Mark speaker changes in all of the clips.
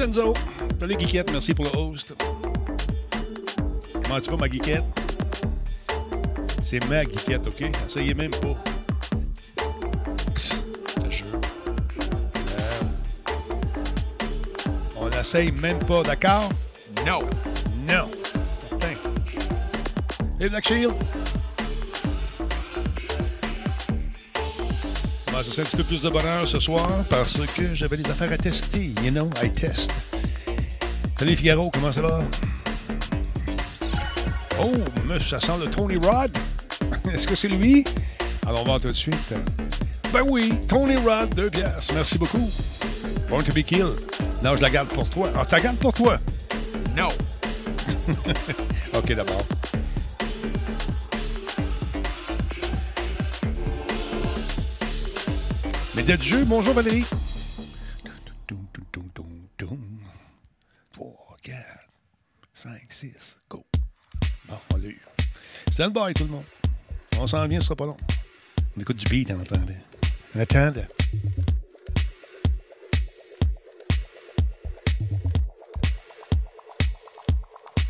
Speaker 1: Enzo. Salut, Guiquette. Merci pour le host. Comment tu vas, ma Guiquette? C'est ma Guiquette, OK? Essayez même pas. Je te jure. Euh, on n'essaye même pas, d'accord?
Speaker 2: No.
Speaker 1: Non. Certain. Et Black Shield? Ça, c'est un petit peu plus de bonheur ce soir parce que j'avais des affaires à tester. You know, I test. Salut Figaro, comment ça va? Oh, monsieur, ça sent le Tony Rod. Est-ce que c'est lui? Alors, on va voir tout de suite. Ben oui, Tony Rod, deux pièces. Merci beaucoup. Born to be killed. Non, je la garde pour toi. Ah, tu la gardes pour toi?
Speaker 2: No.
Speaker 1: OK, d'abord. De jeu, bonjour Valérie. 3, 4, 5, 6, go. Bon, on l'a eu. Stand by tout le monde. On s'en vient, ce sera pas long. On écoute du beat en attendant. En attendant.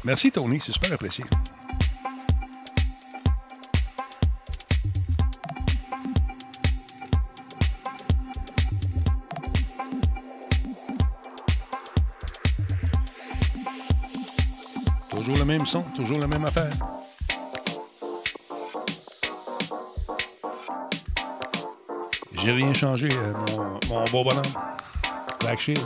Speaker 1: Merci Tony, c'est super apprécié. Toujours la même affaire. J'ai rien changé, euh, mon, mon beau bonhomme. Black Shield.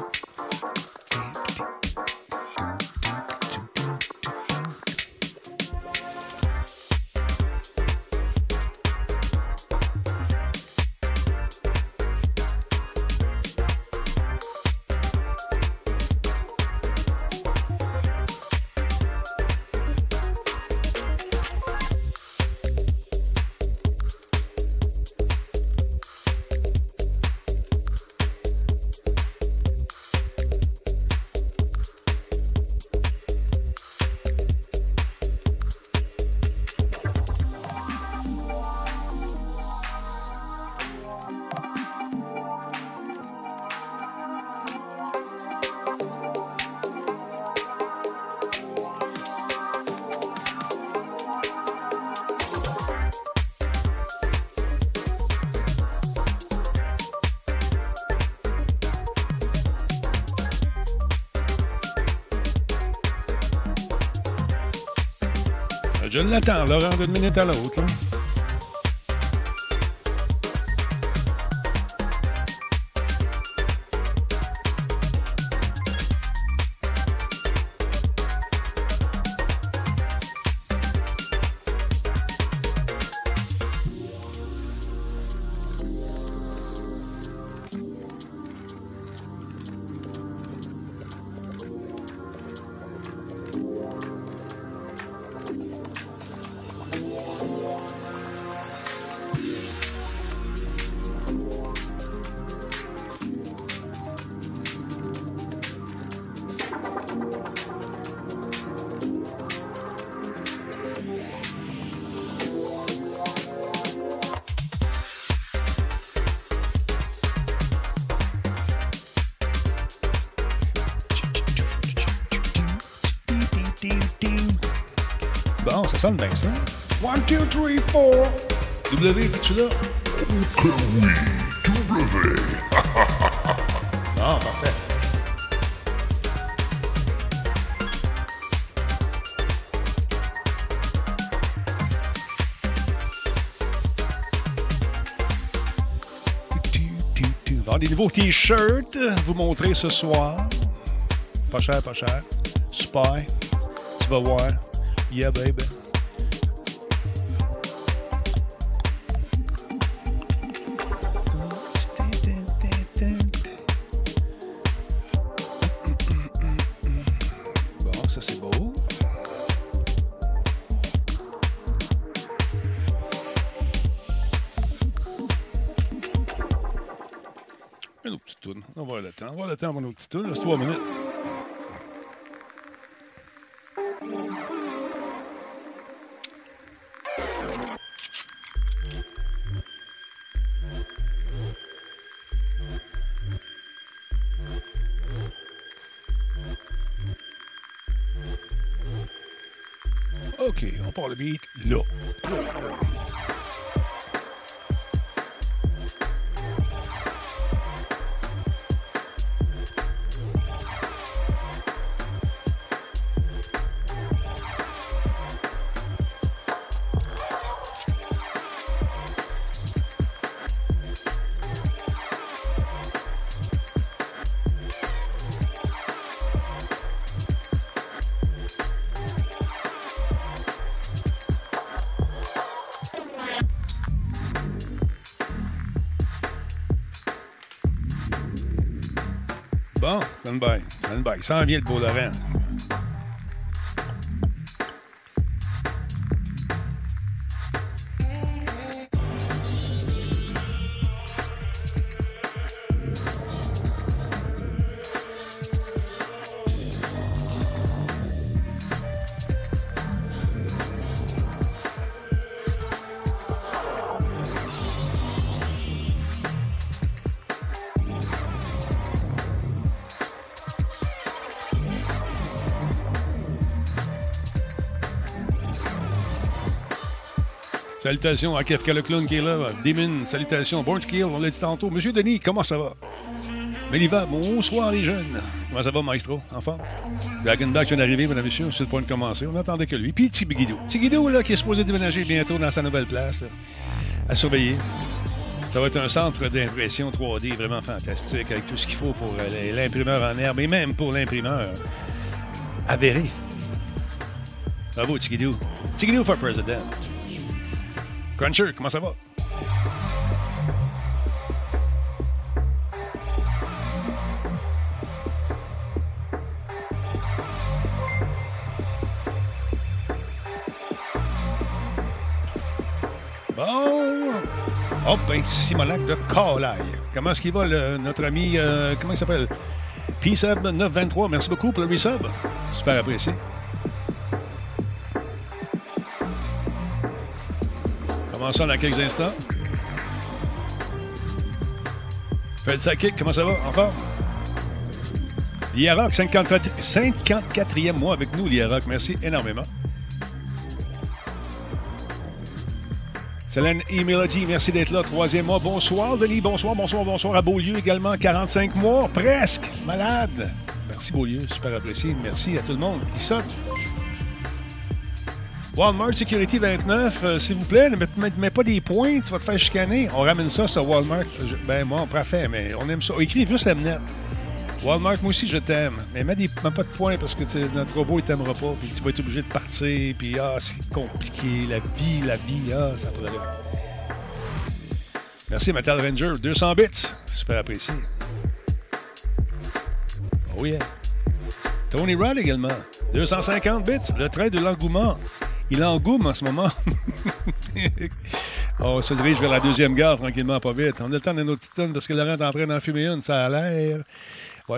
Speaker 1: L'attends, Laurent, d'une minute à l'autre. Là. Bon, ça sonne bien ça. One, two, three, four. W, es-tu là?
Speaker 3: Que oui, W.
Speaker 1: Ah, parfait. Dans des nouveaux t-shirts, vous montrer ce soir. Pas cher, pas cher. Spy. Tu vas voir. Yeah, baby. autre petit tour. Juste trois minutes. OK, on part le beat là. Stand-by. Il s'en vient le beau Laurent. Salutations à Kefka le clown qui est là. Demon, salutations. Born Kill, on l'a dit tantôt. Monsieur Denis, comment ça va? Méliva, bonsoir les jeunes. Comment ça va, maestro? En forme? Dragonback vient d'arriver, mesdames et messieurs, c'est le point de commencer. On n'attendait que lui. Puis Tibiguido. Tibiguido, là, qui est supposé déménager bientôt dans sa nouvelle place, à surveiller. Ça va être un centre d'impression 3D vraiment fantastique avec tout ce qu'il faut pour euh, l'imprimeur en herbe et même pour l'imprimeur avéré. Bravo, Tigidou. Tigidou for president. Cruncher, comment ça va? Bon. Oh, ben, Simonac de Calaï. Comment est-ce qu'il va, notre ami, euh, comment il s'appelle? P-Sub 923. Merci beaucoup pour le resub. Super apprécié. Commençons dans quelques instants. Fred Sakic, comment ça va? En forme? Liaroc, 54, 54e mois avec nous, Liaroc. Merci énormément. Célène E. Melody, merci d'être là. Troisième mois. Bonsoir, Denis. Bonsoir, bonsoir, bonsoir à Beaulieu également. 45 mois, presque. Malade. Merci, Beaulieu. Super apprécié. Merci à tout le monde qui sonne. Walmart Security 29, euh, s'il vous plaît, ne mets, pas des points, tu vas te faire chicaner. On ramène ça sur Walmart. Ben, moi, parfait, mais on aime ça. Écris juste Mnet. Walmart, moi aussi, je t'aime. Mais mets, des, mets pas de points parce que notre robot, il t'aimera pas. Puis tu vas être obligé de partir. Puis, ah, c'est compliqué. La vie, la vie, ah, ça aller. Merci, Metal Ranger. 200 bits. Super apprécié. Oh yeah. Tony Rod également. 250 bits. Le train de l'engouement. Il engoume en ce moment. on se dirige vers la deuxième gare tranquillement, pas vite. On a le temps d'une autre petite tonne parce que Laurent est en train d'en fumer une. Ça a l'air.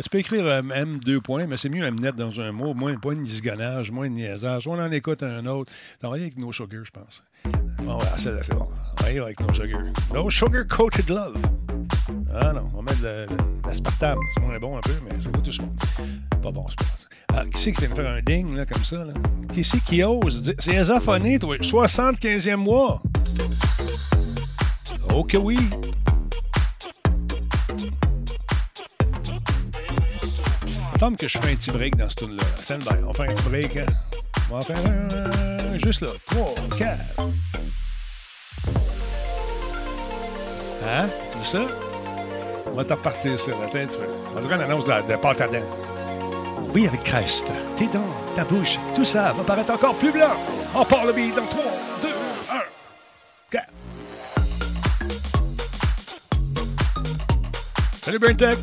Speaker 1: Tu peux écrire M deux points, mais c'est mieux M net dans un mot. Moins, pas une disgonnage, moins de niaisage. On en écoute un autre. On va aller avec No Sugar, je pense. Bon, c'est c'est bon. On va avec No Sugar. No Sugar Coated Love. Ah non, on va mettre de, de l'aspartame. C'est moins bon un peu, mais ça goûte tout bon. Pas bon, c'est pas bon. Ah, qui c'est qui vient de faire un ding, là, comme ça, là? Qui c'est qui ose? dire- C'est Ezaphoné, toi. 75e mois. Oh que oui. Tombe que je fais un petit break dans ce tune-là. Stand by. On fait un petit break. hein? On va faire un, juste là. 3, 4. Hein? Tu veux ça? On va t'en repartir ça. Attends un petit peu. On dirait une annonce de, la- de pâte à dents. Oui, avec Christ. Tes dents, ta bouche, tout ça va paraître encore plus blanc. On part le beat dans 3, 2, 1, 4. Salut Burntech.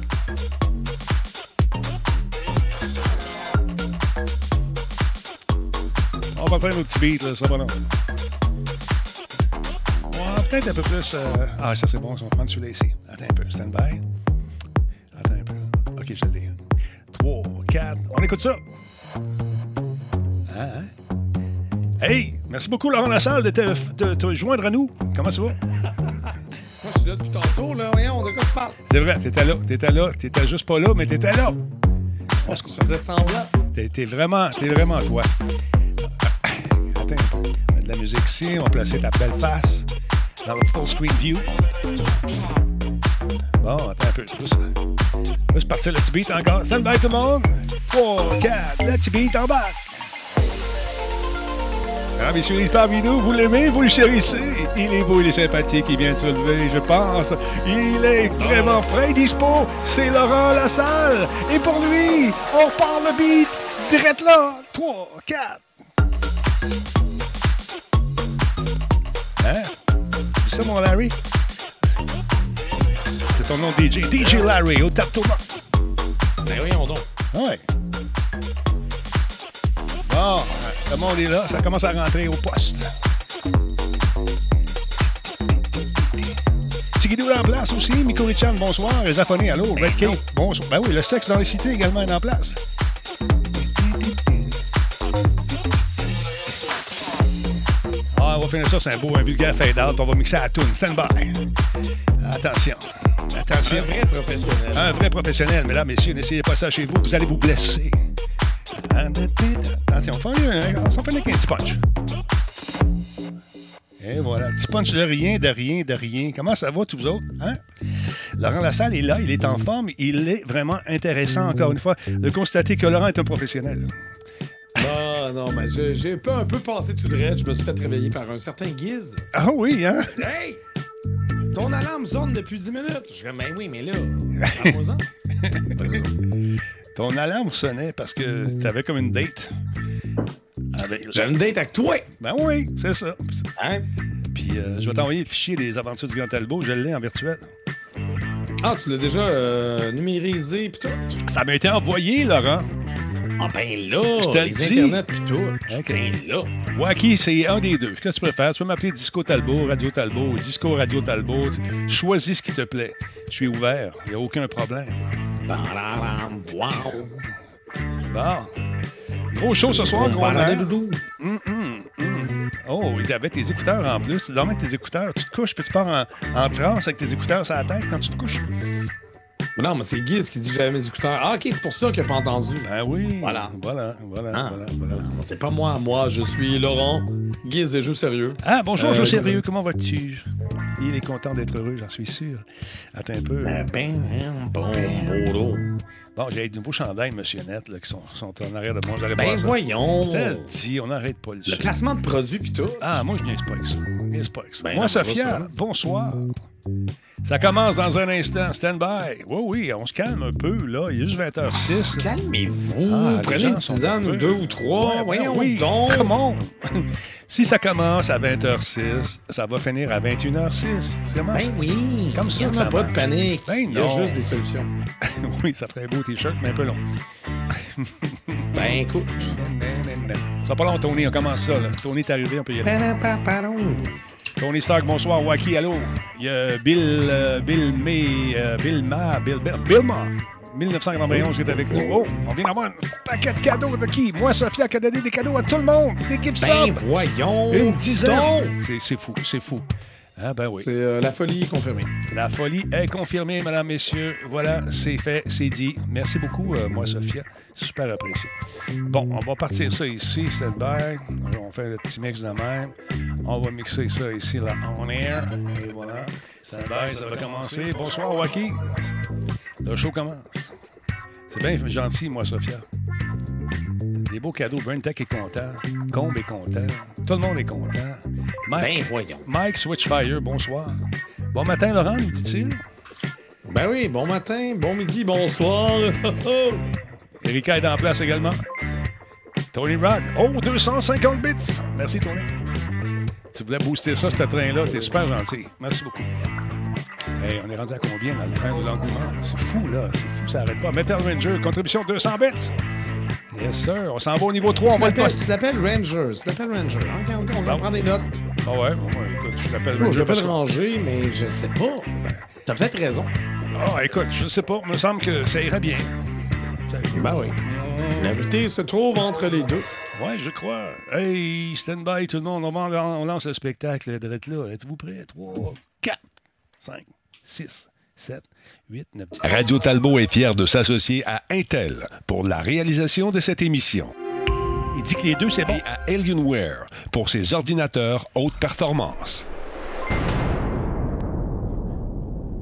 Speaker 1: Va faire nos petits beats, là, ça va non? On va peut-être un peu plus. euh, Ah, ça c'est bon, on va prendre celui-là ici. Attends un peu, stand by. Attends un peu. Ok, je l'ai. 3, 4. On écoute ça. Hein, hein? Hey, merci beaucoup Laurent Lassalle de te, de te joindre à nous. Comment ça va?
Speaker 2: Moi, je suis là depuis tantôt, là. Voyons, de quoi tu parles?
Speaker 1: C'est vrai, t'étais là, t'étais là, t'étais juste pas là, mais t'étais là.
Speaker 2: Je faisais semblant.
Speaker 1: T'es, t'es vraiment, t'es vraiment toi. Attends un de la musique ici. On va placer ta belle face dans le full screen view. Bon, attends un peu. Juste, juste partir le petit beat encore. By tout le monde. 3, 4, le petit beat en bas. Ah, messieurs, parmi nous. Vous l'aimez, vous le chérissez. Il est beau, il est sympathique, il vient de se lever, je pense. Il est vraiment frais, dispo. C'est Laurent Lassalle. Et pour lui, on repart le beat. Direct là. 3, 4. Hein? C'est ça, mon Larry? C'est ton nom DJ. DJ Larry, au tape tournant.
Speaker 2: Ben voyons donc.
Speaker 1: Ouais. Bon, le monde est là, ça commence à rentrer au poste. Tigidou est en place aussi, Miko Richan, bonsoir. Les Zafoné, allô, Red Cape, bonsoir. Ben oui, le sexe dans les cités également est en place. Va finir ça, c'est un beau, un vulgaire fade-out. On va mixer à la toune. Stand by. Attention. Attention.
Speaker 2: Un vrai professionnel.
Speaker 1: Un vrai professionnel, mesdames, messieurs, n'essayez pas ça chez vous, vous allez vous blesser. Attention, on fait un, on fait un petit punch. Et voilà, petit punch de rien, de rien, de rien. Comment ça va, tous vous autres? Hein? Laurent Lassalle est là, il est en forme, il est vraiment intéressant, encore une fois, de constater que Laurent est un professionnel.
Speaker 2: Ah non, mais j'ai- pas un peu passé tout droit. Je me suis fait réveiller par un certain Guise.
Speaker 1: Ah oui, hein?
Speaker 2: Hey! Ton alarme sonne depuis 10 minutes. Je dis, ben oui, mais là, parle-moi-en.
Speaker 1: Ton alarme sonnait parce que t'avais comme une date. Avec...
Speaker 2: J'ai une date avec toi.
Speaker 1: Ben oui, c'est ça.
Speaker 2: Hein?
Speaker 1: Puis euh, je vais t'envoyer le fichier des aventures du Grand Talbot. Je l'ai en virtuel.
Speaker 2: Ah, tu l'as déjà euh, numérisé pis tout?
Speaker 1: Ça m'a été envoyé, Laurent.
Speaker 2: Ah ben là,
Speaker 1: Je te le
Speaker 2: les
Speaker 1: dis.
Speaker 2: internets pis tout.
Speaker 1: Ok.
Speaker 2: Ben là.
Speaker 1: Wacky, c'est un des deux. Qu'est-ce que tu préfères? Tu peux m'appeler Disco Talbot, Radio Talbot, Disco Radio Talbot. Choisis ce qui te plaît. Je suis ouvert. Il n'y a aucun problème.
Speaker 2: Wow.
Speaker 1: Bon. Gros show ce soir, gros.
Speaker 2: Doudou.
Speaker 1: Hum, hum, hum. Oh, il avait tes écouteurs en plus. Tu dors avec tes écouteurs. Tu te couches, puis tu pars en, en transe avec tes écouteurs sur la tête quand tu te couches.
Speaker 2: Non, mais c'est Guise qui dit que j'avais mes écouteurs. Ah, ok, c'est pour ça qu'il a pas entendu.
Speaker 1: Ben oui.
Speaker 2: Voilà.
Speaker 1: Voilà, voilà,
Speaker 2: Ah.
Speaker 1: voilà, voilà.
Speaker 2: C'est pas moi, moi, je suis Laurent. Guise des jeux sérieux.
Speaker 1: Ah, bonjour,
Speaker 2: Euh,
Speaker 1: Sérieux. Comment vas-tu? Il est content d'être heureux, j'en suis sûr. Attends un peu.
Speaker 2: Ben, ben, bon, bon,
Speaker 1: Bon, j'ai de nouveaux chandails, monsieur Net, là, qui sont, sont en arrière de moi. Allez
Speaker 2: Ben
Speaker 1: ça.
Speaker 2: voyons.
Speaker 1: Dis, on n'arrête pas le
Speaker 2: Le classement de produits pis tout.
Speaker 1: Ah, moi, je niaise pas avec ça. Niaise pas avec ça.
Speaker 2: Ben
Speaker 1: moi, Sophia,
Speaker 2: pas
Speaker 1: bonsoir. Ça commence dans un instant. Stand by. Oui, oui, on se calme un peu, là. Il est juste 20h06.
Speaker 2: Calmez-vous.
Speaker 1: Ah,
Speaker 2: Prenez une tisane ou deux ou trois.
Speaker 1: Ouais, ben
Speaker 2: Voyons
Speaker 1: oui,
Speaker 2: donc.
Speaker 1: come on. si ça commence à 20h06, ça va finir à 21h06. C'est comment
Speaker 2: Ben
Speaker 1: ça?
Speaker 2: oui.
Speaker 1: Comme ça
Speaker 2: Il y en
Speaker 1: que
Speaker 2: a pas de panique.
Speaker 1: Ben
Speaker 2: Il y a juste des solutions.
Speaker 1: oui, ça ferait un beau T-shirt, mais un peu long.
Speaker 2: Ben écoute.
Speaker 1: Ça va pas long, Tony. On commence ça, là. Tony est arrivé, on peut y aller. Tony Stark, bonsoir. Wacky, allô? Il y a Bill, euh, Bill May, euh, Bill Ma, Bill, Bill, Bill Ma, 1991 qui est avec nous. Oh, on vient d'avoir un paquet de cadeaux de qui? Moi, Sophia, qui a donné des cadeaux à tout le monde. Des gift
Speaker 2: Ben voyons.
Speaker 1: Une dizaine. c'est fou, c'est fou. Ah ben oui.
Speaker 2: C'est euh, la folie confirmée.
Speaker 1: La folie est confirmée, mesdames, messieurs. Voilà, c'est fait, c'est dit. Merci beaucoup, euh, moi, Sophia. Super apprécié. Bon, on va partir ça ici, stand by. On fait le petit mix de même. On va mixer ça ici, là, on air. Et voilà. Stand by, ça va commencer. Bonsoir, Wacky. Le show commence. C'est bien gentil, moi, Sophia. Des beaux cadeaux. Burntech est content. Combe est content. Tout le monde est content. Mike,
Speaker 2: Ben voyons.
Speaker 1: Mike Switchfire, bonsoir. Bon matin, Laurent, nous dit-il.
Speaker 2: Ben oui, bon matin, bon midi, bonsoir.
Speaker 1: Erika est en place également. Tony Rod. Oh, 250 bits. Merci, Tony. Tu voulais booster ça, ce train-là. T'es super gentil. Merci beaucoup. Hey, on est rendu à combien dans le train de l'engouement? C'est fou, là. C'est fou, ça n'arrête pas. Metal Ranger, contribution 200 bits. Yes, sir. On s'en va au niveau 3. On
Speaker 2: tu
Speaker 1: va le
Speaker 2: l'appelles-
Speaker 1: poster.
Speaker 2: tu l'appelles Ranger. Tu l'appelles Ranger. On va
Speaker 1: Bon.
Speaker 2: prendre des notes.
Speaker 1: Ah ouais, écoute, je l'appelle Ranger.
Speaker 2: je l'appelle Ranger, mais je sais pas. T'as peut-être raison.
Speaker 1: Ah, écoute, je ne sais pas. Il me semble que ça irait bien. Ça irait bien.
Speaker 2: Ben oui. La vérité se trouve entre les deux.
Speaker 1: Ouais, je crois. Hey, stand by, tout le monde. On lance le spectacle d'être là. Êtes-vous prêts? 3, 4, 5, 6, 7, 8, 9, 10.
Speaker 3: Radio Talbot est fier de s'associer à Intel pour la réalisation de cette émission.
Speaker 1: Il dit que les deux, c'est bon.
Speaker 4: Et à Alienware pour ses ordinateurs haute performance.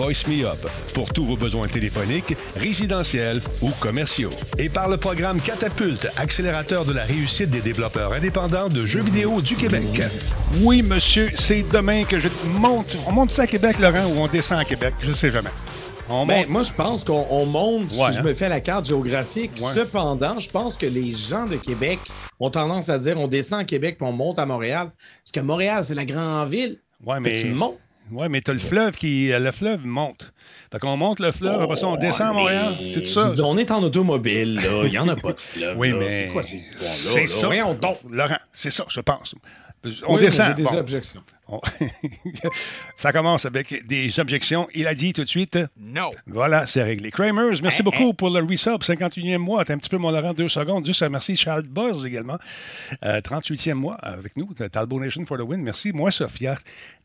Speaker 4: Voice Me Up pour tous vos besoins téléphoniques, résidentiels ou commerciaux. Et par le programme Catapulte, accélérateur de la réussite des développeurs indépendants de jeux vidéo du Québec.
Speaker 1: Oui, monsieur, c'est demain que je monte. On monte ça à Québec, Laurent, ou on descend à Québec? Je sais jamais. On
Speaker 2: Ben,
Speaker 1: monte.
Speaker 2: moi, je pense qu'on on monte,
Speaker 1: Ouais,
Speaker 2: si je
Speaker 1: hein?
Speaker 2: me fais la carte géographique.
Speaker 1: Ouais.
Speaker 2: Cependant, je pense que les gens de Québec ont tendance à dire on descend à Québec puis on monte à Montréal. Parce que Montréal, c'est la grande ville.
Speaker 1: Ouais, mais.
Speaker 2: que tu montes.
Speaker 1: Ouais, mais t'as le fleuve qui. Le fleuve monte. Fait qu'on monte le fleuve, après ça, on descend à Montréal. C'est tout ça.
Speaker 2: dis, on est en automobile, là. Il n'y en a pas de fleuve.
Speaker 1: Oui,
Speaker 2: là.
Speaker 1: mais.
Speaker 2: C'est quoi ces histoires-là?
Speaker 1: C'est
Speaker 2: là?
Speaker 1: ça.
Speaker 2: Voyons donc.
Speaker 1: Laurent, c'est ça, je pense. On
Speaker 2: Oui,
Speaker 1: descend.
Speaker 2: J'ai des
Speaker 1: Bon.
Speaker 2: objections.
Speaker 1: On- ça commence avec des objections. Il a dit tout de suite.
Speaker 5: No.
Speaker 1: Voilà, c'est réglé. Kramers, merci beaucoup pour le resub. 51e mois. T'es un petit peu mon Laurent, deux secondes. Juste euh, merci Charles Buzz également. Euh, 38e mois avec nous. Talbot Nation for the win. Merci. Moi, Sophia,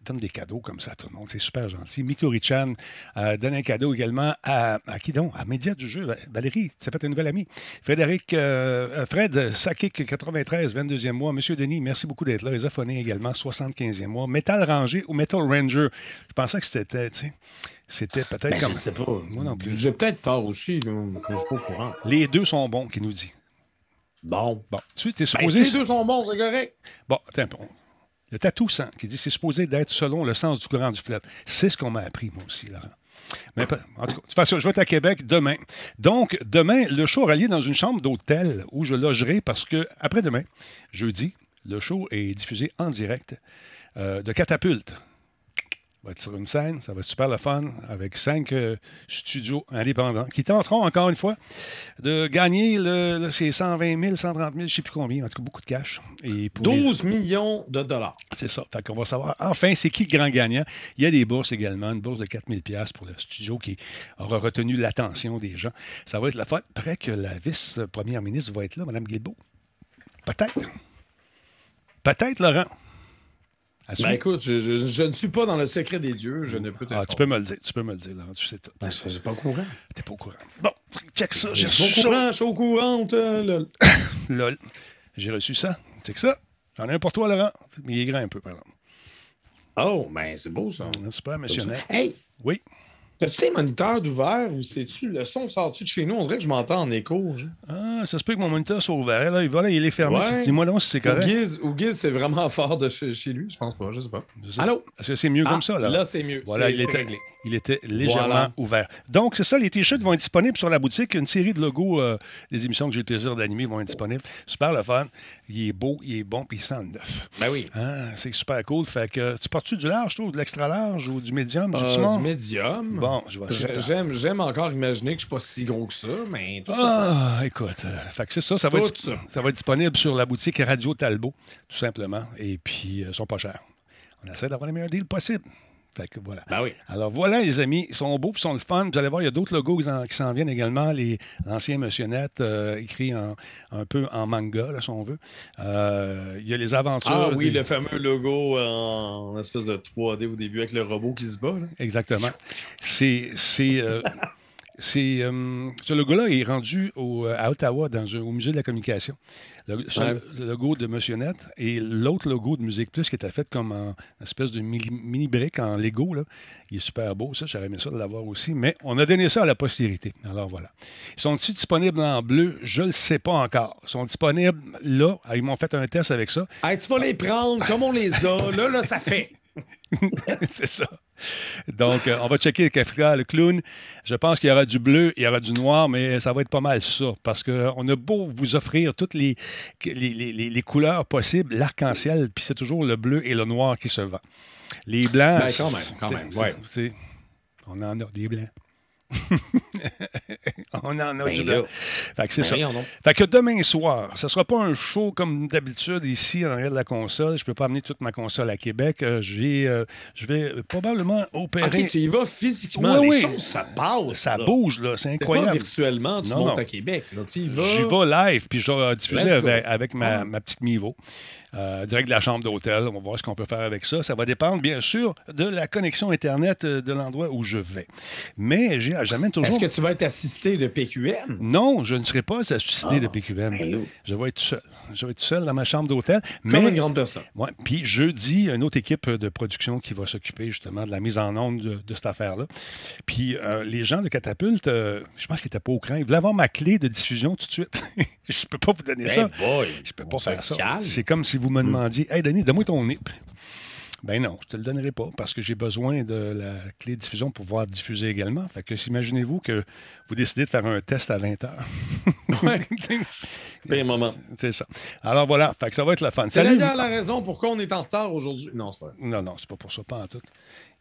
Speaker 1: donne des cadeaux comme ça à tout le monde. C'est super gentil. Miko Richan euh, donne un cadeau également à, à qui donc? À Média du jeu. Valérie, ça fait une nouvelle amie. Frédéric, euh, euh, Fred, Sakik, 93, 22e mois. Monsieur Denis, merci beaucoup d'être là. Les également, 75e mois. Metal Ranger ou Metal Ranger. Je pensais que c'était, tu sais, c'était peut-être
Speaker 2: Ben,
Speaker 1: comme.
Speaker 2: je sais pas.
Speaker 1: Moi non plus.
Speaker 2: J'ai peut-être tort aussi. Là. Je suis pas au courant.
Speaker 1: Les deux sont bons, qui nous dit.
Speaker 2: Bon.
Speaker 1: Bon, tu es
Speaker 2: Ben,
Speaker 1: supposé.
Speaker 2: si les deux sont bons, c'est correct.
Speaker 1: Bon, attends, peu. le tatou sang qui dit c'est supposé d'être selon le sens du courant du fleuve. C'est ce qu'on m'a appris, moi aussi, Laurent. Mais en tout cas, de toute façon, je vais être à Québec demain. Donc, demain, le show aura lieu dans une chambre d'hôtel où je logerai parce que, après-demain, jeudi, le show est diffusé en direct euh, de Catapulte. On va être sur une scène, ça va être super le fun, avec cinq euh, studios indépendants qui tenteront encore une fois de gagner le, le- c'est 120 000, 130 000, je ne sais plus combien, en tout cas beaucoup de cash. Et pour les-
Speaker 2: 12 millions de dollars.
Speaker 1: c'est ça. Fait qu'on va savoir enfin c'est qui le grand gagnant. Il y a des bourses également, une bourse de 4000 pièces pour le studio qui aura retenu l'attention des gens. Ça va être la fois près que la vice-première ministre va être là, Mme Guilbeault. Peut-être. Peut-être, Laurent.
Speaker 2: Ben écoute, je, je- je ne suis pas dans le secret des dieux, je ne peux
Speaker 1: ah, tu peux me le dire, tu peux me le dire, Laurent, tu sais tout.
Speaker 2: Ben, je suis pas au courant.
Speaker 1: T'es pas au courant. Bon, check ça, j'ai
Speaker 2: Je suis
Speaker 1: reçu
Speaker 2: au
Speaker 1: ça.
Speaker 2: courant, je suis au courant. euh, là.
Speaker 1: Lol. J'ai reçu ça. Check ça. J'en ai un pour toi, Laurent. Mais il est grand un peu, par exemple.
Speaker 2: Oh, ben c'est beau ça.
Speaker 1: Super, monsieur.
Speaker 2: Hey,
Speaker 1: Oui.
Speaker 2: As-tu tes moniteurs d'ouvert ou c'est-tu le son sort-tu de chez nous? On dirait que je m'entends en écho. je-
Speaker 1: Ah, ça se peut que mon moniteur soit ouvert. Là, voilà, il est fermé.
Speaker 2: Ouais.
Speaker 1: Dis-moi donc si c'est correct.
Speaker 2: Ou Giz, c'est vraiment fort de chez, chez lui? Je pense pas, je sais pas. Allô?
Speaker 1: Est-ce que c'est mieux
Speaker 2: Ah,
Speaker 1: comme ça? Là,
Speaker 2: là, c'est mieux.
Speaker 1: Voilà, il était,
Speaker 2: réglé.
Speaker 1: il était légèrement
Speaker 2: Voilà.
Speaker 1: ouvert. Donc, c'est ça, les t-shirts vont être disponibles sur la boutique. Une série de logos euh, des émissions que j'ai le plaisir d'animer vont être disponibles. Super le fun. Il est beau, il est bon, puis il sent le neuf.
Speaker 2: Ben oui.
Speaker 1: Ah, c'est super cool. Fait que tu portes-tu du large, toi, ou de l'extra large, ou du médium, du
Speaker 2: Euh,
Speaker 1: small?
Speaker 2: du médium.
Speaker 1: Bon, je vais essayer de-
Speaker 2: J'ai- J'aime, j'aime encore imaginer que je suis pas si gros que ça, mais tout ça.
Speaker 1: Ah, écoute, euh, fait que c'est ça, ça va,
Speaker 2: Tout
Speaker 1: être,
Speaker 2: ça.
Speaker 1: ça va être disponible sur la boutique Radio Talbot, tout simplement. Et puis, euh, ils sont pas chers. On essaie d'avoir les meilleurs deals possibles. Fait que voilà.
Speaker 2: Ben oui.
Speaker 1: Alors voilà, les amis, ils sont beaux, ils sont le fun. Vous allez voir, il y a d'autres logos qui s'en- qui s'en viennent également. Les l'ancien Monsieur Net, euh, écrit en, un peu en manga, là, si on veut. Euh, il y a les aventures.
Speaker 2: Ah oui,
Speaker 1: des-
Speaker 2: le fameux logo en espèce de 3D au début avec le robot qui se bat. là.
Speaker 1: Exactement. C'est. c'est euh, c'est, euh, ce logo-là est rendu au- à Ottawa, dans un- au Musée de la communication. Le, ce-
Speaker 2: Ouais.
Speaker 1: le logo de Monsieur Net et l'autre logo de Musique Plus qui était fait comme en espèce de mini- mini-brique en Lego. Là. Il est super beau, ça. J'aurais aimé ça de l'avoir aussi. Mais on a donné ça à la postérité. Alors voilà. Ils sont-ils disponibles en bleu? Je ne le sais pas encore. Ils sont disponibles là. Ah, Ils m'ont fait un test avec ça.
Speaker 2: Hey, tu vas les prendre comme on les a. Là, là, ça fait.
Speaker 1: c'est ça. Donc, euh, on va checker Africa, le clown. Je pense qu'il y aura du bleu, il y aura du noir, mais ça va être pas mal ça. Parce qu'on a beau vous offrir toutes les, les, les- les- les couleurs possibles, l'arc-en-ciel, puis c'est toujours le bleu et le noir qui se vend. Les blancs.
Speaker 2: Ben, quand même, quand même, ouais.
Speaker 1: On en a des blancs. On en a
Speaker 2: Ben
Speaker 1: du
Speaker 2: là.
Speaker 1: blanc. Fait que c'est
Speaker 2: Ben
Speaker 1: ça. Fait que demain soir, ce ne sera pas un show comme d'habitude ici en arrière de la console. Je ne peux pas amener toute ma console à Québec. Euh, j'ai, euh, je vais probablement opérer.
Speaker 2: Ok, tu y vas physiquement.
Speaker 1: Oui,
Speaker 2: les
Speaker 1: oui.
Speaker 2: choses, ça passe.
Speaker 1: Ça
Speaker 2: là.
Speaker 1: bouge, là. C'est
Speaker 2: C'est pas
Speaker 1: incroyable.
Speaker 2: virtuellement, tu
Speaker 1: Non,
Speaker 2: montes
Speaker 1: non.
Speaker 2: à Québec. Là. Tu y vas.
Speaker 1: J'y vais live, puis je vais diffuser avec ma,
Speaker 2: Ah.
Speaker 1: ma petite Mivo. Euh, direct de la chambre d'hôtel. On va voir ce qu'on peut faire avec ça. Ça va dépendre, bien sûr, de la connexion Internet euh, de l'endroit où je vais. Mais j'ai- j'amène toujours.
Speaker 2: Est-ce que tu vas être assisté de PQM?
Speaker 1: Non, je ne serai pas assisté de PQM.
Speaker 2: Ben.
Speaker 1: Je vais être seul. Je vais être seul dans ma chambre d'hôtel.
Speaker 2: Comme
Speaker 1: Mais
Speaker 2: une grande personne.
Speaker 1: Ouais. Puis jeudi, une autre équipe de production qui va s'occuper justement de la mise en onde de, de cette affaire-là. Puis euh, les gens de Catapulte, euh, je pense qu'ils n'étaient pas au cran. Ils voulaient avoir ma clé de diffusion tout de suite. je ne peux pas vous donner ça.
Speaker 2: Hey boy,
Speaker 1: Je peux
Speaker 2: on
Speaker 1: pas faire ça. C'est comme si vous me demandiez Hey, Denis, donne-moi ton NIP. Ben non, je te le donnerai pas parce que j'ai besoin de la clé de diffusion pour pouvoir diffuser également. Fait que imaginez-vous que vous décidez de faire un test à 20 heures.
Speaker 2: Pire moment.
Speaker 1: c'est ça. Alors voilà, fait que ça va être la fun.
Speaker 2: C'est d'ailleurs la raison pourquoi on est en retard aujourd'hui. Non, c'est pas vrai.
Speaker 1: Non, non, c'est pas pour ça, pas en tout.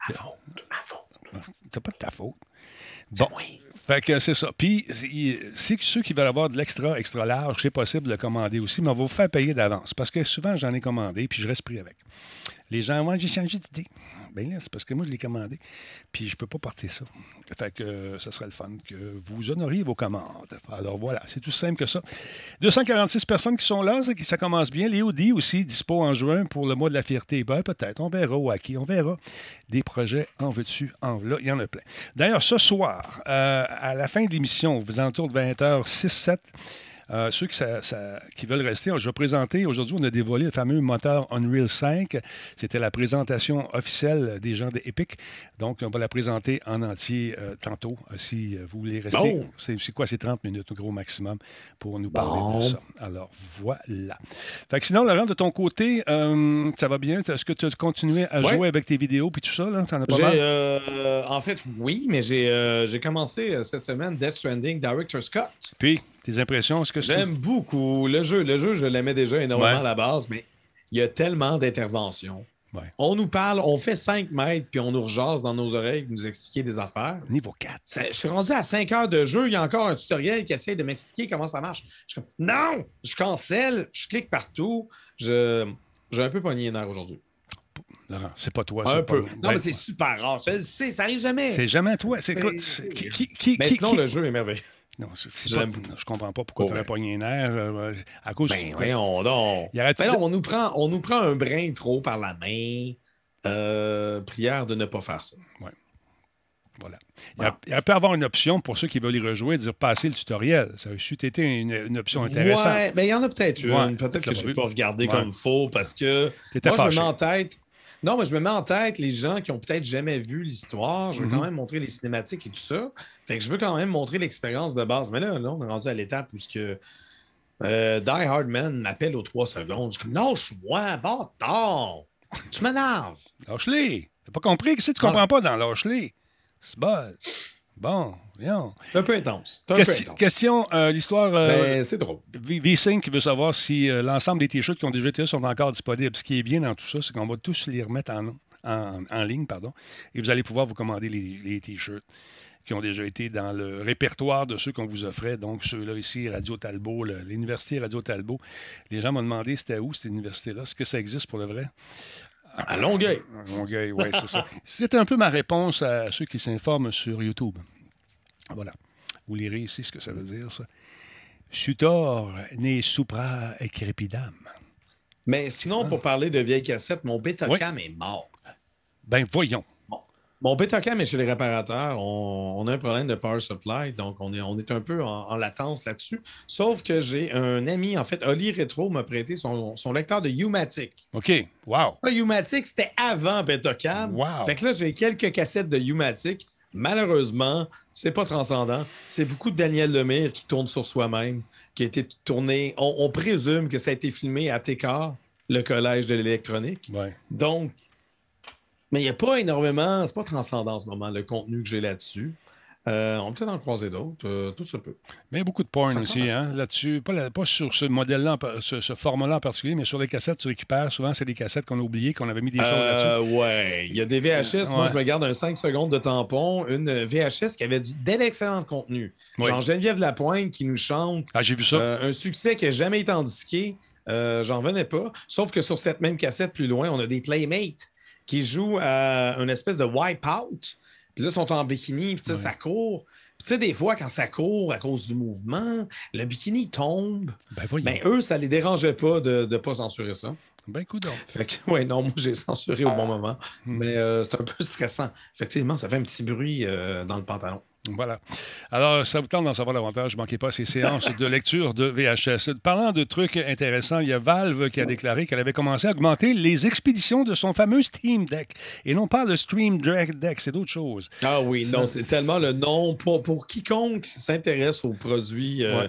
Speaker 2: Ma faute, ma faute.
Speaker 1: C'est pas de ta faute. Bon. Fait que c'est ça. Puis, que ceux qui veulent avoir de l'extra, extra large, c'est possible de le commander aussi, mais on va vous faire payer d'avance. Parce que souvent, j'en ai commandé, puis je reste pris avec. Les gens, moi, j'ai changé d'idée. Bien là, c'est parce que moi, je l'ai commandé, puis je peux pas porter ça. Fait que euh, ça serait le fun que vous honoriez vos commandes. Alors voilà, c'est tout simple que ça. 246 personnes qui sont là, que ça commence bien. Léo dit aussi, dispo en juin pour le mois de la fierté. Ben, peut-être, on verra ou à on verra. Des projets en veux-tu, en là, il y en a plein. D'ailleurs, ce soir, euh, à la fin de l'émission, vous alentours de 20h, 6-7, euh, ceux qui, ça- ça- qui veulent rester, je vais présenter. Aujourd'hui, on a dévoilé le fameux moteur Unreal 5. C'était la présentation officielle des gens de Epic. Donc, on va la présenter en entier euh, tantôt, euh, si vous voulez rester.
Speaker 2: Bon.
Speaker 1: C'est quoi? C'est 30 minutes au gros maximum pour nous parler
Speaker 2: Bon.
Speaker 1: de ça. Alors, voilà. Fait que sinon, Laurent, de ton côté, euh, ça va bien? Est-ce que tu as continué à
Speaker 2: Ouais.
Speaker 1: jouer avec tes vidéos puis tout ça? Là? As pas mal?
Speaker 2: en fait, oui, mais j'ai j'ai commencé cette semaine Death Stranding Director Scott.
Speaker 1: Puis, tes impressions, que.
Speaker 2: J'aime beaucoup le jeu. Le jeu, je l'aimais déjà énormément
Speaker 1: Ouais.
Speaker 2: à la base, mais il y a tellement d'interventions.
Speaker 1: Ouais.
Speaker 2: On nous parle, on fait 5 mètres, puis on nous rejase dans nos oreilles, nous expliquer des affaires.
Speaker 1: Niveau 4.
Speaker 2: Ça- je suis rendu à 5 heures de jeu, il y a encore un tutoriel qui essaie de m'expliquer comment ça marche. Je comme, non! Je cancelle, je clique partout. Je, j'ai un peu pogné les aujourd'hui.
Speaker 1: Laurent, c'est pas toi.
Speaker 2: Un
Speaker 1: c'est
Speaker 2: peu.
Speaker 1: pas-
Speaker 2: Non,
Speaker 1: Ouais.
Speaker 2: mais c'est super rare. Je le sais, ça arrive jamais.
Speaker 1: C'est jamais toi. C'est Qui, qui, qui,
Speaker 2: Mais sinon,
Speaker 1: qui-
Speaker 2: le jeu est merveilleux.
Speaker 1: Non, c'est- pas-
Speaker 2: l'aime.
Speaker 1: je comprends pas pourquoi
Speaker 2: Oh,
Speaker 1: tu aurais
Speaker 2: ouais.
Speaker 1: pogné les nerfs. euh, à cause
Speaker 2: Ben.
Speaker 1: Il arrête
Speaker 2: Ben non, on nous, prend, on nous prend un brin trop par la main. Euh, prière de ne pas faire ça.
Speaker 1: Voilà. Il, y a- il y a peut avoir une option pour ceux qui veulent y rejouer, de dire passer le tutoriel. Ça aurait été une, une option intéressante.
Speaker 2: Ouais, ben il y en a peut-être une.
Speaker 1: Ouais,
Speaker 2: peut-être que je
Speaker 1: pas
Speaker 2: vais pas regarder
Speaker 1: Ouais.
Speaker 2: comme faux parce que moi, je me mets en tête. Non, mais je me mets en tête les gens qui ont peut-être jamais vu l'histoire. Je veux
Speaker 1: Mhm.
Speaker 2: quand même montrer les cinématiques et tout ça. Fait que je veux quand même montrer l'expérience de base. Mais là, là, on est rendu à l'étape où ce que euh, Die Hard Man m'appelle aux trois secondes. Je suis comme lâche-moi, bâtard! Tu m'énerves!
Speaker 1: Lâche-les. T'as pas compris? Qu'est-ce que tu comprends pas dans lâche-les? C'est bon. Bon.
Speaker 2: C'est un peu intense. Peu
Speaker 1: Question,
Speaker 2: intense.
Speaker 1: question, euh, l'histoire. euh,
Speaker 2: Ben, c'est drôle.
Speaker 1: V- V5 qui veut savoir si euh, l'ensemble des t-shirts qui ont déjà été là sont encore disponibles. Ce qui est bien dans tout ça, c'est qu'on va tous les remettre en, en, en ligne, pardon, et vous allez pouvoir vous commander les, les t-shirts qui ont déjà été dans le répertoire de ceux qu'on vous offrait. Donc, ceux-là ici, Radio Talbot, l'Université Radio Talbot. Les gens m'ont demandé c'était où cette université-là? Est-ce que ça existe pour le vrai?
Speaker 2: À Longueuil.
Speaker 1: À Longueuil, oui, c'est ça. C'était un peu ma réponse à ceux qui s'informent sur YouTube. Voilà. Vous lirez ici ce que ça veut dire, ça. Sutor ne supra crepidam.
Speaker 2: Mais sinon, pour parler de vieilles cassettes, mon Betacam est mort.
Speaker 1: Ben voyons.
Speaker 2: Mon Betacam est chez les réparateurs. On, on a un problème de power supply, donc on est, on est un peu en, en latence là-dessus. Sauf que j'ai un ami, en fait, Oli Retro m'a prêté son, son lecteur de Umatic.
Speaker 1: OK. Wow.
Speaker 2: Umatic, c'était avant Betacam.
Speaker 1: Wow.
Speaker 2: Fait que là, j'ai quelques cassettes de Umatic. Malheureusement, c'est pas transcendant. C'est beaucoup de Daniel Lemire qui tourne sur soi-même, qui a été tourné. On, on présume que ça a été filmé à TECAR, le collège de l'électronique.
Speaker 1: Ouais.
Speaker 2: Donc, mais il n'y a pas énormément, c'est pas transcendant en ce moment, le contenu que j'ai là-dessus. Euh, on peut peut-être en croiser d'autres, euh, tout se peut.
Speaker 1: Mais beaucoup de porn aussi, hein, là-dessus. Pas, la- pas sur ce modèle-là, ce, ce format-là en particulier, mais sur les cassettes, tu récupères. Souvent, c'est des cassettes qu'on a oubliées, qu'on avait mis des choses là-dessus.
Speaker 2: Euh, ouais, il y a des VHS. Moi,
Speaker 1: Ouais.
Speaker 2: je me garde un 5 secondes de tampon, une VHS qui avait du, de l'excellent contenu.
Speaker 1: Oui.
Speaker 2: Genre Geneviève Lapointe qui nous chante
Speaker 1: Ah, j'ai vu ça.
Speaker 2: un succès qui n'a jamais été en disqué. Euh, J'en revenais pas. Sauf que sur cette même cassette plus loin, on a des Playmates qui jouent à une espèce de wipe-out. Puis là, ils sont en bikini, puis tu sais,
Speaker 1: Ouais.
Speaker 2: ça court. Puis tu sais, des fois, quand ça court à cause du mouvement, le bikini tombe.
Speaker 1: ben, voyons.
Speaker 2: Ben, eux, ça les dérangeait pas de ne pas censurer ça.
Speaker 1: Ben, coudonc.
Speaker 2: Fait que, ouais, non, moi, j'ai censuré au bon moment.
Speaker 1: Hmm.
Speaker 2: Mais euh, c'est un peu stressant. Effectivement, ça fait un petit bruit euh, dans le pantalon.
Speaker 1: Voilà. Alors, ça vous tente d'en savoir davantage. Ne manquez pas ces séances de lecture de VHS. Parlant de trucs intéressants, il y a Valve qui a déclaré qu'elle avait commencé à augmenter les expéditions de son fameux Steam Deck. Et non pas le Stream Deck, c'est d'autres choses.
Speaker 2: Ah oui, non,
Speaker 1: c'est-
Speaker 2: tellement le nom pour, pour quiconque s'intéresse aux produits, euh,
Speaker 1: Ouais.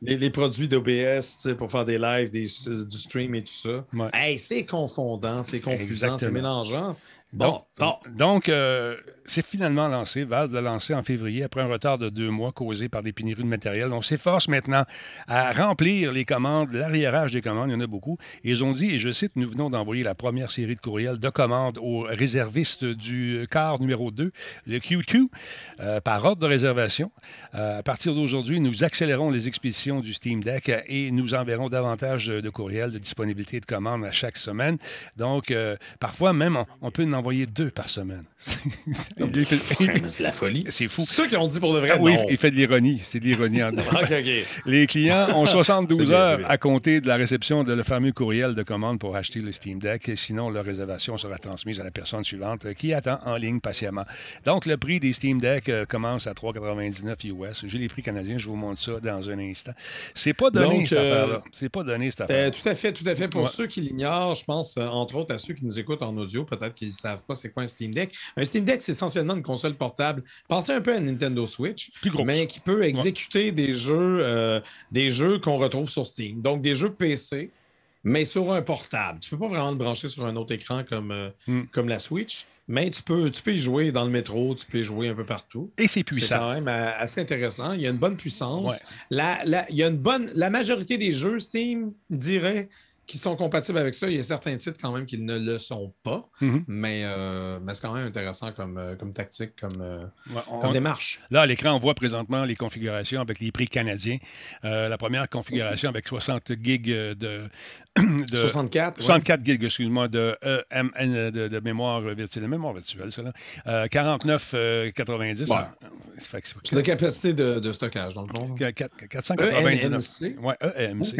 Speaker 2: les, les produits d'OBS pour faire des lives, des, du stream et tout ça.
Speaker 1: Ouais.
Speaker 2: Hey, c'est confondant, c'est confusant, c'est mélangeant. Bon,
Speaker 1: Donc,
Speaker 2: bon.
Speaker 1: donc euh, c'est finalement lancé. Valve l'a lancé en février après un retard de deux mois causé par des pénuries de matériel. On s'efforce maintenant à remplir les commandes, l'arriérage des commandes, il y en a beaucoup. Ils ont dit, et je cite, nous venons d'envoyer la première série de courriels de commandes aux réservistes du quart numéro 2, le QQ, euh, par ordre de réservation. Euh, à partir d'aujourd'hui, nous accélérons les expéditions du Steam Deck et nous enverrons davantage de, de courriels de disponibilité de commandes à chaque semaine. Donc, euh, parfois même, on, on peut en envoyer deux par semaine. Il fait-
Speaker 2: c'est la folie.
Speaker 1: C'est fou.
Speaker 2: C'est ceux qui ont dit pour de vrai.
Speaker 1: Ah oui,
Speaker 2: non.
Speaker 1: il fait de l'ironie. C'est de l'ironie en dedans.
Speaker 2: OK, OK.
Speaker 1: Les clients ont 72
Speaker 2: C'est bien,
Speaker 1: heures à compter de la réception de le fameux courriel de commande pour acheter le Steam Deck. Sinon, leur réservation sera transmise à la personne suivante euh, qui attend en ligne patiemment. Donc, le prix des Steam Deck euh, commence à 3,99 US. J'ai les prix canadiens, je vous montre ça dans un instant. C'est pas donné,
Speaker 2: Donc,
Speaker 1: cette
Speaker 2: euh,
Speaker 1: affaire-là. C'est pas donné, cette
Speaker 2: Euh,
Speaker 1: affaire.
Speaker 2: tout à fait, tout à fait. Pour
Speaker 1: Ouais.
Speaker 2: ceux qui l'ignorent, je pense, euh, entre autres, à ceux qui nous écoutent en audio, peut-être qu'ils ne savent pas c'est quoi un Steam Deck. Un Steam Deck, c'est essentiellement une console portable. Pensez un peu à Nintendo Switch,
Speaker 1: Plus gros.
Speaker 2: mais qui peut exécuter des jeux, euh, des jeux qu'on retrouve sur Steam. Donc, des jeux PC, mais sur un portable. Tu ne peux pas vraiment le brancher sur un autre écran comme, euh,
Speaker 1: Hmm.
Speaker 2: comme la Switch, mais tu peux, tu peux y jouer dans le métro, tu peux y jouer un peu partout.
Speaker 1: Et c'est
Speaker 2: C'est
Speaker 1: puissant.
Speaker 2: quand même euh, assez intéressant. Il y a une bonne puissance.
Speaker 1: Ouais.
Speaker 2: La, la- il y a une bonne, la majorité des jeux Steam dirait qui sont compatibles avec ça. Il y a certains titres quand même qui ne le sont pas,
Speaker 1: Mhm.
Speaker 2: mais, euh, mais c'est quand même intéressant comme, euh, comme tactique, comme, euh,
Speaker 1: Ouais, on-
Speaker 2: comme démarche.
Speaker 1: Là, à l'écran, on voit présentement les configurations avec les prix canadiens. Euh, la première configuration avec 60 gigs de, de
Speaker 2: 64. ouais.
Speaker 1: 64 gigs, excuse-moi, de, EMN, de, de mémoire virtuelle, mémoire virtuelle, ça, là. Euh, 49,90.
Speaker 2: Ouais.
Speaker 1: c'est-
Speaker 2: De capacité de, de stockage, dans le fond.
Speaker 1: Qu- quatre- 499.
Speaker 2: EMC.
Speaker 1: Oui, EMC.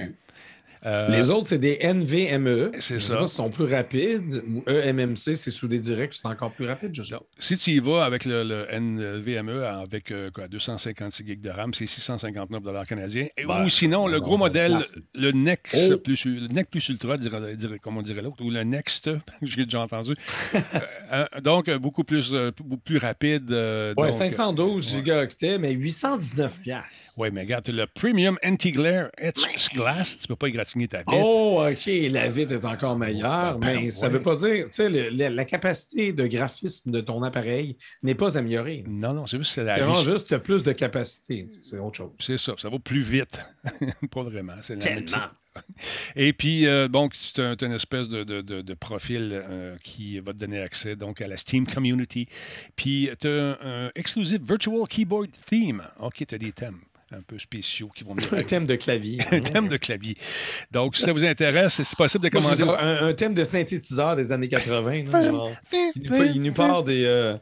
Speaker 1: Euh,
Speaker 2: Les autres, c'est des NVMe.
Speaker 1: C'est
Speaker 2: E.
Speaker 1: Ça.
Speaker 2: s'ils sont plus rapides. Ou E EMMC, c'est sous des directs, c'est encore plus rapide, je sais
Speaker 1: donc, si tu y vas avec le, le NVMe avec euh, quoi, 256 gigs de RAM, c'est 659 canadiens. Et-
Speaker 2: Ben,
Speaker 1: ou sinon, le
Speaker 2: non,
Speaker 1: gros modèle,
Speaker 2: place.
Speaker 1: le Next,
Speaker 2: Oh.
Speaker 1: plus, le Next plus Ultra, comme on dirait l'autre, ou le Next, j'ai déjà entendu. Euh, euh, donc, euh, beaucoup plus, euh, rapide. euh,
Speaker 2: Ouais,
Speaker 1: donc,
Speaker 2: 512
Speaker 1: ouais.
Speaker 2: gigaoctets, mais 819 piastres.
Speaker 1: Oui, mais regarde, tu as le Premium Anti-Glare Etch Glass. Tu peux pas ta.
Speaker 2: Oh, OK, la vitre est encore meilleure,
Speaker 1: Ben,
Speaker 2: mais ça ne veut pas dire, tu sais, la, la capacité de graphisme de ton appareil n'est pas améliorée.
Speaker 1: Non, non, c'est juste que c'est la
Speaker 2: C'est juste plus de capacité, c'est autre chose.
Speaker 1: C'est ça, ça va plus vite. pas vraiment. C'est la même
Speaker 2: Tellement.
Speaker 1: Et puis, euh, donc, tu as, une espèce de, de- de- de profil euh, qui va te donner accès donc, à la Steam Community. Puis, tu as un, un exclusive Virtual Keyboard Theme. OK, tu as des thèmes un peu spéciaux qui vont venir.
Speaker 2: Un thème de clavier.
Speaker 1: un thème de clavier. Donc, si ça vous intéresse, c'est possible de commander.
Speaker 2: un, un thème de synthétiseur des années 80. là, genre. il, nous, il nous part des. euh,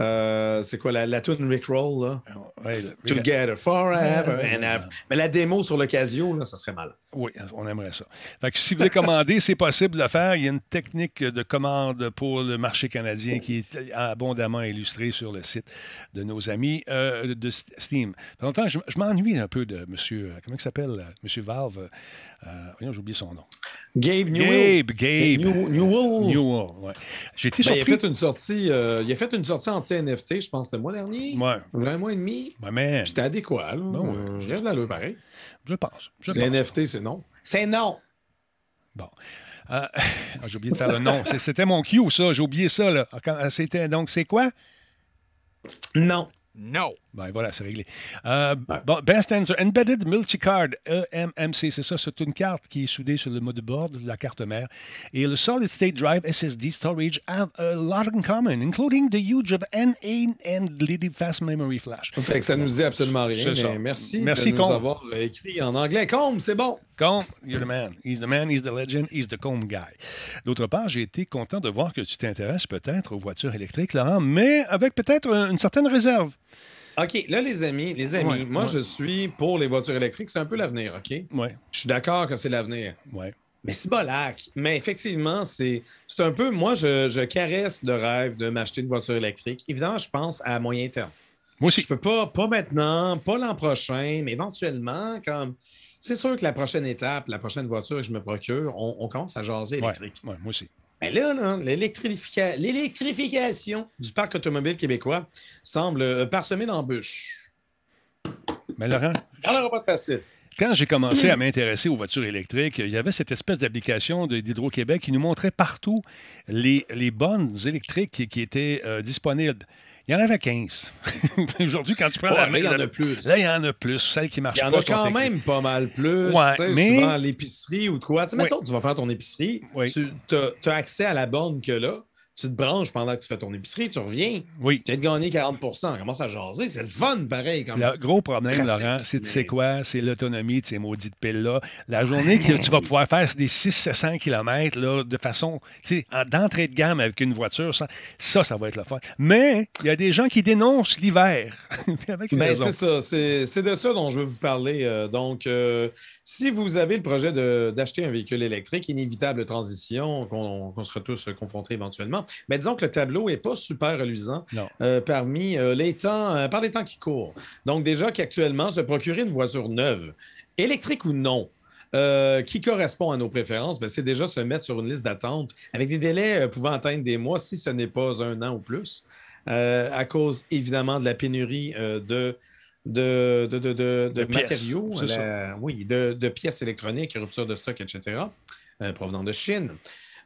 Speaker 2: euh, c'est quoi la, la tune Rickroll, là?
Speaker 1: Ouais, le-
Speaker 2: Together forever and ever. Mais la démo sur le Casio, là, ça serait mal.
Speaker 1: Oui, on aimerait ça. Fait que si vous voulez commander, c'est possible de le faire. Il y a une technique de commande pour le marché canadien qui est abondamment illustrée sur le site de nos amis euh, de Steam. Ça longtemps, je, je m'ennuie un peu de monsieur, euh, comment il s'appelle, euh, monsieur Valve. Euh, voyons, j'ai oublié son nom.
Speaker 2: Gabe Newell.
Speaker 1: Gabe, Gabe.
Speaker 2: New- Newell.
Speaker 1: Newell, ouais. J'ai été
Speaker 2: Ben, il, a
Speaker 1: surpris.
Speaker 2: fait une sortie, euh, il a fait une sortie anti-NFT, je pense, le mois dernier.
Speaker 1: Ouais.
Speaker 2: Ou Un mois et demi.
Speaker 1: Ouais, mais
Speaker 2: C'était adéquat. Là.
Speaker 1: Bon, ouais.
Speaker 2: Euh, je rêve de l'allure pareil.
Speaker 1: je pense. Je
Speaker 2: Les
Speaker 1: pense.
Speaker 2: NFT, c'est non. C'est non.
Speaker 1: Bon. Euh, ah, j'ai oublié de faire le nom. C'est- C'était mon cue, ça. J'ai oublié ça. Là. Quand- C'était, donc, c'est quoi?
Speaker 2: Non.
Speaker 5: No.
Speaker 1: Ben voilà, c'est réglé. Euh, bon, Best Answer. Embedded Multicard, EMMC, c'est ça. C'est une carte qui est soudée sur le motherboard de la carte mère. Et le Solid State Drive SSD Storage have a lot in common, including the use of NA and LED Fast Memory Flash.
Speaker 2: Fait que ça nous dit absolument rien. Mais merci,
Speaker 1: Merci,
Speaker 2: de nous
Speaker 1: Combe.
Speaker 2: avoir écrit en anglais. Combe, c'est bon.
Speaker 1: Combe, you're the man. He's the man, he's the legend, he's the comb guy. D'autre part, j'ai été content de voir que tu t'intéresses peut-être aux voitures électriques, Laurent, mais avec peut-être euh, une certaine réserve.
Speaker 2: OK, là, les amis, les amis,
Speaker 1: Ouais,
Speaker 2: moi,
Speaker 1: ouais.
Speaker 2: je suis pour les voitures électriques. C'est un peu l'avenir, OK?
Speaker 1: Ouais,
Speaker 2: Je suis d'accord que c'est l'avenir.
Speaker 1: ouais.
Speaker 2: Mais c'est bolac. Mais effectivement, c'est c'est un peu. Moi, je, je caresse le rêve de m'acheter une voiture électrique. Évidemment, je pense à moyen terme.
Speaker 1: Moi
Speaker 2: Je
Speaker 1: aussi.
Speaker 2: peux pas, pas maintenant, pas l'an prochain, mais éventuellement, comme. C'est sûr que la prochaine étape, la prochaine voiture que je me procure, on, on commence à jaser électrique.
Speaker 1: ouais, moi aussi.
Speaker 2: Mais là, là, l'électrifica- l'électrification du parc automobile québécois semble euh, parsemée d'embûches.
Speaker 1: Mais Laurent,
Speaker 2: Ça n'aura pas de facile.
Speaker 1: quand j'ai commencé à m'intéresser aux voitures électriques, il y avait cette espèce d'application d'Hydro-Québec qui nous montrait partout les, les bonnes électriques qui, qui étaient euh, disponibles. Il y en avait 15. Aujourd'hui, quand tu prends
Speaker 2: Ouais,
Speaker 1: la
Speaker 2: là, il y en a plus.
Speaker 1: Là, il y en a plus. Celles qui
Speaker 2: Il
Speaker 1: marchent
Speaker 2: y en
Speaker 1: pas
Speaker 2: a quand même pas mal plus.
Speaker 1: Ouais, mais-
Speaker 2: Souvent à l'épicerie ou de quoi. Tu sais,
Speaker 1: Oui.
Speaker 2: mettons, tu vas faire ton épicerie,
Speaker 1: Oui.
Speaker 2: tu as, accès à la borne que là. Tu te branches pendant que tu fais ton épicerie, tu reviens,
Speaker 1: Oui.
Speaker 2: tu viens de gagner 40 On commence à jaser. C'est le fun, pareil. Comme...
Speaker 1: Le gros problème,
Speaker 2: Pratique,
Speaker 1: Laurent, c'est tu sais
Speaker 2: mais-
Speaker 1: quoi? C'est l'autonomie de ces maudites piles-là. La journée que tu vas pouvoir faire des 600-700 km là, de façon, tu sais, en- d'entrée de gamme avec une voiture, ça, ça, ça va être le fun. Mais il y a des gens qui dénoncent l'hiver. avec
Speaker 2: Ben, c'est ça. C'est c'est de ça dont je veux vous parler. Euh, donc, euh, si vous avez le projet de- d'acheter un véhicule électrique, inévitable transition qu'on qu'on sera tous confrontés éventuellement, mais disons que le tableau n'est pas super reluisant euh, parmi euh, les temps, euh, par les temps qui courent. Donc, déjà qu'actuellement, se procurer une voiture neuve, électrique ou non, euh, qui correspond à nos préférences, ben, c'est déjà se mettre sur une liste d'attente avec des délais euh, pouvant atteindre des mois si ce n'est pas un an ou plus, euh, à cause évidemment de la pénurie de, de, de, de, de- de
Speaker 1: De pièces,
Speaker 2: matériaux, la- oui, de, pièces électroniques, rupture de stock, etc., provenant de Chine.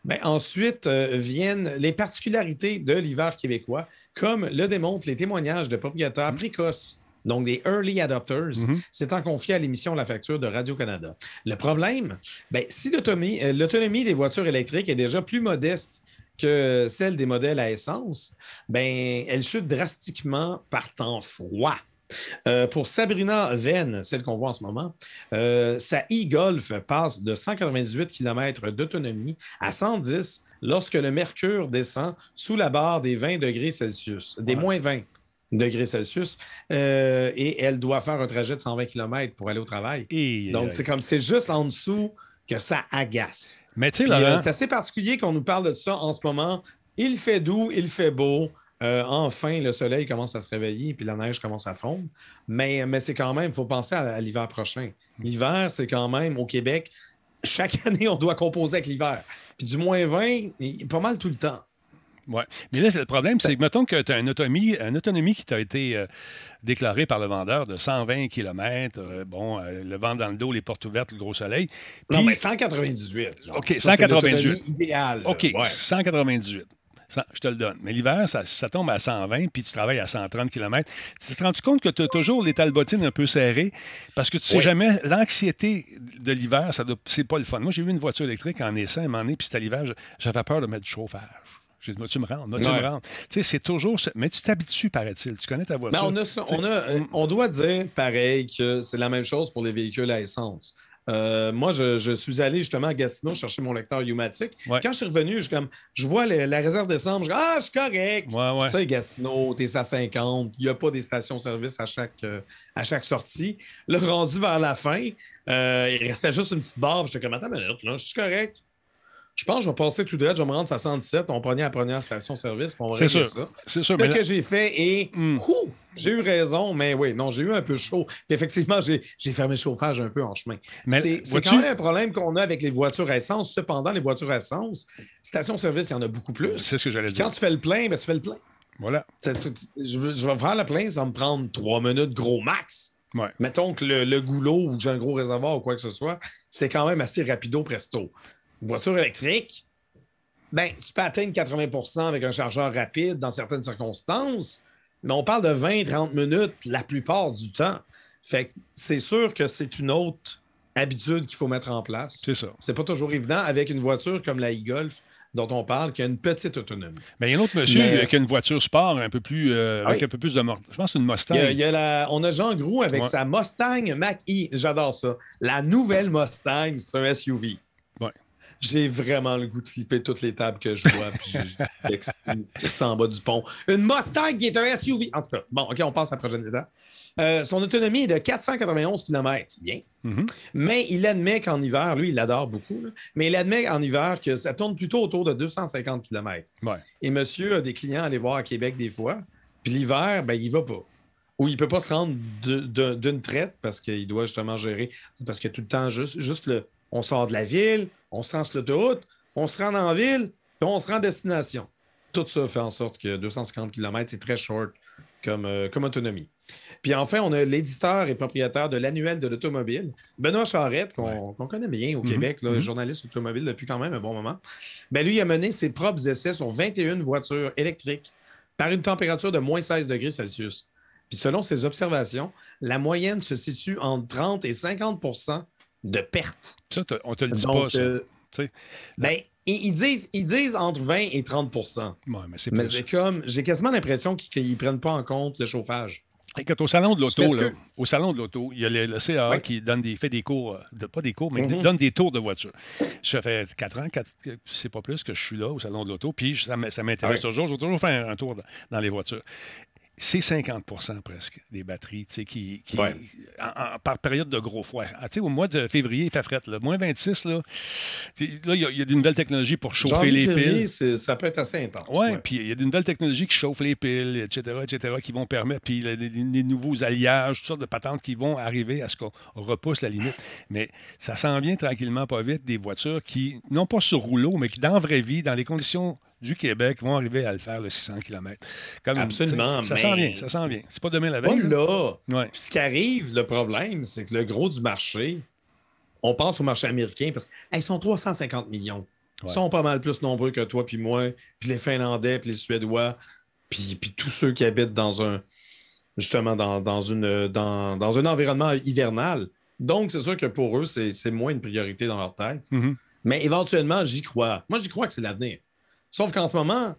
Speaker 2: Ben, ensuite euh, viennent les particularités de l'hiver québécois, comme le démontrent les témoignages de propriétaires précoces, donc des early adopters,
Speaker 1: Mhm.
Speaker 2: s'étant confiés à l'émission La Facture de Radio-Canada. Le problème, ben, si l'autonomie euh, l'autonomie des voitures électriques est déjà plus modeste que celle des modèles à essence, ben, elle chute drastiquement par temps froid. Euh, pour Sabrina Venn, celle qu'on voit en ce moment, euh, sa e-Golf passe de 198 km d'autonomie à 110 lorsque le mercure descend sous la barre des 20 degrés Celsius, des
Speaker 1: Ouais.
Speaker 2: moins 20 degrés Celsius, euh, et elle doit faire un trajet de 120 km pour aller au travail.
Speaker 1: Et-
Speaker 2: Donc, c'est comme c'est juste en dessous que ça agace.
Speaker 1: Mais tu sais,
Speaker 2: c'est assez particulier qu'on nous parle de ça en ce moment. Il fait doux, il fait beau. Euh, enfin, le soleil commence à se réveiller puis la neige commence à fondre. Mais, mais c'est quand même, il faut penser à, à l'hiver prochain. L'hiver, c'est quand même au Québec, chaque année, on doit composer avec l'hiver. Puis du moins 20, il- pas mal tout le temps.
Speaker 1: Ouais. Mais là, c'est le problème, c'est que mettons que tu as une autonomie, une autonomie qui t'a été euh, déclarée par le vendeur de 120 km, bon, euh, le vent dans le dos, les portes ouvertes, le gros soleil.
Speaker 2: non, mais 198. genre.
Speaker 1: OK,
Speaker 2: Ça, c'est
Speaker 1: 198.
Speaker 2: l'autonomie idéale. là.
Speaker 1: OK,
Speaker 2: Ouais.
Speaker 1: 198. Je te le donne. Mais l'hiver, ça, ça tombe à 120, puis tu travailles à 130 km. Tu te rends compte que tu as toujours les talbotines un peu serrées? Parce que tu sais
Speaker 2: Oui.
Speaker 1: jamais, l'anxiété de l'hiver, ça c'est pas le fun. Moi, j'ai eu une voiture électrique en essai un moment donné, puis c'était l'hiver, j'avais peur de mettre du chauffage. J'ai dit, tu me rends, tu
Speaker 2: Ouais.
Speaker 1: me rendre? Tu sais, c'est toujours. Mais tu t'habitues, paraît-il. Tu connais ta
Speaker 2: Mais
Speaker 1: voiture.
Speaker 2: on, a ça- on, a, euh, on doit dire pareil que c'est la même chose pour les véhicules à essence. Euh, moi, je, je suis allé justement à Gatineau chercher mon lecteur Umatic.
Speaker 1: Ouais.
Speaker 2: Quand je suis revenu, je, suis comme, je vois le- la réserve d'essence, je dis Ah, je suis correct.
Speaker 1: Ouais, ouais.
Speaker 2: Tu sais, Gatineau, t'es à 50, il n'y a pas des stations-service à chaque, euh, à chaque sortie. Là, rendu vers la fin, euh, il restait juste une petite puis J'étais comme Attends une minute, là, je suis correct. Je pense que je vais passer tout droit, je vais me rendre à 117, on prenait la première station-service, puis on va
Speaker 1: sûr.
Speaker 2: ça.
Speaker 1: C'est sûr.
Speaker 2: Ce
Speaker 1: Mais là-
Speaker 2: que j'ai fait et
Speaker 1: Mm.
Speaker 2: ouh, j'ai eu raison, mais oui, non, j'ai eu un peu chaud. Puis effectivement, j'ai fermé le chauffage un peu en chemin.
Speaker 1: Mais
Speaker 2: C'est quand même un problème qu'on a avec les voitures à essence. Cependant, les voitures à essence, station-service, il y en a beaucoup plus.
Speaker 1: c'est ce que j'allais
Speaker 2: Puis Quand
Speaker 1: dire.
Speaker 2: tu fais le plein, ben, tu fais le plein.
Speaker 1: Voilà.
Speaker 2: Tu- Je, veux- je vais faire le plein, ça va me prendre trois minutes gros max.
Speaker 1: Ouais.
Speaker 2: Mettons que le, le goulot ou que j'ai un gros réservoir ou quoi que ce soit, c'est quand même assez rapido presto. Une voiture électrique, ben, tu peux atteindre 80% avec un chargeur rapide dans certaines circonstances, mais on parle de 20-30 minutes la plupart du temps. Fait que c'est sûr que c'est une autre habitude qu'il faut mettre en place.
Speaker 1: C'est ça.
Speaker 2: C'est pas toujours évident avec une voiture comme la e-Golf dont on parle qui a une petite autonomie.
Speaker 1: Mais il y a un autre monsieur
Speaker 2: Mais-
Speaker 1: qui a une voiture sport un peu plus, euh, avec un peu plus de. Je pense que c'est une Mustang.
Speaker 2: Il y a- il y a la- on a Jean Groux avec
Speaker 1: Ouais.
Speaker 2: sa Mustang Mach-E. J'adore ça. La nouvelle Mustang, c'est un SUV. J'ai vraiment le goût de flipper toutes les tables que je vois. puis sont en bas du pont. Une Mustang qui est un SUV. En tout cas, bon, OK, on passe à la prochaine étape. Euh, son autonomie est de 491 km. C'est bien.
Speaker 1: Mhm.
Speaker 2: Mais il admet qu'en hiver, lui, il l'adore beaucoup, là, mais il admet en hiver que ça tourne plutôt autour de 250 km.
Speaker 1: Ouais.
Speaker 2: Et monsieur a des clients à aller voir à Québec des fois. Puis l'hiver, ben, il va pas. Ou il peut pas se rendre d'une traite parce qu'il doit justement gérer. Parce que tout le temps, juste, juste le. On sort de la ville, on se rend sur l'autoroute, on se rend en ville, puis on se rend à destination. Tout ça fait en sorte que 250 km, c'est très short comme, euh, comme autonomie. Puis enfin, on a l'éditeur et propriétaire de l'annuel de l'automobile, Benoît Charette, qu'on connaît bien au
Speaker 1: Mhm,
Speaker 2: Québec, là,
Speaker 1: mhm.
Speaker 2: journaliste automobile depuis quand même un bon moment. Ben, lui, il a mené ses propres essais sur 21 voitures électriques par une température de moins 16 degrés Celsius. Puis selon ses observations, la moyenne se situe entre 30 et 50 de pertes.
Speaker 1: Ça, on te le dit
Speaker 2: Donc,
Speaker 1: pas, ça.
Speaker 2: euh, ben, ils, disent, ils disent entre 20 et 30
Speaker 1: Ouais, mais c'est
Speaker 2: Mais comme, j'ai quasiment l'impression qu'ils ne prennent pas en compte le chauffage.
Speaker 1: Écoute, au salon de l'auto,
Speaker 2: que-
Speaker 1: au salon de l'auto, il y a le, le CA
Speaker 2: Ouais.
Speaker 1: qui donne des, fait des cours, euh, de, pas des cours, mais
Speaker 2: Mhm.
Speaker 1: donne des tours de voiture. Ça fait quatre ans, c'est pas plus que je suis là au salon de l'auto, puis ça, m'intéresse
Speaker 2: Ouais.
Speaker 1: toujours. Je vais toujours faire un tour dans, dans les voitures. C'est 50% presque des batteries tu sais, qui, qui-
Speaker 2: Ouais.
Speaker 1: en- en- par période de gros froid. Ah, tu sais, au mois de février, il fait fret. Là. Moins 26, là, il y, a- a de nouvelles technologies pour chauffer les
Speaker 2: février,
Speaker 1: piles.
Speaker 2: ça peut être assez intense.
Speaker 1: Oui,
Speaker 2: ouais.
Speaker 1: puis il y a de nouvelles technologies qui chauffent les piles, etc., etc., qui vont permettre, puis les, les- les nouveaux alliages, toutes sortes de patentes qui vont arriver à ce qu'on repousse la limite. Mais ça s'en vient tranquillement, pas vite, des voitures qui, non pas sur rouleau, mais qui, dans la vraie vie, dans les conditions du Québec, vont arriver à le faire, le 600 km. Comme,
Speaker 2: Absolument,
Speaker 1: Ça s'en vient, ça s'en vient. C'est pas demain la
Speaker 2: Pas
Speaker 1: veille. là.
Speaker 2: là.
Speaker 1: Ouais.
Speaker 2: Ce qui arrive, le problème, c'est que le gros du marché, on pense au marché américain parce qu'ils sont 350 millions. Ils
Speaker 1: Ouais.
Speaker 2: sont pas mal plus nombreux que toi, puis moi, puis les Finlandais, puis les Suédois, puis, puis tous ceux qui habitent dans un justement dans, dans une, dans, dans un environnement hivernal. Donc, c'est sûr que pour eux, c'est moins une priorité dans leur tête.
Speaker 1: Mhm.
Speaker 2: Mais éventuellement, j'y crois. Moi, j'y crois que c'est l'avenir. Sauf qu'en ce moment,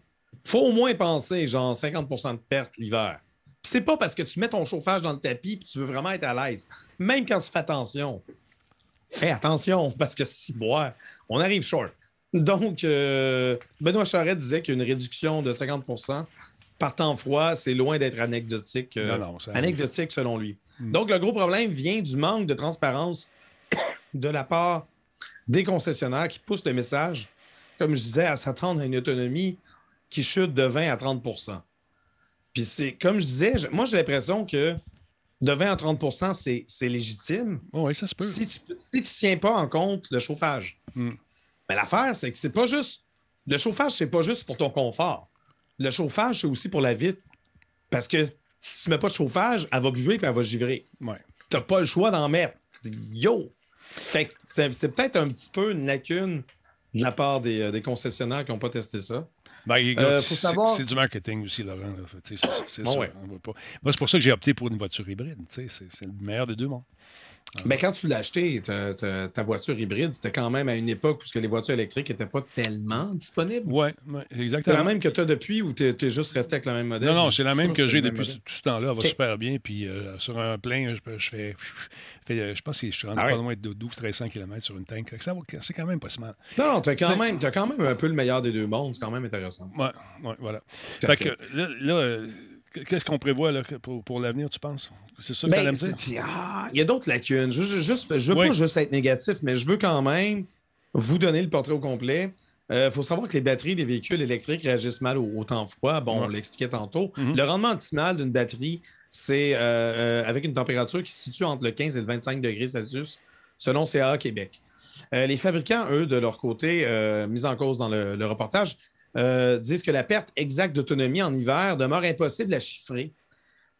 Speaker 2: il faut au moins penser genre 50% de perte l'hiver. Puis C'est pas parce que tu mets ton chauffage dans le tapis et tu veux vraiment être à l'aise. Même quand tu fais attention, fais attention parce que si boire, on arrive short. Donc, euh, Benoît Charette disait qu'une réduction de 50% par temps froid, c'est loin d'être anecdotique. euh,
Speaker 1: Non, non, ça-
Speaker 2: anecdotique selon lui.
Speaker 1: Mm.
Speaker 2: Donc, le gros problème vient du manque de transparence de la part des concessionnaires qui poussent le message, comme je disais, à s'attendre à une autonomie qui chute de 20 à 30% Puis c'est, comme je disais, moi j'ai l'impression que de 20 à 30 c'est, c'est légitime
Speaker 1: Oh, oui, ça se peut.
Speaker 2: si tu ne tiens pas en compte le chauffage.
Speaker 1: Mm.
Speaker 2: Mais l'affaire, c'est que c'est pas juste. Le chauffage, c'est pas juste pour ton confort. Le chauffage, c'est aussi pour la vitre. Parce que si tu mets pas de chauffage, elle va buer et elle va givrer.
Speaker 1: Ouais.
Speaker 2: Tu n'as pas le choix d'en mettre. Yo! Fait que c'est, c'est peut-être un petit peu une lacune de la part des, euh, des concessionnaires qui n'ont pas testé ça.
Speaker 1: Ben,
Speaker 2: Euh, faut
Speaker 1: c'est-
Speaker 2: savoir-
Speaker 1: C'est du marketing aussi, Laurent. C'est
Speaker 2: Bon, ouais.
Speaker 1: Moi, c'est pour ça que j'ai opté pour une voiture hybride. c'est le meilleur des deux mondes.
Speaker 2: Mais quand tu l'as acheté, ta, ta- ta voiture hybride, c'était quand même à une époque où les voitures électriques n'étaient pas tellement disponibles.
Speaker 1: Oui, ouais,
Speaker 2: C'est
Speaker 1: exactement.
Speaker 2: la même que tu as depuis ou tu es, juste resté avec le même modèle?
Speaker 1: Non, non,
Speaker 2: Je
Speaker 1: c'est la même que
Speaker 2: c'est
Speaker 1: j'ai depuis tout ce temps-là. Elle va super bien. Puis euh, sur un plein, je, je fais, fais, euh, Je pense que je suis rendu
Speaker 2: Ah
Speaker 1: pas loin de 12-1300 km sur une tank. Fait C'est quand même pas si mal.
Speaker 2: Non, tu as, quand même- t'as quand même un peu le meilleur des deux mondes. C'est quand même intéressant.
Speaker 1: Ouais, ouais, voilà.
Speaker 2: À
Speaker 1: Fait que là, là, qu'est-ce qu'on prévoit là, pour, pour l'avenir, tu penses? C'est ça que
Speaker 2: Ben,
Speaker 1: dire?
Speaker 2: ah, il y a d'autres lacunes. Je, je, juste, je veux
Speaker 1: Oui.
Speaker 2: pas juste être négatif, mais je veux quand même vous donner le portrait au complet. Il faut savoir que les batteries des véhicules électriques réagissent mal au, au temps froid. Bon,
Speaker 1: Ouais.
Speaker 2: on l'expliquait tantôt.
Speaker 1: Mhm.
Speaker 2: Le rendement optimal d'une batterie, c'est euh, euh, avec une température qui se situe entre le 15 et le 25 degrés Celsius, selon CAA Québec. Euh, les fabricants, eux, de leur côté, euh, mis en cause dans le, le reportage, euh, disent que la perte exacte d'autonomie en hiver demeure impossible à chiffrer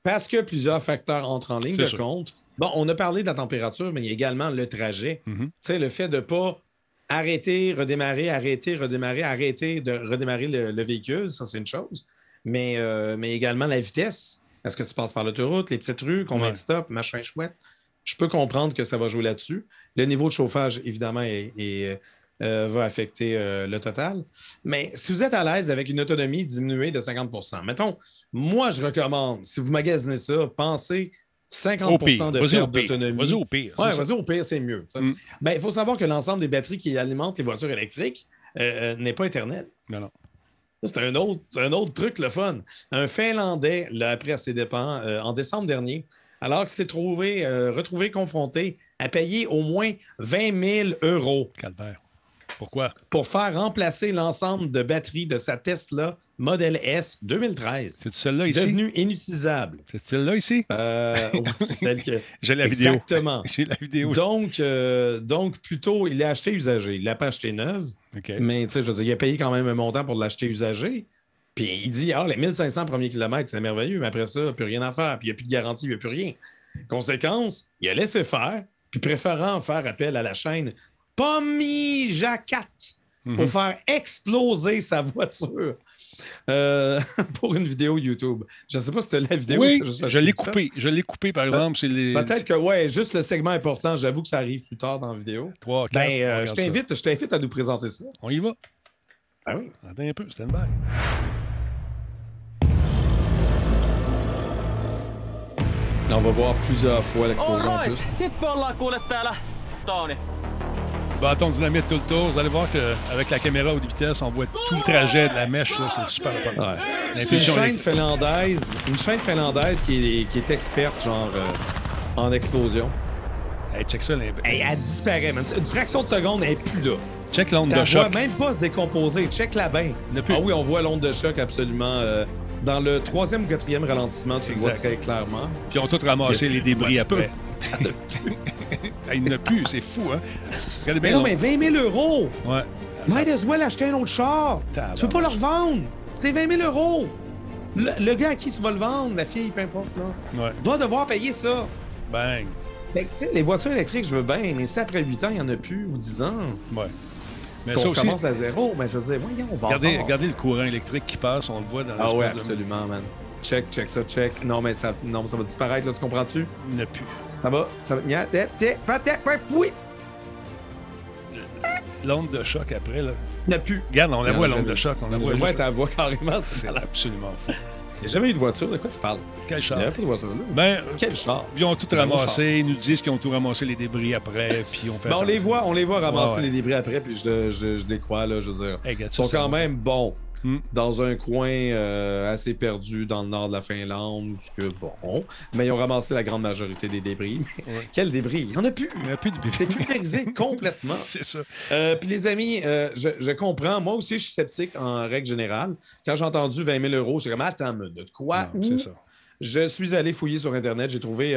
Speaker 2: parce que plusieurs facteurs entrent en ligne de
Speaker 1: sûr.
Speaker 2: compte. Bon, on a parlé de la température, mais il y a également le trajet.
Speaker 1: Mhm.
Speaker 2: Tu sais, le fait de ne pas arrêter, redémarrer, arrêter, redémarrer, arrêter de redémarrer le, le véhicule, ça, c'est une chose. mais, euh, mais également la vitesse. Est-ce que tu passes par l'autoroute, les petites rues, combien
Speaker 1: Ouais.
Speaker 2: de stops, machin chouette? Je peux comprendre que ça va jouer là-dessus. Le niveau de chauffage, évidemment, est- est, euh, va affecter euh, le total. Mais si vous êtes à l'aise avec une autonomie diminuée de 50% mettons, moi, je recommande, si vous magasinez ça, pensez 50
Speaker 1: Au pire.
Speaker 2: de perte
Speaker 1: pire.
Speaker 2: d'autonomie.
Speaker 1: Vas-y au pire. Ça.
Speaker 2: vas-y, au pire, c'est mieux.
Speaker 1: Mm.
Speaker 2: Ben, il faut savoir que l'ensemble des batteries qui alimentent les voitures électriques euh, n'est pas éternel.
Speaker 1: Non, non.
Speaker 2: C'est un autre, un autre truc, le fun. Un Finlandais l'a appris à ses dépens euh, en décembre dernier, alors qu'il s'est trouvé, euh, retrouvé confronté à payer au moins 20 000 euros
Speaker 1: Calvaire. Pourquoi?
Speaker 2: pour faire remplacer l'ensemble de batteries de sa Tesla Model S 2013,
Speaker 1: C'est celle-là ici?
Speaker 2: devenue inutilisable.
Speaker 1: C'est celle-là ici?
Speaker 2: Euh, c'est celle que...
Speaker 1: J'ai la vidéo.
Speaker 2: Exactement.
Speaker 1: J'ai la vidéo.
Speaker 2: Donc, euh, donc, plutôt, il l'a acheté usagé. Il l'a pas acheté neuve. Mais tu sais, je veux dire, il a payé quand même un montant pour l'acheter usagé. Puis il dit, ah, les 1500 premiers kilomètres, c'est merveilleux, mais après ça, plus rien à faire. Puis il n'y a plus de garantie, il n'y a plus rien. Conséquence, il a laissé faire, puis préférant faire appel à la chaîne Pommy Jacat pour
Speaker 1: Mhm.
Speaker 2: faire exploser sa voiture euh, pour une vidéo YouTube. Je ne sais pas si c'était la vidéo.
Speaker 1: Oui,
Speaker 2: juste
Speaker 1: je l'ai coupé. Je l'ai coupé, par exemple. Les
Speaker 2: Peut-être que, ouais, juste le segment important, j'avoue que ça arrive plus tard dans la vidéo.
Speaker 1: 3, 4.
Speaker 2: Ben, euh, je t'invite, je t'invite à nous présenter ça.
Speaker 1: On y va.
Speaker 2: Ah oui.
Speaker 1: Attends un peu, stand by.
Speaker 2: On va voir plusieurs fois l'explosion en plus.
Speaker 1: Bâton dynamite tout le tour. Vous allez voir qu'avec la caméra haute vitesse, on voit tout le trajet de la mèche. là. C'est super fun.
Speaker 2: Ouais. C'est une chaîne
Speaker 1: électrique.
Speaker 2: finlandaise, une chaîne finlandaise qui est, qui est experte, genre, euh, en explosion.
Speaker 1: Hey, check ça.
Speaker 2: Hey, elle disparaît, man. Une fraction de seconde, elle n'est plus là.
Speaker 1: Check l'onde de choc.
Speaker 2: même pas se décomposer. Check-la bien.
Speaker 1: Ne plus.
Speaker 2: Ah oui, on voit l'onde de choc absolument. euh, dans le troisième ou quatrième ralentissement, tu le vois très clairement.
Speaker 1: Puis ils ont tous ramassé les débris après. Hey, Il n'y en a plus, c'est fou, hein? Regardez
Speaker 2: Mais
Speaker 1: bien.
Speaker 2: non, mais 20 000 euros!
Speaker 1: Ouais.
Speaker 2: Might as well acheter un autre char. Tu peux pas le revendre. C'est 20 000 euros. Le, le gars à qui tu vas le vendre, la fille, peu importe, là,
Speaker 1: Ouais.
Speaker 2: va devoir payer ça.
Speaker 1: Bang.
Speaker 2: Fait que, tu sais, les voitures électriques, je veux bien, mais si après 8 ans, il n'y en a plus, ou 10 ans,
Speaker 1: Ouais. Mais ça aussi,
Speaker 2: commence à zéro, ben je veux dire, voyons, on va
Speaker 1: regardez, regardez le courant électrique qui passe, on le voit dans
Speaker 2: Ah ouais,
Speaker 1: l'espèce de-
Speaker 2: absolument, man. Check, check ça, check. Non, mais ça, non, mais ça va disparaître, là, tu comprends-tu?
Speaker 1: Il n'y a plus.
Speaker 2: Ça va, ça va.
Speaker 1: L'onde de choc après, là.
Speaker 2: Il n'y a plus.
Speaker 1: Regarde, on la voit,
Speaker 2: je-
Speaker 1: l'onde de choc. On la
Speaker 2: Je
Speaker 1: voit.
Speaker 2: vois
Speaker 1: juste-
Speaker 2: ta voix carrément, c'est
Speaker 1: absolument fou.
Speaker 2: Il n'y a jamais eu de voiture, de quoi tu parles?
Speaker 1: Quel
Speaker 2: Il
Speaker 1: char?
Speaker 2: n'y avait pas de voiture là.
Speaker 1: Ben,
Speaker 2: Quel char?
Speaker 1: ils ont tout ramassé. Ils nous disent qu'ils ont tout ramassé les débris après. Puis on fait.
Speaker 2: Ben, on les voit, on les voit ramasser
Speaker 1: Ouais, ouais.
Speaker 2: les débris après, puis je, je, je les crois, là, je veux dire.
Speaker 1: Hey,
Speaker 2: Ils sont quand même bons
Speaker 1: Hmm.
Speaker 2: dans un coin euh, assez perdu dans le nord de la Finlande, que bon, mais ils ont ramassé la grande majorité des débris.
Speaker 1: Ouais.
Speaker 2: Quel débris? Il n'y en a plus.
Speaker 1: Il n'y a plus de
Speaker 2: C'est pulvérisé complètement.
Speaker 1: C'est ça.
Speaker 2: Euh, Puis les amis, euh, je, je comprends. Moi aussi, je suis sceptique en règle générale. Quand j'ai entendu 20 000 euros, j'ai comme attends, une minute, quoi?
Speaker 1: Non,
Speaker 2: Où?
Speaker 1: C'est ça.
Speaker 2: Je suis allé fouiller sur Internet. J'ai trouvé.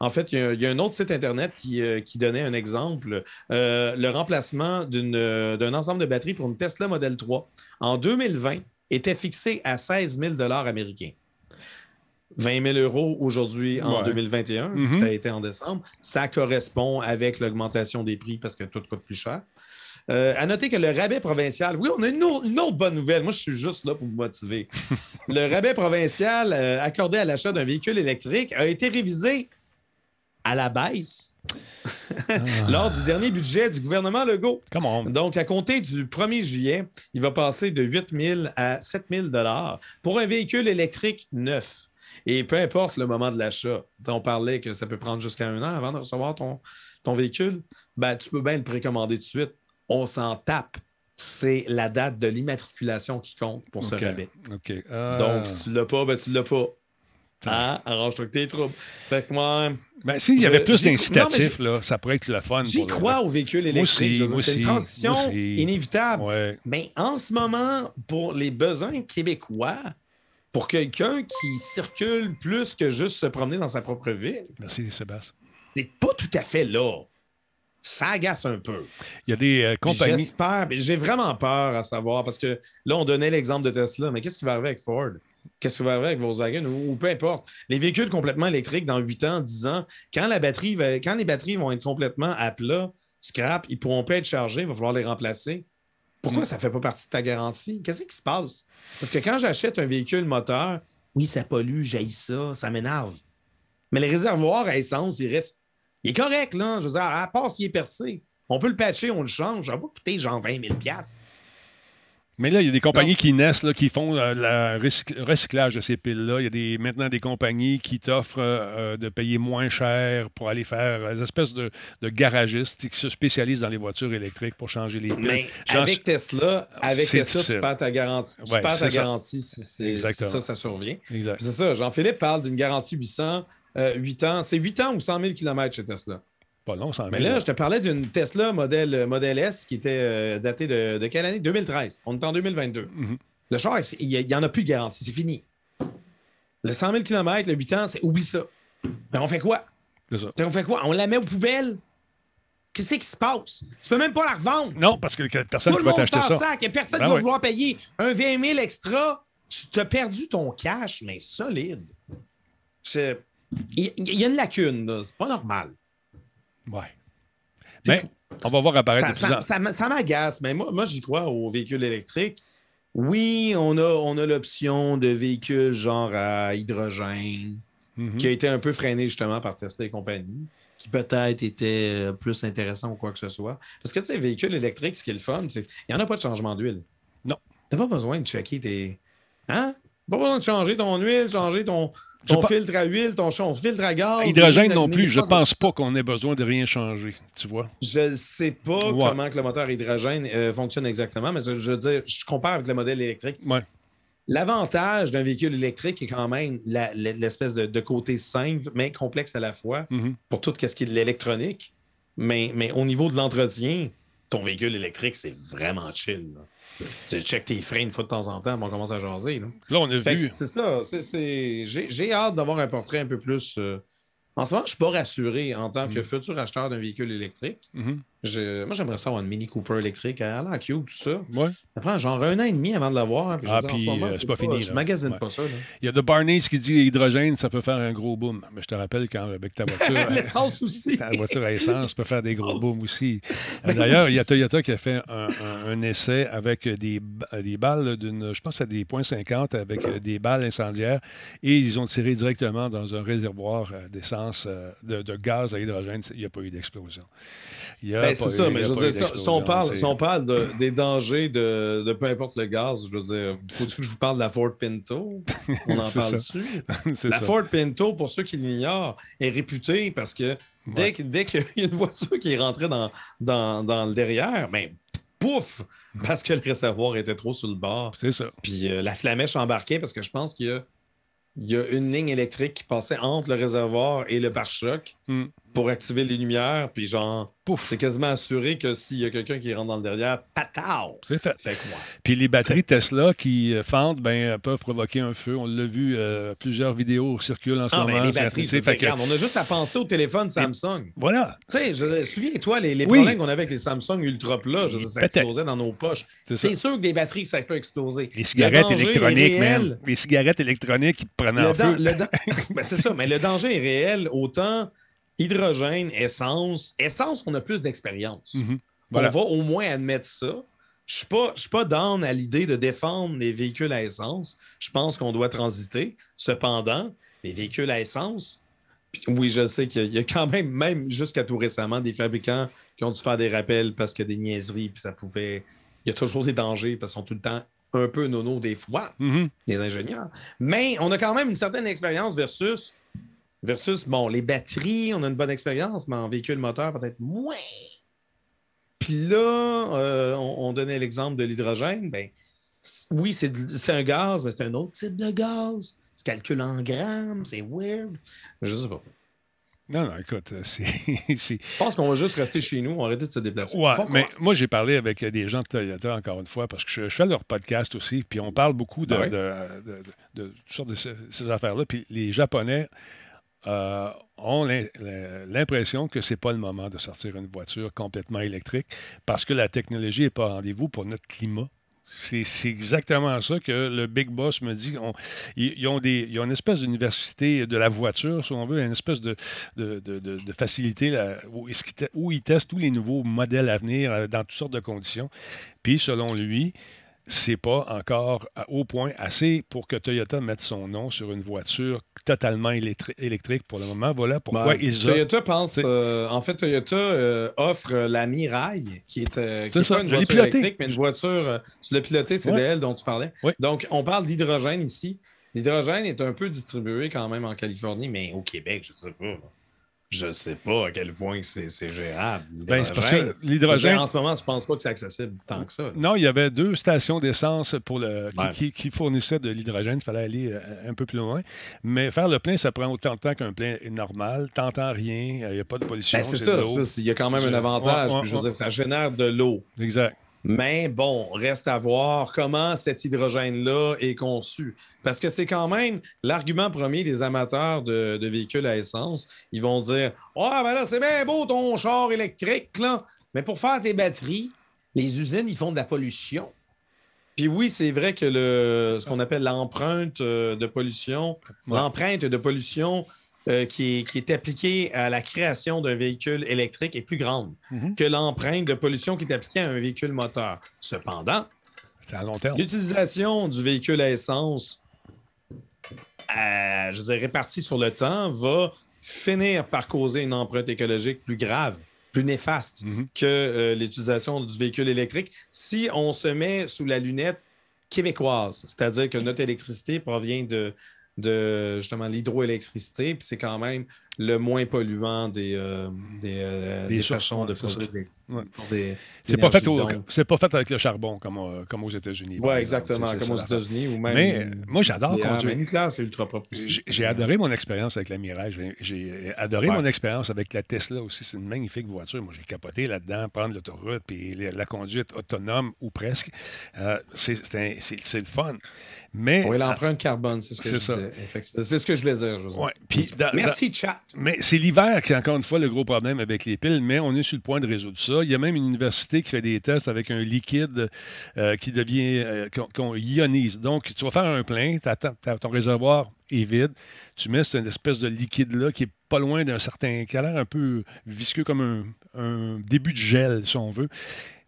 Speaker 2: En fait, il y, a- il y a un autre site Internet qui, euh, qui donnait un exemple. Euh, le remplacement euh, d'un ensemble de batteries pour une Tesla Model 3 en 2020 était fixé à 16 000 américains. 20 000 euros aujourd'hui en
Speaker 1: Ouais.
Speaker 2: 2021,
Speaker 1: Mhm.
Speaker 2: ça a été en décembre. Ça correspond avec l'augmentation des prix parce que tout coûte plus cher. Euh, à noter que le rabais provincial, oui, on a une autre, une autre bonne nouvelle. Moi, je suis juste là pour vous motiver. le rabais provincial euh, accordé à l'achat d'un véhicule électrique a été révisé à la baisse lors du dernier budget du gouvernement Legault.
Speaker 1: Come on.
Speaker 2: Donc, à compter du 1er juillet, il va passer de 8 000 à 7 000 pour un véhicule électrique neuf. Et peu importe le moment de l'achat, on parlait que ça peut prendre jusqu'à un an avant de recevoir ton, ton véhicule, ben, tu peux bien le précommander tout de suite. On s'en tape. C'est la date de l'immatriculation qui compte pour ce rabais.
Speaker 1: OK. Euh,
Speaker 2: Donc, si tu l'as pas, ben, tu l'as pas. Hein? Arrange-toi avec tes troubles. Fait que moi,
Speaker 1: ben, s'il y avait plus d'incitatifs, là, ça pourrait être le fun.
Speaker 2: j'y crois aux véhicules électriques.
Speaker 1: aussi,
Speaker 2: Je veux dire,
Speaker 1: moi
Speaker 2: C'est une transition
Speaker 1: moi aussi.
Speaker 2: inévitable.
Speaker 1: Ouais.
Speaker 2: Mais en ce moment, pour les besoins québécois, pour quelqu'un qui circule plus que juste se promener dans sa propre ville,
Speaker 1: Merci, Sébastien.
Speaker 2: c'est pas tout à fait là. Ça agace un peu.
Speaker 1: Il y a des euh, compagnies.
Speaker 2: J'espère, mais j'ai vraiment peur à savoir parce que là, on donnait l'exemple de Tesla, mais qu'est-ce qui va arriver avec Ford? Qu'est-ce qui va arriver avec Volkswagen ou, ou peu importe? Les véhicules complètement électriques dans 8 ans, 10 ans, quand, la batterie va- quand les batteries vont être complètement à plat, scrap, ils pourront pas être chargés, il va falloir les remplacer. Pourquoi
Speaker 1: Mm.
Speaker 2: ça ne fait pas partie de ta garantie? Qu'est-ce qui se passe? Parce que quand j'achète un véhicule moteur, oui, ça pollue, j'haïs ça, ça m'énerve. Mais le réservoir à essence, il reste. Il est correct, là. Je veux dire, à part s'il est percé. On peut le patcher, on le change. Ça va coûter genre 20 000
Speaker 1: Mais là, il y a des compagnies
Speaker 2: Non.
Speaker 1: qui naissent, là, qui font euh, le recyc- recyclage de ces piles-là. Il y a des, maintenant des compagnies qui t'offrent euh, de payer moins cher pour aller faire euh, des espèces de, de garagistes qui se spécialisent dans les voitures électriques pour changer les piles.
Speaker 2: Mais avec Tesla, avec Tesla, tu perds ta garantie. Tu
Speaker 1: Ouais,
Speaker 2: perds ta
Speaker 1: c'est ça.
Speaker 2: garantie si ça, ça survient. C'est ça. Jean-Philippe parle d'une garantie 800, euh, 8 ans. C'est 8 ans ou 100 000 km chez Tesla.
Speaker 1: Pas long, 100 000.
Speaker 2: Mais là, je te parlais d'une Tesla modèle, modèle S qui était euh, datée de, de quelle année? 2013. On est en 2022.
Speaker 1: Mhm.
Speaker 2: Le char, il n'y en a plus de garantie. C'est fini. Le 100 000 km, le 8 ans, c'est oublie ça. Mais on fait quoi?
Speaker 1: C'est ça.
Speaker 2: On fait quoi? On la met aux poubelles? Qu'est-ce qui se passe? Tu peux même pas la revendre.
Speaker 1: Non, parce que personne ne va t'acheter ça.
Speaker 2: sac. Et personne ne
Speaker 1: Ben
Speaker 2: va
Speaker 1: oui.
Speaker 2: vouloir payer un 20 000 extra. Tu t'as perdu ton cash, mais solide. Il il y a une lacune. C'est pas normal.
Speaker 1: Ouais. Mais on va voir apparaître
Speaker 2: Ça, ça- m'agace, mais moi, moi j'y crois aux véhicules électriques. Oui, on a, on a l'option de véhicules genre à hydrogène,
Speaker 1: Mhm.
Speaker 2: qui a été un peu freiné justement par Tesla et compagnie, qui peut-être était euh, plus intéressant ou quoi que ce soit. Parce que tu sais, véhicules électriques, ce qui est le fun, c'est qu'il n'y en a pas de changement d'huile.
Speaker 1: Non.
Speaker 2: T'as pas besoin de checker tes. Hein? Pas besoin de changer ton huile, changer ton, ton
Speaker 1: pas-
Speaker 2: filtre à huile, ton, ton filtre à gaz.
Speaker 1: Hydrogène non plus, je pense pas qu'on ait besoin de rien changer, tu vois.
Speaker 2: Je ne sais pas
Speaker 1: Ouais.
Speaker 2: comment que le moteur hydrogène euh, fonctionne exactement, mais je, je veux dire, je compare avec le modèle électrique.
Speaker 1: Ouais.
Speaker 2: L'avantage d'un véhicule électrique est quand même l'espèce de, de côté simple, mais complexe à la fois
Speaker 1: Mhm.
Speaker 2: pour tout ce qui est de l'électronique. Mais, mais au niveau de l'entretien, ton véhicule électrique, c'est vraiment chill. là. Tu check tes freins une fois de temps en temps, on commence à jaser. là.
Speaker 1: Là, on a
Speaker 2: Fait
Speaker 1: vu.
Speaker 2: C'est ça. c'est- c'est- J'ai j'ai hâte d'avoir un portrait un peu plus. euh, En ce moment, je ne suis pas rassuré en tant que
Speaker 1: Mm.
Speaker 2: futur acheteur d'un véhicule électrique.
Speaker 1: Mhm.
Speaker 2: Je- Moi, j'aimerais ça avoir une Mini Cooper électrique. Elle a l'air cute, tout ça.
Speaker 1: Ouais.
Speaker 2: Ça prend genre un an et demi avant de l'avoir. hein,
Speaker 1: Ah, puis, euh, c'est pas fini,
Speaker 2: Je
Speaker 1: là.
Speaker 2: magasine
Speaker 1: Ouais.
Speaker 2: pas ça. là.
Speaker 1: Il y a de Barney qui dit hydrogène, ça peut faire un gros boom. Mais je te rappelle quand avec ta voiture.
Speaker 2: L'essence aussi.
Speaker 1: Ta voiture à essence peut faire des gros booms aussi. Euh, D'ailleurs, il y a Toyota qui a fait un, un- un essai avec des, des balles d'une, je pense à des points 50 avec euh, des balles incendiaires et ils ont tiré directement dans un réservoir euh, d'essence euh, de, de gaz à hydrogène. Il n'y a pas eu d'explosion. Il y a
Speaker 2: Ben, c'est ça, mais je veux
Speaker 1: eu
Speaker 2: dire, si- on parle, si on parle de- des dangers de, de peu importe le gaz, je veux dire, faut que je vous parle de la Ford Pinto? On en parle dessus. La
Speaker 1: ça.
Speaker 2: Ford Pinto, pour ceux qui l'ignorent, est réputée parce que dès,
Speaker 1: Ouais.
Speaker 2: que- dès qu'il y a une voiture qui est rentrée dans, dans, dans le derrière, ben, pouf! Parce que le réservoir était trop sur le bord.
Speaker 1: C'est ça.
Speaker 2: Puis euh, la flamèche embarquait parce que je pense qu'il y a, il y a une ligne électrique qui passait entre le réservoir et le pare-choc
Speaker 1: Mm.
Speaker 2: Pour activer les lumières. Puis genre,
Speaker 1: Pouf.
Speaker 2: c'est quasiment assuré que s'il y a quelqu'un qui rentre dans le derrière, patao!
Speaker 1: C'est fait.
Speaker 2: Fait quoi?
Speaker 1: Puis les batteries Tesla qui euh, fendent ben, euh, peuvent provoquer un feu. On l'a vu, euh, plusieurs vidéos circulent en ce
Speaker 2: Ah,
Speaker 1: moment.
Speaker 2: ben, les
Speaker 1: sur
Speaker 2: batteries,
Speaker 1: Fait
Speaker 2: dire,
Speaker 1: que-
Speaker 2: regarde, on a juste à penser au téléphone Samsung.
Speaker 1: Voilà.
Speaker 2: Tu sais, je- souviens-toi, les, les
Speaker 1: Oui.
Speaker 2: problèmes qu'on avait avec les Samsung Ultra Plat, je veux dire, ça explosait dans nos poches.
Speaker 1: C'est
Speaker 2: sûr que des batteries, ça peut exploser.
Speaker 1: Les cigarettes
Speaker 2: Le
Speaker 1: électroniques, man. Les cigarettes électroniques qui prenaient
Speaker 2: Le
Speaker 1: en feu.
Speaker 2: Ben, c'est ça, mais le danger est réel. Autant hydrogène, essence. Essence, on a plus d'expérience.
Speaker 1: Mhm. Voilà.
Speaker 2: On va au moins admettre ça. Je ne suis pas, je suis pas down à l'idée de défendre les véhicules à essence. Je pense qu'on doit transiter. Cependant, les véhicules à essence, oui, je sais qu'il y a- quand même, même jusqu'à tout récemment, des fabricants qui ont dû faire des rappels parce que des niaiseries, puis ça pouvait. Il y a toujours des dangers parce qu'ils sont tout le temps un peu nono des fois
Speaker 1: Mhm.
Speaker 2: des ingénieurs. Mais on a quand même une certaine expérience versus, versus bon, les batteries, on a une bonne expérience, mais en véhicule moteur, peut-être moins. Puis là, euh, on, on donnait l'exemple de l'hydrogène. Ben, oui, c'est un gaz, mais c'est un autre type de gaz. Se calcule en grammes, c'est weird. Je sais pas.
Speaker 1: Non, non, écoute, euh, c'est.
Speaker 2: Je pense qu'on va juste rester chez nous, arrêter de se déplacer.
Speaker 1: Ouais, mais moi, j'ai parlé avec des gens de Toyota, encore une fois, parce que je, je fais leur podcast aussi, puis on parle beaucoup de,
Speaker 2: Ah ouais?
Speaker 1: de, de- de- de toutes sortes de ces, ces affaires-là. Puis les Japonais euh, ont l'im- l'impression que c'est pas le moment de sortir une voiture complètement électrique parce que la technologie n'est pas au rendez-vous pour notre climat. C'est exactement ça que le Big Boss me dit. On- ils, ils ont des, ils ont une espèce d'université de la voiture, si on veut, une espèce de, de, de- de- facilité où ils testent tous les nouveaux modèles à venir euh, dans toutes sortes de conditions. Puis, selon lui, c'est pas encore à- au point assez pour que Toyota mette son nom sur une voiture totalement électri- électrique pour le moment. Voilà pourquoi
Speaker 2: Ouais.
Speaker 1: ils ont.
Speaker 2: Toyota pense. Euh, en fait, Toyota euh, offre euh, la Mirai, qui est, euh, qui pas une voiture
Speaker 1: piloté.
Speaker 2: électrique, mais une voiture. tu l'as pilotée, c'est
Speaker 1: Ouais.
Speaker 2: d'elle dont tu parlais. Donc, on parle d'hydrogène ici. L'hydrogène est un peu distribué quand même en Californie, mais au Québec, je sais pas. Je sais pas à quel point c'est c'est gérable.
Speaker 1: Ben, c'est parce que l'hydrogène.
Speaker 2: En ce moment, je pense pas que c'est accessible tant que ça.
Speaker 1: Non, il y avait deux stations d'essence pour le, qui,
Speaker 2: Ouais.
Speaker 1: qui- qui fournissaient de l'hydrogène. Il fallait aller euh, un peu plus loin. Mais faire le plein, ça prend autant de temps qu'un plein normal. T'entends rien, il n'y a pas de pollution.
Speaker 2: Ben, c'est
Speaker 1: c'est
Speaker 2: ça, Il y a quand même un avantage.
Speaker 1: Ouais,
Speaker 2: puis je veux
Speaker 1: ouais,
Speaker 2: dire, ça génère de l'eau.
Speaker 1: Exact.
Speaker 2: Mais bon, reste à voir comment cet hydrogène-là est conçu. Parce que c'est quand même l'argument premier des amateurs de, de véhicules à essence. Ils vont dire Oh, ben là, c'est bien beau ton char électrique, là. Mais pour faire tes batteries, les usines, ils font de la pollution. Puis oui, c'est vrai que le, ce qu'on appelle l'empreinte euh, de pollution,
Speaker 1: Ouais.
Speaker 2: l'empreinte de pollution euh, qui, est, qui est appliquée à la création d'un véhicule électrique est plus grande
Speaker 1: Mhm.
Speaker 2: que l'empreinte de pollution qui est appliquée à un véhicule moteur. Cependant, l'utilisation du véhicule à essence, euh, je dire, répartie sur le temps, va finir par causer une empreinte écologique plus grave, plus néfaste
Speaker 1: Mhm.
Speaker 2: que euh, l'utilisation du véhicule électrique si on se met sous la lunette québécoise, c'est-à-dire que notre électricité provient de, de justement l'hydroélectricité, puis c'est quand même le moins polluant des, euh, des, euh,
Speaker 1: Des
Speaker 2: façons de produire
Speaker 1: Ouais. C'est pas, fait au- pas fait avec le charbon comme, euh, comme aux États-Unis. exemple.
Speaker 2: exactement, comme aux. États-Unis ou même.
Speaker 1: Mais, euh, moi, j'adore conduire.
Speaker 2: mais nucléaire, c'est ultra propre.
Speaker 1: J'ai adoré mon expérience avec la Mirage. J'ai- adoré
Speaker 2: Ouais.
Speaker 1: mon expérience avec la Tesla aussi. C'est une magnifique voiture. Moi, j'ai capoté là-dedans, prendre l'autoroute, puis la, conduite autonome ou presque. C'est le fun. Mais,
Speaker 2: Oui, l'empreinte carbone, c'est ce que
Speaker 1: C'est
Speaker 2: je. C'est ce que je voulais dire, José.
Speaker 1: ouais, puis dans-
Speaker 2: Merci, chat.
Speaker 1: Mais c'est l'hiver qui est encore une fois le gros problème avec les piles, mais on est sur le point de résoudre ça. Il y a même une université qui fait des tests avec un liquide euh, qui devient, euh, qu'on ionise. Donc, tu vas faire un plein, ton réservoir est vide, tu mets cette espèce de liquide-là qui est pas loin d'un certain, qui a l'air un peu visqueux comme un, un début de gel, si on veut.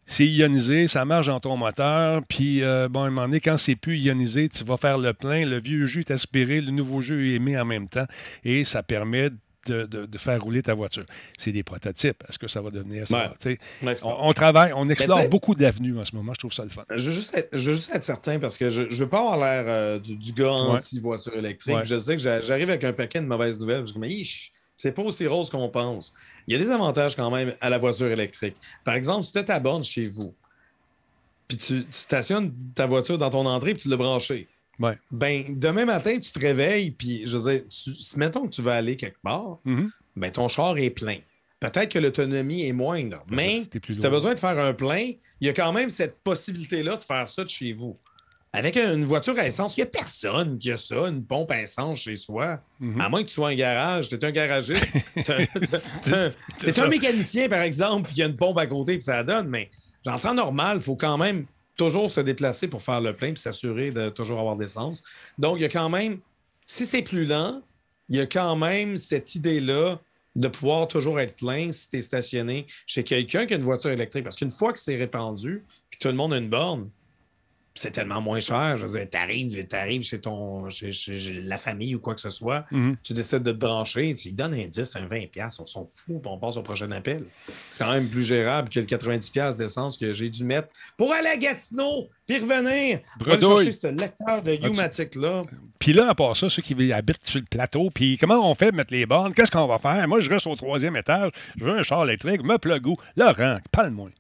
Speaker 1: C'est ionisé, ça marche dans ton moteur, puis euh, bon, à un moment donné, quand c'est plus ionisé, tu vas faire le plein, le vieux jus est aspiré, le nouveau jus est mis en même temps, et ça permet de, de- de faire rouler ta voiture. C'est des prototypes. Est-ce que ça va devenir ça?
Speaker 2: Ouais.
Speaker 1: On, on travaille, on explore beaucoup d'avenues en ce moment. Je trouve ça le fun.
Speaker 2: Je veux juste être, je veux juste être certain parce que je ne veux pas avoir l'air euh, du, du gars anti-voiture électrique. Je sais que j'a- j'arrive avec un paquet de mauvaises nouvelles. Je me dis, c'est pas aussi rose qu'on pense. Il y a des avantages quand même à la voiture électrique. Par exemple, si tu as ta borne chez vous, puis tu, tu stationnes ta voiture dans ton entrée puis tu l'as branchée.
Speaker 1: Ouais.
Speaker 2: Ben, demain matin, tu te réveilles, puis je veux dire, tu- si mettons que tu vas aller quelque part,
Speaker 1: Mhm.
Speaker 2: ben, ton char est plein. Peut-être que l'autonomie est moindre, mais
Speaker 1: t'es plus
Speaker 2: si tu as besoin de faire un plein, il y a quand même cette possibilité-là de faire ça de chez vous. Avec une voiture à essence, il n'y a personne qui a ça, une pompe à essence chez soi.
Speaker 1: Mhm.
Speaker 2: À moins que tu sois un garage, tu es un garagiste. tu es un mécanicien, par exemple, puis il y a une pompe à côté, puis ça donne, mais en temps normal, il faut quand même toujours se déplacer pour faire le plein puis s'assurer de toujours avoir d'essence. Donc, il y a quand même, si c'est plus lent, il y a quand même cette idée-là de pouvoir toujours être plein si tu es stationné chez quelqu'un qui a une voiture électrique. Parce qu'une fois que c'est répandu, puis tout le monde a une borne, c'est tellement moins cher. Je veux dire, t'arrives, t'arrives chez ton chez, chez la famille ou quoi que ce soit,
Speaker 1: Mhm.
Speaker 2: tu décides de te brancher, tu lui donnes un 10, un 20$, piastres, on s'en fout, puis on passe au prochain appel. C'est quand même plus gérable que le 90$ piastres d'essence que j'ai dû mettre pour aller à Gatineau, puis revenir.
Speaker 1: Bredouille.
Speaker 2: chercher ce lecteur de U-Matic-là.
Speaker 1: Puis là, à part ça, ceux qui habitent sur le plateau, puis comment on fait pour mettre les bornes? Qu'est-ce qu'on va faire? Moi, je reste au troisième étage, je veux un char électrique, me plug où? Laurent, parle-moi.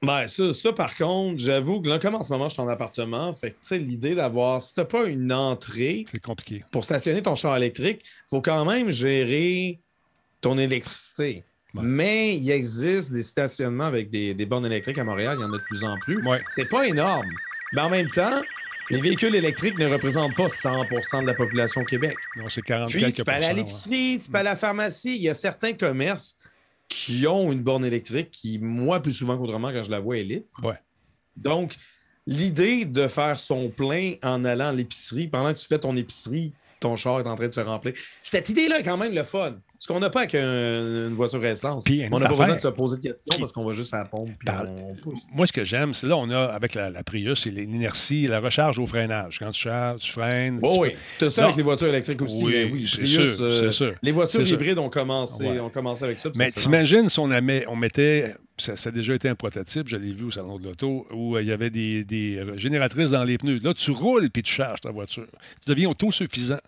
Speaker 2: Ben, ça, ça, par contre, j'avoue que là, comme en ce moment, je suis en appartement, fait tu sais, l'idée d'avoir, si t'as pas une entrée
Speaker 1: C'est compliqué.
Speaker 2: pour stationner ton char électrique, il faut quand même gérer ton électricité.
Speaker 1: Ouais.
Speaker 2: Mais il existe des stationnements avec des, des bornes électriques à Montréal, il y en a de plus en plus.
Speaker 1: Ouais.
Speaker 2: C'est pas énorme. Mais en même temps, les véhicules électriques ne représentent pas 100% de la population au Québec.
Speaker 1: Non, c'est 40
Speaker 2: Puis, tu peux aller à
Speaker 1: pourcents, ouais.
Speaker 2: l'épicerie, tu peux aller à la pharmacie. Il y a certains commerces qui ont une borne électrique qui, moi, plus souvent qu'autrement, quand je la vois, est libre.
Speaker 1: Ouais.
Speaker 2: Donc, l'idée de faire son plein en allant à l'épicerie, pendant que tu fais ton épicerie, ton char est en train de se remplir. Cette idée-là est quand même le fun. Ce qu'on n'a pas avec un- une voiture à essence.
Speaker 1: Puis,
Speaker 2: on n'a pas besoin de se poser de questions
Speaker 1: Puis-
Speaker 2: parce qu'on va juste à la pompe puis
Speaker 1: Par-
Speaker 2: on pousse.
Speaker 1: Moi, ce que j'aime, c'est là, on a, avec la, la Prius, c'est l'inertie, la recharge au freinage. Quand tu charges, tu freines.
Speaker 2: Oh
Speaker 1: tu
Speaker 2: oui,
Speaker 1: peux-
Speaker 2: ça
Speaker 1: Non.
Speaker 2: avec les voitures électriques aussi.
Speaker 1: Oui,
Speaker 2: mais oui,
Speaker 1: c'est sûr,
Speaker 2: euh,
Speaker 1: sûr.
Speaker 2: Les voitures hybrides ont commencé,
Speaker 1: Ouais.
Speaker 2: ont commencé avec ça.
Speaker 1: Mais t'imagines si on mettait, ça, ça a déjà été un prototype, je l'ai vu au Salon de l'Auto, où euh, il y avait des, des, euh, génératrices dans les pneus. Là, tu roules puis tu charges ta voiture. Tu deviens autosuffisant.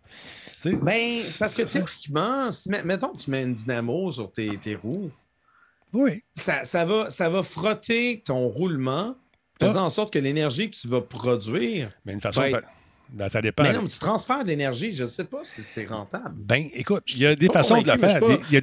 Speaker 1: Tu sais?
Speaker 2: Ben, parce que théoriquement, si, met- mettons que tu mets une dynamo sur tes, tes roues,
Speaker 1: Oui.
Speaker 2: ça, ça va, ça va frotter ton roulement, faisant en sorte que l'énergie que tu vas produire.
Speaker 1: Mais une façon de
Speaker 2: Ben,
Speaker 1: faire- Ben, ça dépend.
Speaker 2: Mais non, mais tu transfères de l'énergie, je ne sais pas si c'est rentable.
Speaker 1: Ben, écoute, il y a des façons de le
Speaker 2: mais
Speaker 1: faire.
Speaker 2: je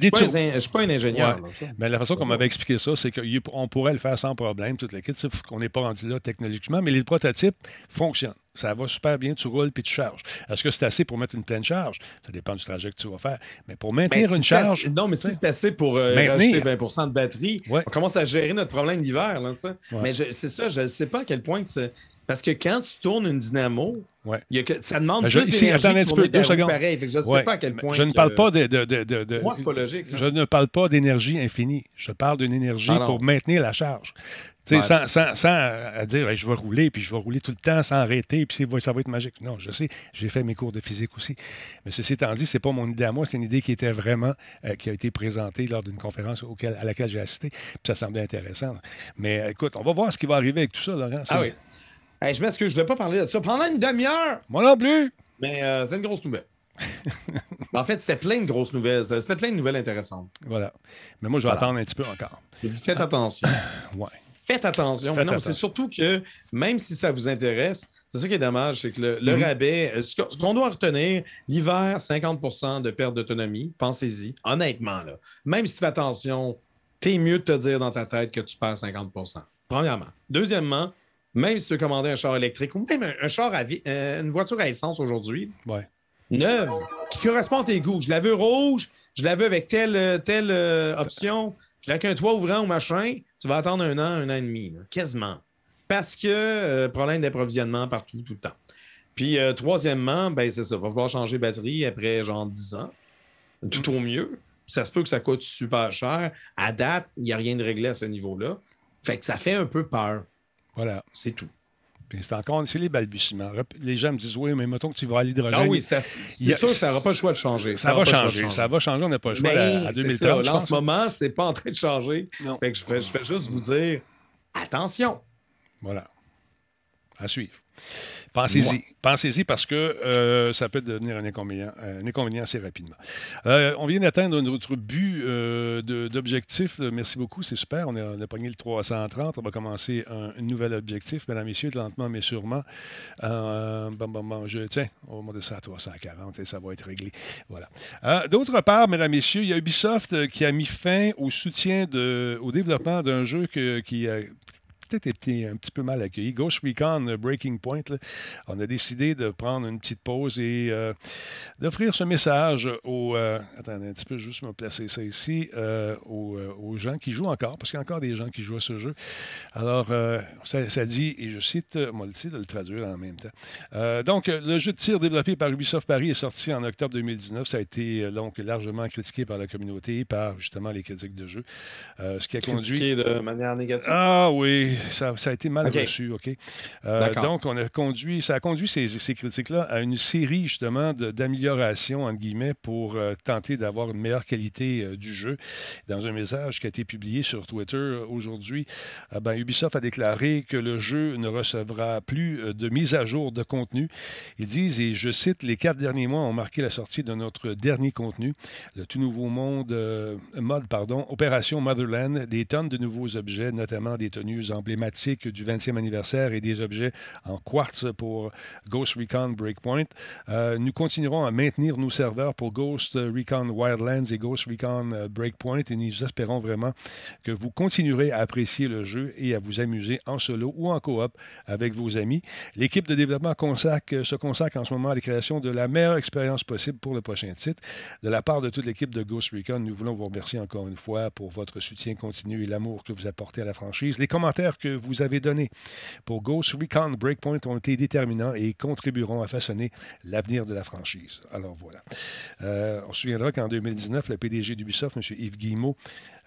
Speaker 2: ne suis, pas un- ingénieur.
Speaker 1: Ouais.
Speaker 2: ça.
Speaker 1: Ben, la façon qu'on m'avait expliqué ça, c'est qu'on pourrait le faire sans problème, toute l'équipe, sauf qu'on n'est pas rendu là technologiquement, mais les prototypes fonctionnent. Ça va super bien, tu roules puis tu charges. Est-ce que c'est assez pour mettre une pleine charge? Ça dépend du trajet que tu vas faire. Mais pour
Speaker 2: Ben,
Speaker 1: maintenir
Speaker 2: si
Speaker 1: une charge,
Speaker 2: assez- non, mais si c'est assez pour euh,
Speaker 1: Maintenir.
Speaker 2: rajouter 20% de batterie,
Speaker 1: Ouais.
Speaker 2: on commence à gérer notre problème d'hiver.
Speaker 1: Ouais.
Speaker 2: Mais c'est ça, je ne sais pas à quel point que c'est. Parce que quand tu tournes une dynamo,
Speaker 1: Ouais.
Speaker 2: il y a que, ça demande
Speaker 1: Ben, je-
Speaker 2: plus d'énergie
Speaker 1: attendez un petit peu, deux secondes.
Speaker 2: pareil. Je ne sais
Speaker 1: Ouais,
Speaker 2: pas à quel
Speaker 1: mais
Speaker 2: point.
Speaker 1: je ne
Speaker 2: que-
Speaker 1: parle pas de. de- de- de-
Speaker 2: Moi, c'est pas logique. là.
Speaker 1: Je ne parle pas d'énergie infinie. Je parle d'une énergie
Speaker 2: Ah
Speaker 1: pour maintenir la charge.
Speaker 2: Ouais.
Speaker 1: Sans, sans- sans, euh, dire Hey, je vais rouler, puis je vais rouler tout le temps sans arrêter, puis ça va être magique. Non, je sais, j'ai fait mes cours de physique aussi. Mais ceci étant dit, c'est pas mon idée à moi, c'est une idée qui était vraiment, euh, qui a été présentée lors d'une conférence auquel- à laquelle j'ai assisté, puis ça semblait intéressant. Mais euh, écoute, on va voir ce qui va arriver avec tout ça, Laurent.
Speaker 2: Ah oui. Hey, je m'excuse, je ne voulais pas parler de ça pendant une demi-heure,
Speaker 1: Moi non plus!
Speaker 2: mais euh, c'était une grosse nouvelle. en fait, c'était plein de grosses nouvelles. C'était plein de nouvelles intéressantes.
Speaker 1: Voilà. Mais moi, je vais
Speaker 2: Voilà.
Speaker 1: attendre un petit peu encore.
Speaker 2: Je dis, faites attention.
Speaker 1: Ouais.
Speaker 2: Faites attention.
Speaker 1: Faites
Speaker 2: mais non, c'est surtout que même si ça vous intéresse, c'est ça qui est dommage, c'est que le, le
Speaker 1: Mhm.
Speaker 2: rabais, euh, ce qu'on ce qu'on doit retenir, l'hiver, 50% de perte d'autonomie, pensez-y, honnêtement, là, même si tu fais attention, t'es mieux de te dire dans ta tête que tu perds 50% Premièrement. Deuxièmement, même si tu veux commander un char électrique ou même un, un char à euh, une voiture à essence aujourd'hui,
Speaker 1: Ouais.
Speaker 2: neuve, qui correspond à tes goûts. Je la veux rouge, je la veux avec telle, euh, telle euh, option, je l'ai avec un toit ouvrant ou machin, tu vas attendre un an, un an et demi, là, quasiment. Parce que euh, problème d'approvisionnement partout, tout le temps. Puis, troisièmement, ben, c'est ça, va falloir changer de batterie après genre 10 ans, tout au mieux. Ça se peut que ça coûte super cher. À date, il n'y a rien de réglé à ce niveau-là. Fait que ça fait un peu peur.
Speaker 1: Voilà.
Speaker 2: C'est tout.
Speaker 1: C'est encore, c'est les balbutiements. Les gens me disent, oui, mais mettons que tu vas à l'hydrogène.
Speaker 2: Ah oui, ça- c'est sûr que ça n'aura pas le choix de changer.
Speaker 1: Ça, va changer. Ça va changer. On n'a pas le choix
Speaker 2: Mais
Speaker 1: à, à
Speaker 2: c'est
Speaker 1: 2030.
Speaker 2: ça,
Speaker 1: je
Speaker 2: là, en ce moment, c'est pas en train de changer.
Speaker 1: Non.
Speaker 2: Fait que je fais, je fais juste vous dire attention.
Speaker 1: Voilà. À suivre. Pensez-y. Pensez-y parce que euh, ça peut devenir un inconvénient, un inconvénient assez rapidement. Euh, on vient d'atteindre notre but euh, d'objectif. Merci beaucoup, c'est super. On a, on a pogné le 330. On va commencer un, un nouvel objectif, mesdames, messieurs, lentement mais sûrement. Bon, bon, bon, je, tiens, on va monter ça à 340 et ça va être réglé. Voilà. D'autre part, mesdames, messieurs, il y a Ubisoft qui a mis fin au soutien, de, au développement d'un jeu que- qui a peut-être été un petit peu mal accueilli. Ghost Recon euh, Breaking Point, là, on a décidé de prendre une petite pause et euh, d'offrir ce message aux... euh, attendez un petit peu, juste me placer ça ici, euh, aux, aux gens qui jouent encore, parce qu'il y a encore des gens qui jouent à ce jeu. Alors, ça, ça dit, et je cite, moi, le titre de le traduire en même temps. Donc, le jeu de tir développé par Ubisoft Paris est sorti en octobre 2019. Ça a été donc largement critiqué par la communauté, par justement les critiques de jeu. Ce qui a conduit...
Speaker 2: De manière négative.
Speaker 1: Ah oui, ça, ça a été mal reçu, OK? Euh, donc, on a conduit, ça a conduit ces, ces critiques-là à une série, justement, d'améliorations, entre guillemets, pour euh, tenter d'avoir une meilleure qualité euh, du jeu. Dans un message qui a été publié sur Twitter aujourd'hui, ben, Ubisoft a déclaré que le jeu ne recevra plus de mise à jour de contenu. Ils disent, et je cite, les quatre derniers mois ont marqué la sortie de notre dernier contenu, le tout nouveau monde, mode, pardon, Opération Motherland, des tonnes de nouveaux objets, notamment des tenues du 20e anniversaire et des objets en quartz pour Ghost Recon Breakpoint. Euh, nous continuerons à maintenir nos serveurs pour Ghost Recon Wildlands et Ghost Recon euh, Breakpoint et nous espérons vraiment que vous continuerez à apprécier le jeu et à vous amuser en solo ou en coop avec vos amis. L'équipe de développement se consacre en ce moment à la création de la meilleure expérience possible pour le prochain titre. De la part de toute l'équipe de Ghost Recon, nous voulons vous remercier encore une fois pour votre soutien continu et l'amour que vous apportez à la franchise. Les commentaires que vous avez donnés pour Ghost Recon Breakpoint ont été déterminants et contribueront à façonner l'avenir de la franchise. Alors voilà. Euh, on se souviendra qu'en 2019, le PDG d'Ubisoft, M. Yves Guillemot,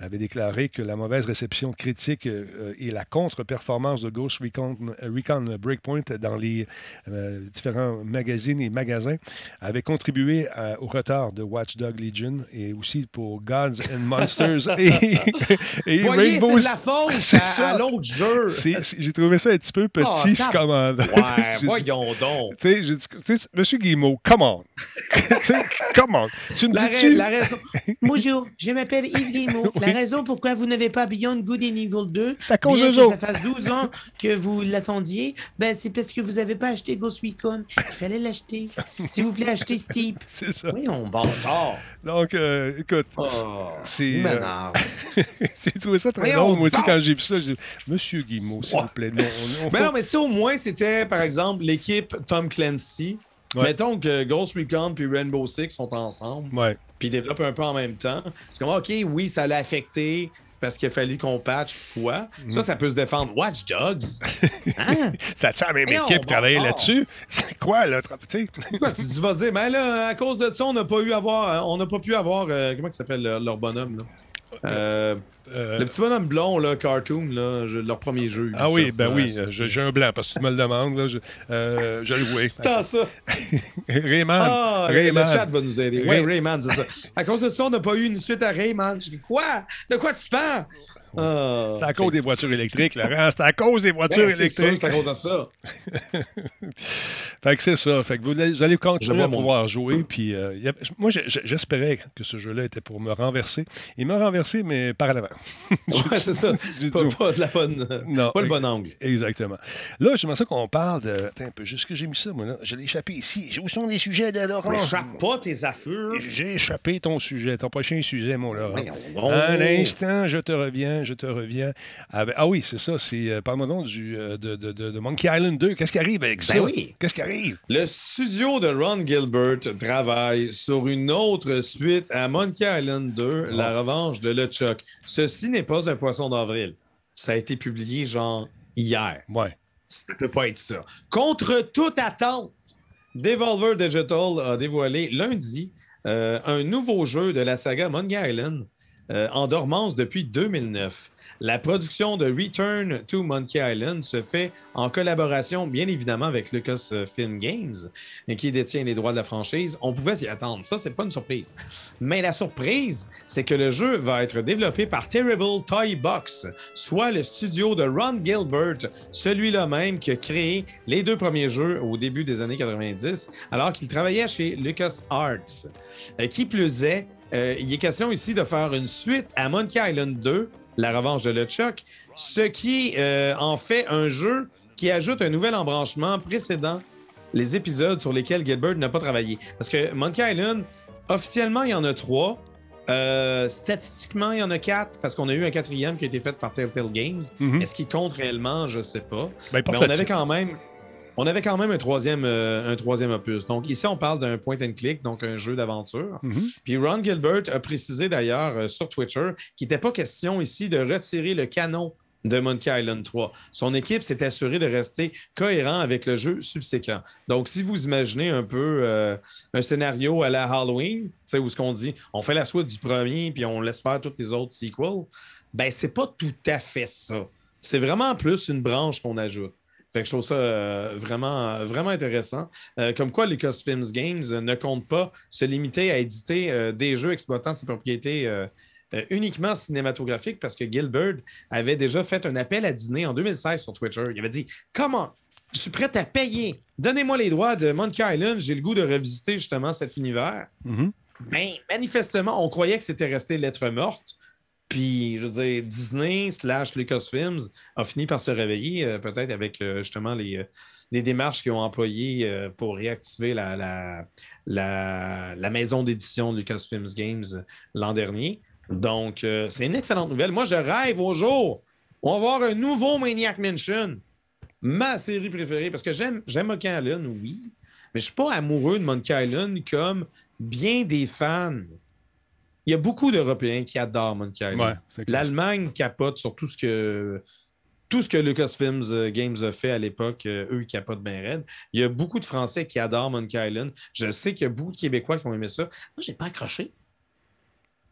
Speaker 1: avait déclaré que la mauvaise réception critique euh, et la contre-performance de Ghost Recon, Recon, Breakpoint dans les euh, différents magazines et magasins avait contribué à- au retard de Watch Dog Legion et aussi pour Gods and Monsters et, et
Speaker 2: Voyez, c'est
Speaker 1: Rainbow
Speaker 2: de la faute
Speaker 1: C'est
Speaker 2: à,
Speaker 1: ça.
Speaker 2: à l'autre jeu.
Speaker 1: C'est- c'est- J'ai trouvé ça un petit peu petit,
Speaker 2: Oh,
Speaker 1: je commande.
Speaker 2: Ouais,
Speaker 1: dit-
Speaker 2: voyons donc.
Speaker 1: tu sais, j'ai dit, tu sais, Monsieur Guillemot, come on. tu sais, come on. Tu me dis-tu?
Speaker 2: la raison.
Speaker 6: Bonjour, je m'appelle Yves Guillemot. La raison pourquoi vous n'avez pas Beyond Good and Evil 2,
Speaker 1: C'est à cause
Speaker 6: bien que ça fasse 12 ans que vous l'attendiez, ben c'est parce que vous n'avez pas acheté Ghost Recon. Il fallait l'acheter. S'il vous plaît, achetez Steep.
Speaker 1: C'est ça.
Speaker 2: Oui, on bâtard.
Speaker 1: Donc, euh, écoute,
Speaker 2: Oh,
Speaker 1: c'est, euh, j'ai trouvé ça très drôle. Moi aussi, quand j'ai vu ça, j'ai dit, Monsieur Guillemot, s'il vous plaît, non. On, on
Speaker 2: Mais
Speaker 1: faut-
Speaker 2: non, mais si au moins c'était, par exemple, l'équipe Tom Clancy.
Speaker 1: Ouais.
Speaker 2: Mettons que Ghost Recon puis Rainbow Six sont ensemble,
Speaker 1: Ouais.
Speaker 2: puis ils développent un peu en même temps. C'est comme, OK, oui, ça l'a affecté parce qu'il a fallu qu'on patch quoi. Ça, ça peut se défendre. Watch Dogs. Hein?
Speaker 1: T'as-tu la même
Speaker 2: Voyons,
Speaker 1: équipe travailler là-dessus? C'est quoi, là?
Speaker 2: Quoi, tu, vas dire, mais là, à cause de ça, on n'a pas eu avoir, on n'a pas pu avoir, euh, comment il s'appelle leur bonhomme, là? Euh,
Speaker 1: Euh,
Speaker 2: Le petit bonhomme blond, là, cartoon, là, leur premier jeu.
Speaker 1: Ah oui, ben oui, j'ai un blanc parce que tu me le demandes. Là, je, euh, je le.
Speaker 2: Tant ça.
Speaker 1: Rayman.
Speaker 2: Ah, le-
Speaker 1: Rayman.
Speaker 2: le chat va nous aider. Oui, Rayman, c'est ça. À cause de ça, on n'a pas eu une suite à Rayman. Je dis, quoi? De quoi tu parles? Ah,
Speaker 1: C'est à cause des voitures électriques, Laurent. C'est à cause des voitures
Speaker 2: Ben,
Speaker 1: électriques.
Speaker 2: C'est à cause de ça.
Speaker 1: Fait que c'est ça. Fait que vous, allez- vous allez
Speaker 2: Je
Speaker 1: continuer à
Speaker 2: mon-
Speaker 1: pouvoir jouer. Puis, euh, a- moi, j'espérais que ce jeu-là était pour me renverser. Il m'a renversé, mais par l'avant.
Speaker 2: Ouais, c'est ça.
Speaker 1: J'ai
Speaker 2: Pas, pas de la bonne,
Speaker 1: Non,
Speaker 2: pas le bon angle.
Speaker 1: Exactement. Là, j'aimerais ça qu'on parle de. Attends un peu, juste que j'ai mis ça, moi, là. Je l'ai échappé ici. Où sont les sujets de Laurent?
Speaker 2: Échappe pas tes affaires.
Speaker 1: J'ai échappé ton sujet, ton prochain sujet, mon Laurent. Un instant, je te reviens, je te reviens. avec- Ah oui, c'est ça, c'est. euh, Parle-moi donc du, euh, de, de- de- de Monkey Island 2. Qu'est-ce qui arrive? Avec ça?
Speaker 2: Ben oui.
Speaker 1: Qu'est-ce qui arrive?
Speaker 2: Le studio de Ron Gilbert travaille sur une autre suite à Monkey Island 2, La revanche de LeChuck. Ceci n'est pas un poisson d'avril. Ça a été publié genre hier.
Speaker 1: Ouais.
Speaker 2: Ça ne peut pas être ça. Contre toute attente, Devolver Digital a dévoilé lundi euh, un nouveau jeu de la saga Monkey Island euh, en dormance depuis 2009. La production de Return to Monkey Island se fait en collaboration, bien évidemment, avec Lucasfilm Games, qui détient les droits de la franchise. On pouvait s'y attendre. Ça, c'est pas une surprise. Mais la surprise, c'est que le jeu va être développé par Terrible Toy Box, soit le studio de Ron Gilbert, celui-là même qui a créé les deux premiers jeux au début des années 90, alors qu'il travaillait chez LucasArts. Euh, qui plus est, euh, il est question ici de faire une suite à Monkey Island 2, La revanche de LeChuck, ce qui euh, en fait un jeu qui ajoute un nouvel embranchement précédent les épisodes sur lesquels Gilbert n'a pas travaillé. Parce que Monkey Island, officiellement, il y en a trois. Euh, statistiquement, il y en a quatre, parce qu'on a eu un quatrième qui a été fait par Telltale Games.
Speaker 1: Mhm.
Speaker 2: Est-ce qu'il compte réellement? Je ne sais pas.
Speaker 1: Ben,
Speaker 2: Mais on avait quand même. On avait quand même un troisième, euh, un troisième opus. Donc ici, on parle d'un point and click, donc un jeu d'aventure.
Speaker 1: Mhm.
Speaker 2: Puis Ron Gilbert a précisé d'ailleurs euh, sur Twitter qu'il n'était pas question ici de retirer le canon de Monkey Island 3. Son équipe s'est assurée de rester cohérent avec le jeu subséquent. Donc, si vous imaginez un peu euh, un scénario à la Halloween, où ce qu'on dit, on fait la suite du premier puis on laisse faire toutes les autres sequels, ben c'est pas tout à fait ça. C'est vraiment plus une branche qu'on ajoute. Fait que je trouve ça euh, vraiment, vraiment intéressant. Euh, comme quoi, Lucasfilms Games euh, ne compte pas se limiter à éditer euh, des jeux exploitant ses propriétés uniquement cinématographiques parce que Gilbert avait déjà fait un appel à dîner en 2016 sur Twitter. Il avait dit Comment? Je suis prêt à payer. Donnez-moi les droits de Monkey Island. J'ai le goût de revisiter justement cet univers.
Speaker 1: Mhm.
Speaker 2: Ben, manifestement, on croyait que c'était resté lettre morte. Puis, je veux dire, Disney slash Lucasfilms a fini par se réveiller, euh, peut-être avec euh, justement les, euh, les démarches qu'ils ont employées pour réactiver la, la, la, maison d'édition de Lucasfilms Games l'an dernier. Donc, c'est une excellente nouvelle. Moi, je rêve au jour. On va avoir un nouveau Maniac Mansion. Ma série préférée. Parce que j'aime, j'aime Monkey Island, oui. Mais je ne suis pas amoureux de Monkey Island comme bien des fans. Il y a beaucoup d'Européens qui adorent Monkey Island.
Speaker 1: Ouais.
Speaker 2: L'Allemagne capote sur tout ce que tout ce que Lucasfilms euh, Games a fait à l'époque, euh, eux, ils capotent bien raide. Il y a beaucoup de Français qui adorent Monkey Island. Je sais qu'il y a beaucoup de Québécois qui ont aimé ça. Moi, j'ai pas accroché.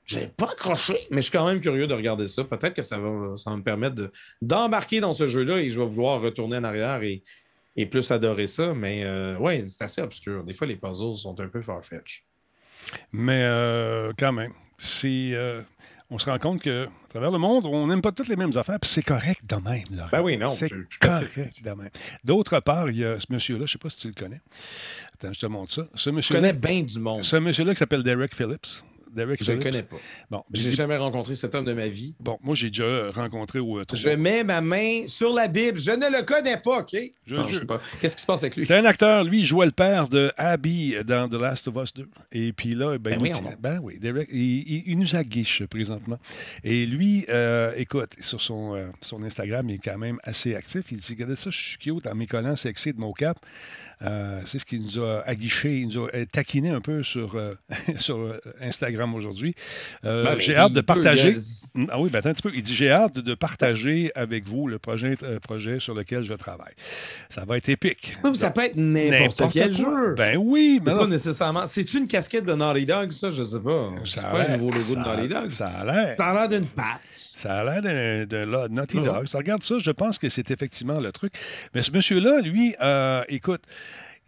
Speaker 2: J'ai pas accroché, mais je suis quand même curieux de regarder ça. Peut-être que ça va, ça va me permettre de- d'embarquer dans ce jeu-là et je vais vouloir retourner en arrière et, et plus adorer ça. Mais euh, ouais, c'est assez obscur. Des fois, les puzzles sont un peu farfetch.
Speaker 1: Mais euh, quand même, c'est, euh, on se rend compte que à travers le monde, on n'aime pas toutes les mêmes affaires, puis c'est correct de même.
Speaker 2: Ben oui, non,
Speaker 1: c'est correct de même. D'autre part, il y a ce monsieur-là, je ne sais pas si tu le connais. Attends, je te montre ça. Ce
Speaker 2: Je
Speaker 1: monsieur-là,
Speaker 2: connais bien du monde.
Speaker 1: ce monsieur-là qui s'appelle Derek Phillips. Derek
Speaker 2: Je ne connais pas.
Speaker 1: Bon,
Speaker 2: Je n'ai jamais rencontré cet homme de ma vie.
Speaker 1: bon, moi, j'ai déjà rencontré au euh,
Speaker 2: Je mets ma main sur la Bible. Je ne le connais pas, OK?
Speaker 1: Je jure.
Speaker 2: sais pas. Qu'est-ce qui se passe avec lui?
Speaker 1: C'est un acteur, lui, il jouait le père de Abby dans The Last of Us 2. Et puis là, ben,
Speaker 2: Ben oui, on-
Speaker 1: ben oui, Derek, il, il- il nous aguiche présentement. Et lui, euh, écoute, sur son, euh, son Instagram, il est quand même assez actif. Il dit Regardez ça, je suis cute en mes collants sexy de mon cap. Euh, c'est ce qu'il nous a aguiché, il nous a euh, taquiné un peu sur, euh, sur Instagram aujourd'hui. Euh,
Speaker 2: Ben, mais
Speaker 1: J'ai hâte de partager. Ah oui, ben attends un petit peu. Il dit J'ai hâte de partager avec vous le projet, euh, projet sur lequel je travaille. Ça va être épique.
Speaker 2: Oui, mais ça peut être n'importe quel
Speaker 1: quoi.
Speaker 2: jeu.
Speaker 1: Ben oui, mais
Speaker 2: pas nécessairement. C'est une casquette de Naughty Dog, ça? Je sais pas. C'est
Speaker 1: a
Speaker 2: pas
Speaker 1: l'air-
Speaker 2: le nouveau logo de
Speaker 1: ça
Speaker 2: Naughty Dog.
Speaker 1: Ça a l'air.
Speaker 2: Ça a l'air d'une patte.
Speaker 1: Ça a l'air d'un Naughty
Speaker 2: Ouais.
Speaker 1: Dog. Ça regarde ça, je pense que c'est effectivement le truc. Mais ce monsieur-là, lui, euh, écoute,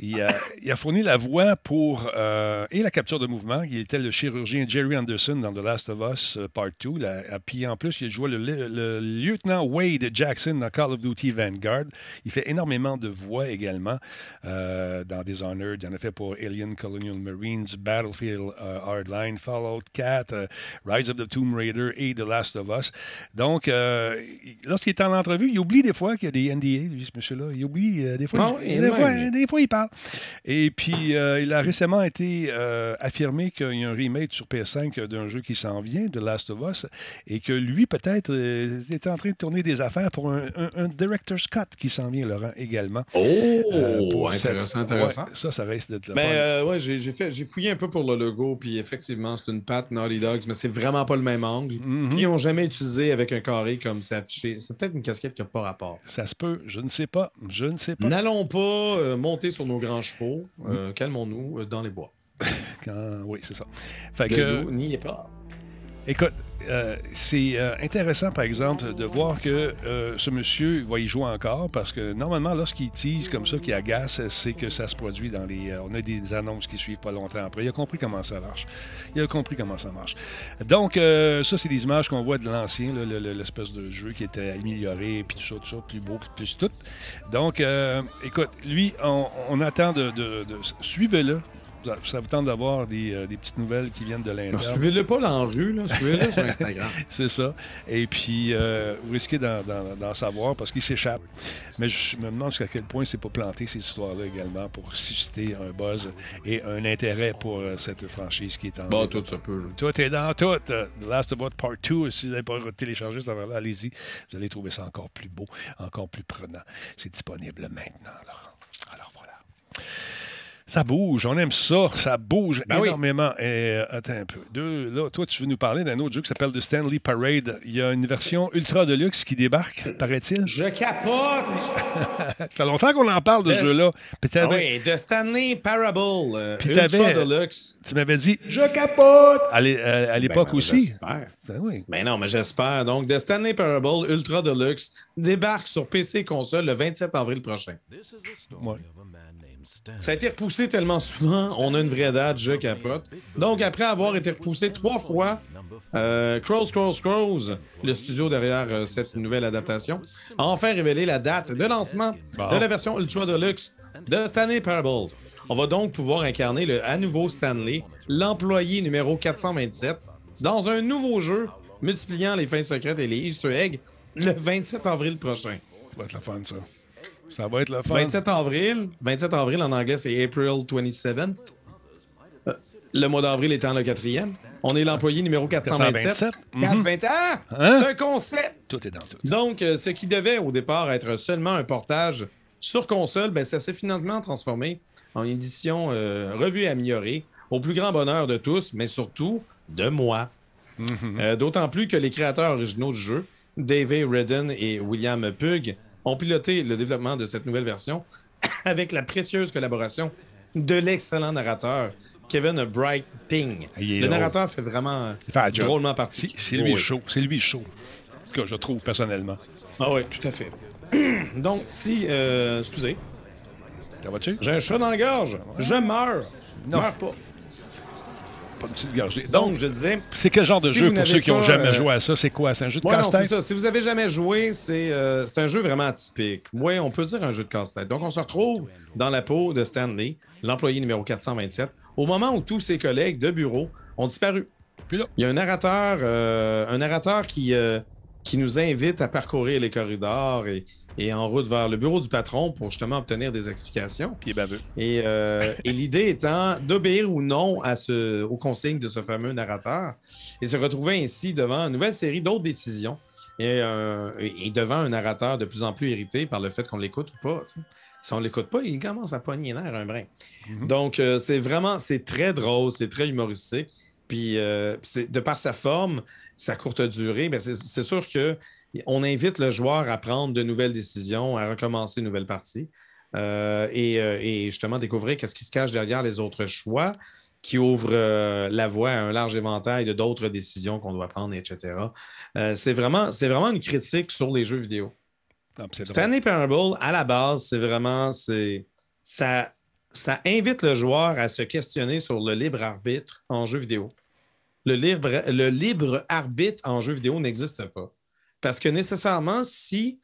Speaker 1: il a, il a fourni la voix pour euh, et la capture de mouvement. Il était le chirurgien Jerry Anderson dans The Last of Us euh, Part 2. Là. Puis en plus, il jouait le, le- le lieutenant Wade Jackson dans Call of Duty Vanguard. Il fait énormément de voix également euh, dans Dishonored. Il en a fait pour Alien Colonial Marines, Battlefield euh, Hardline, Fallout 4, euh, Rise of the Tomb Raider et The Last of Us. Donc, il- lorsqu'il est en entrevue, il oublie des fois qu'il y a des NDA, lui, ce monsieur-là. Il oublie des fois.
Speaker 2: Oui,
Speaker 1: il- des, fois des fois, il parle. Et puis, euh, il a récemment été euh, affirmé qu'il y a un remake sur PS5 d'un jeu qui s'en vient, The Last of Us, et que lui, peut-être, euh, est en train de tourner des affaires pour un, un, un Director's Cut qui s'en vient, Laurent, également.
Speaker 2: Oh,
Speaker 1: cette-
Speaker 2: intéressant, intéressant.
Speaker 1: Ouais, ça, ça reste d'être
Speaker 2: Mais euh, ouais, j'ai fouillé un peu pour le logo, puis effectivement, c'est une patte Naughty Dogs, mais c'est vraiment pas le même angle.
Speaker 1: Mhm.
Speaker 2: Ils n'ont jamais utilisé avec un carré comme affiché. C'est peut-être une casquette qui n'a pas rapport.
Speaker 1: Ça se peut, je ne sais pas, je ne sais pas.
Speaker 2: N'allons pas euh, monter sur nos grands chevaux. Euh, Calmons-nous euh, dans les bois.
Speaker 1: Quand- Oui, c'est ça. Fait que,
Speaker 2: n'y est pas.
Speaker 1: Écoute, euh, c'est euh, intéressant, par exemple, de voir que euh, ce monsieur va y jouer encore parce que normalement, lorsqu'il tease comme ça, qu'il agace, c'est que ça se produit dans les. on a des annonces qui suivent pas longtemps après. Il a compris comment ça marche. Il a compris comment ça marche. Donc, ça, c'est des images qu'on voit de l'ancien, l'espèce de jeu qui était amélioré, puis tout ça, tout ça, plus beau, plus tout. Donc, écoute, lui, on, on attend de. de, de- Suivez-le. Ça, ça vous tente d'avoir des, euh, des petites nouvelles qui viennent de l'interne.
Speaker 2: Suivez-le pas dans la rue, là. suivez-le sur Instagram.
Speaker 1: C'est ça. Et puis, euh, vous risquez d'en, d'en- d'en savoir parce qu'il s'échappe. Mais je me demande jusqu'à quel point c'est pas planté ces histoires-là également pour susciter un buzz et un intérêt pour euh, cette franchise qui est en.
Speaker 2: Bon, tout ça peut. là.
Speaker 1: Tout est dans tout. The Last of Us Part 2, si vous n'avez pas téléchargé ça là allez-y. Vous allez trouver ça encore plus beau, encore plus prenant. C'est disponible maintenant. Alors, alors voilà. Ça bouge, on aime ça, ça bouge
Speaker 2: Ben oui.
Speaker 1: énormément. Et, euh, attends un peu. Deux, là, toi, tu veux nous parler d'un autre jeu qui s'appelle The Stanley Parade. Il y a une version ultra deluxe qui débarque, paraît-il.
Speaker 2: Je capote!
Speaker 1: Ça fait longtemps qu'on en parle de ce jeu-là.
Speaker 2: Ah oui, de Stanley Parable. euh, Ultra Deluxe.
Speaker 1: tu m'avais dit Je capote à à l'époque
Speaker 2: Ben, ben,
Speaker 1: aussi.
Speaker 2: j'espère.
Speaker 1: Ben oui.
Speaker 2: Ben non, mais j'espère. Donc, The Stanley Parable Ultra Deluxe débarque sur PC et console le 27 avril prochain.
Speaker 1: Ouais.
Speaker 2: Ça a été repoussé tellement souvent, on a une vraie date, je capote. Donc, après avoir été repoussé trois fois, euh, Crows, Crows, Crows, le studio derrière euh, cette nouvelle adaptation, a enfin révélé la date de lancement de la version Ultra Deluxe de Stanley Parable. On va donc pouvoir incarner le à nouveau Stanley, l'employé numéro 427, dans un nouveau jeu multipliant les fins secrètes et les Easter eggs le 27 avril prochain.
Speaker 1: Ça va être le fun, ça. Ça va être le fun.
Speaker 2: 27 avril. 27 avril en anglais, c'est April 27th. Euh, Le mois d'avril étant le quatrième. On est l'employé numéro 427.
Speaker 1: 427. Mhm.
Speaker 2: 420 Ah!
Speaker 1: Hein?
Speaker 2: C'est un concept!
Speaker 1: Tout est dans tout.
Speaker 2: Donc, euh, ce qui devait au départ être seulement un portage sur console, ben, ça s'est finalement transformé en édition euh, revue et améliorée, au plus grand bonheur de tous, mais surtout de moi.
Speaker 1: Mhm.
Speaker 2: Euh, D'autant plus que les créateurs originaux du jeu David Redden et William Pugh ont piloté le développement de cette nouvelle version avec la précieuse collaboration de l'excellent narrateur Kevin Brighting.
Speaker 1: Est
Speaker 2: Le narrateur fait vraiment
Speaker 1: fait
Speaker 2: drôlement partie.
Speaker 1: c'est lui
Speaker 2: Oui.
Speaker 1: show. C'est lui show. Que je trouve personnellement.
Speaker 2: Ah oui, tout à fait. Donc, si, euh, excusez,
Speaker 1: Ça va-tu?
Speaker 2: j'ai un chat dans la gorge, je meurs.
Speaker 1: Non.
Speaker 2: Meurs pas.
Speaker 1: Pas une petite gorgée.
Speaker 2: Donc, je disais,
Speaker 1: c'est quel genre de
Speaker 2: si
Speaker 1: jeu pour ceux qui n'ont jamais
Speaker 2: euh,
Speaker 1: joué à ça? C'est quoi? C'est un jeu de
Speaker 2: Ouais,
Speaker 1: casse-tête?
Speaker 2: ça. Si vous avez jamais joué, c'est euh, c'est un jeu vraiment atypique. Oui, on peut dire un jeu de casse-tête. Donc, on se retrouve dans la peau de Stanley, l'employé numéro 427, au moment où tous ses collègues de bureau ont disparu.
Speaker 1: Puis là-
Speaker 2: il y a un narrateur, euh, un narrateur qui, euh, qui nous invite à parcourir les corridors et, et en route vers le bureau du patron pour justement obtenir des explications.
Speaker 1: Puis il est baveux.
Speaker 2: Et, euh, et l'idée étant d'obéir ou non à ce, aux consignes de ce fameux narrateur et se retrouver ainsi devant une nouvelle série d'autres décisions et, euh, et- devant un narrateur de plus en plus irrité par le fait qu'on l'écoute ou pas. Si on l'écoute pas, il commence à pogner nerfs un brin.
Speaker 1: Mhm.
Speaker 2: Donc, euh, c'est vraiment, c'est très drôle, c'est très humoristique. Puis, de par sa forme, sa courte durée, ben c'est sûr que on invite le joueur à prendre de nouvelles décisions, à recommencer une nouvelle partie euh, et, euh, et justement découvrir qu'est-ce qui se cache derrière les autres choix qui ouvrent euh, la voie à un large éventail de d'autres décisions qu'on doit prendre, etc. Euh, c'est vraiment, c'est vraiment une critique sur les jeux vidéo.
Speaker 1: Ah.
Speaker 2: Stanley Parable, à la base, c'est vraiment. c'est ça, ça invite le joueur à se questionner sur le libre arbitre en jeu vidéo. Le libre, le libre arbitre en jeu vidéo n'existe pas. Parce que nécessairement, si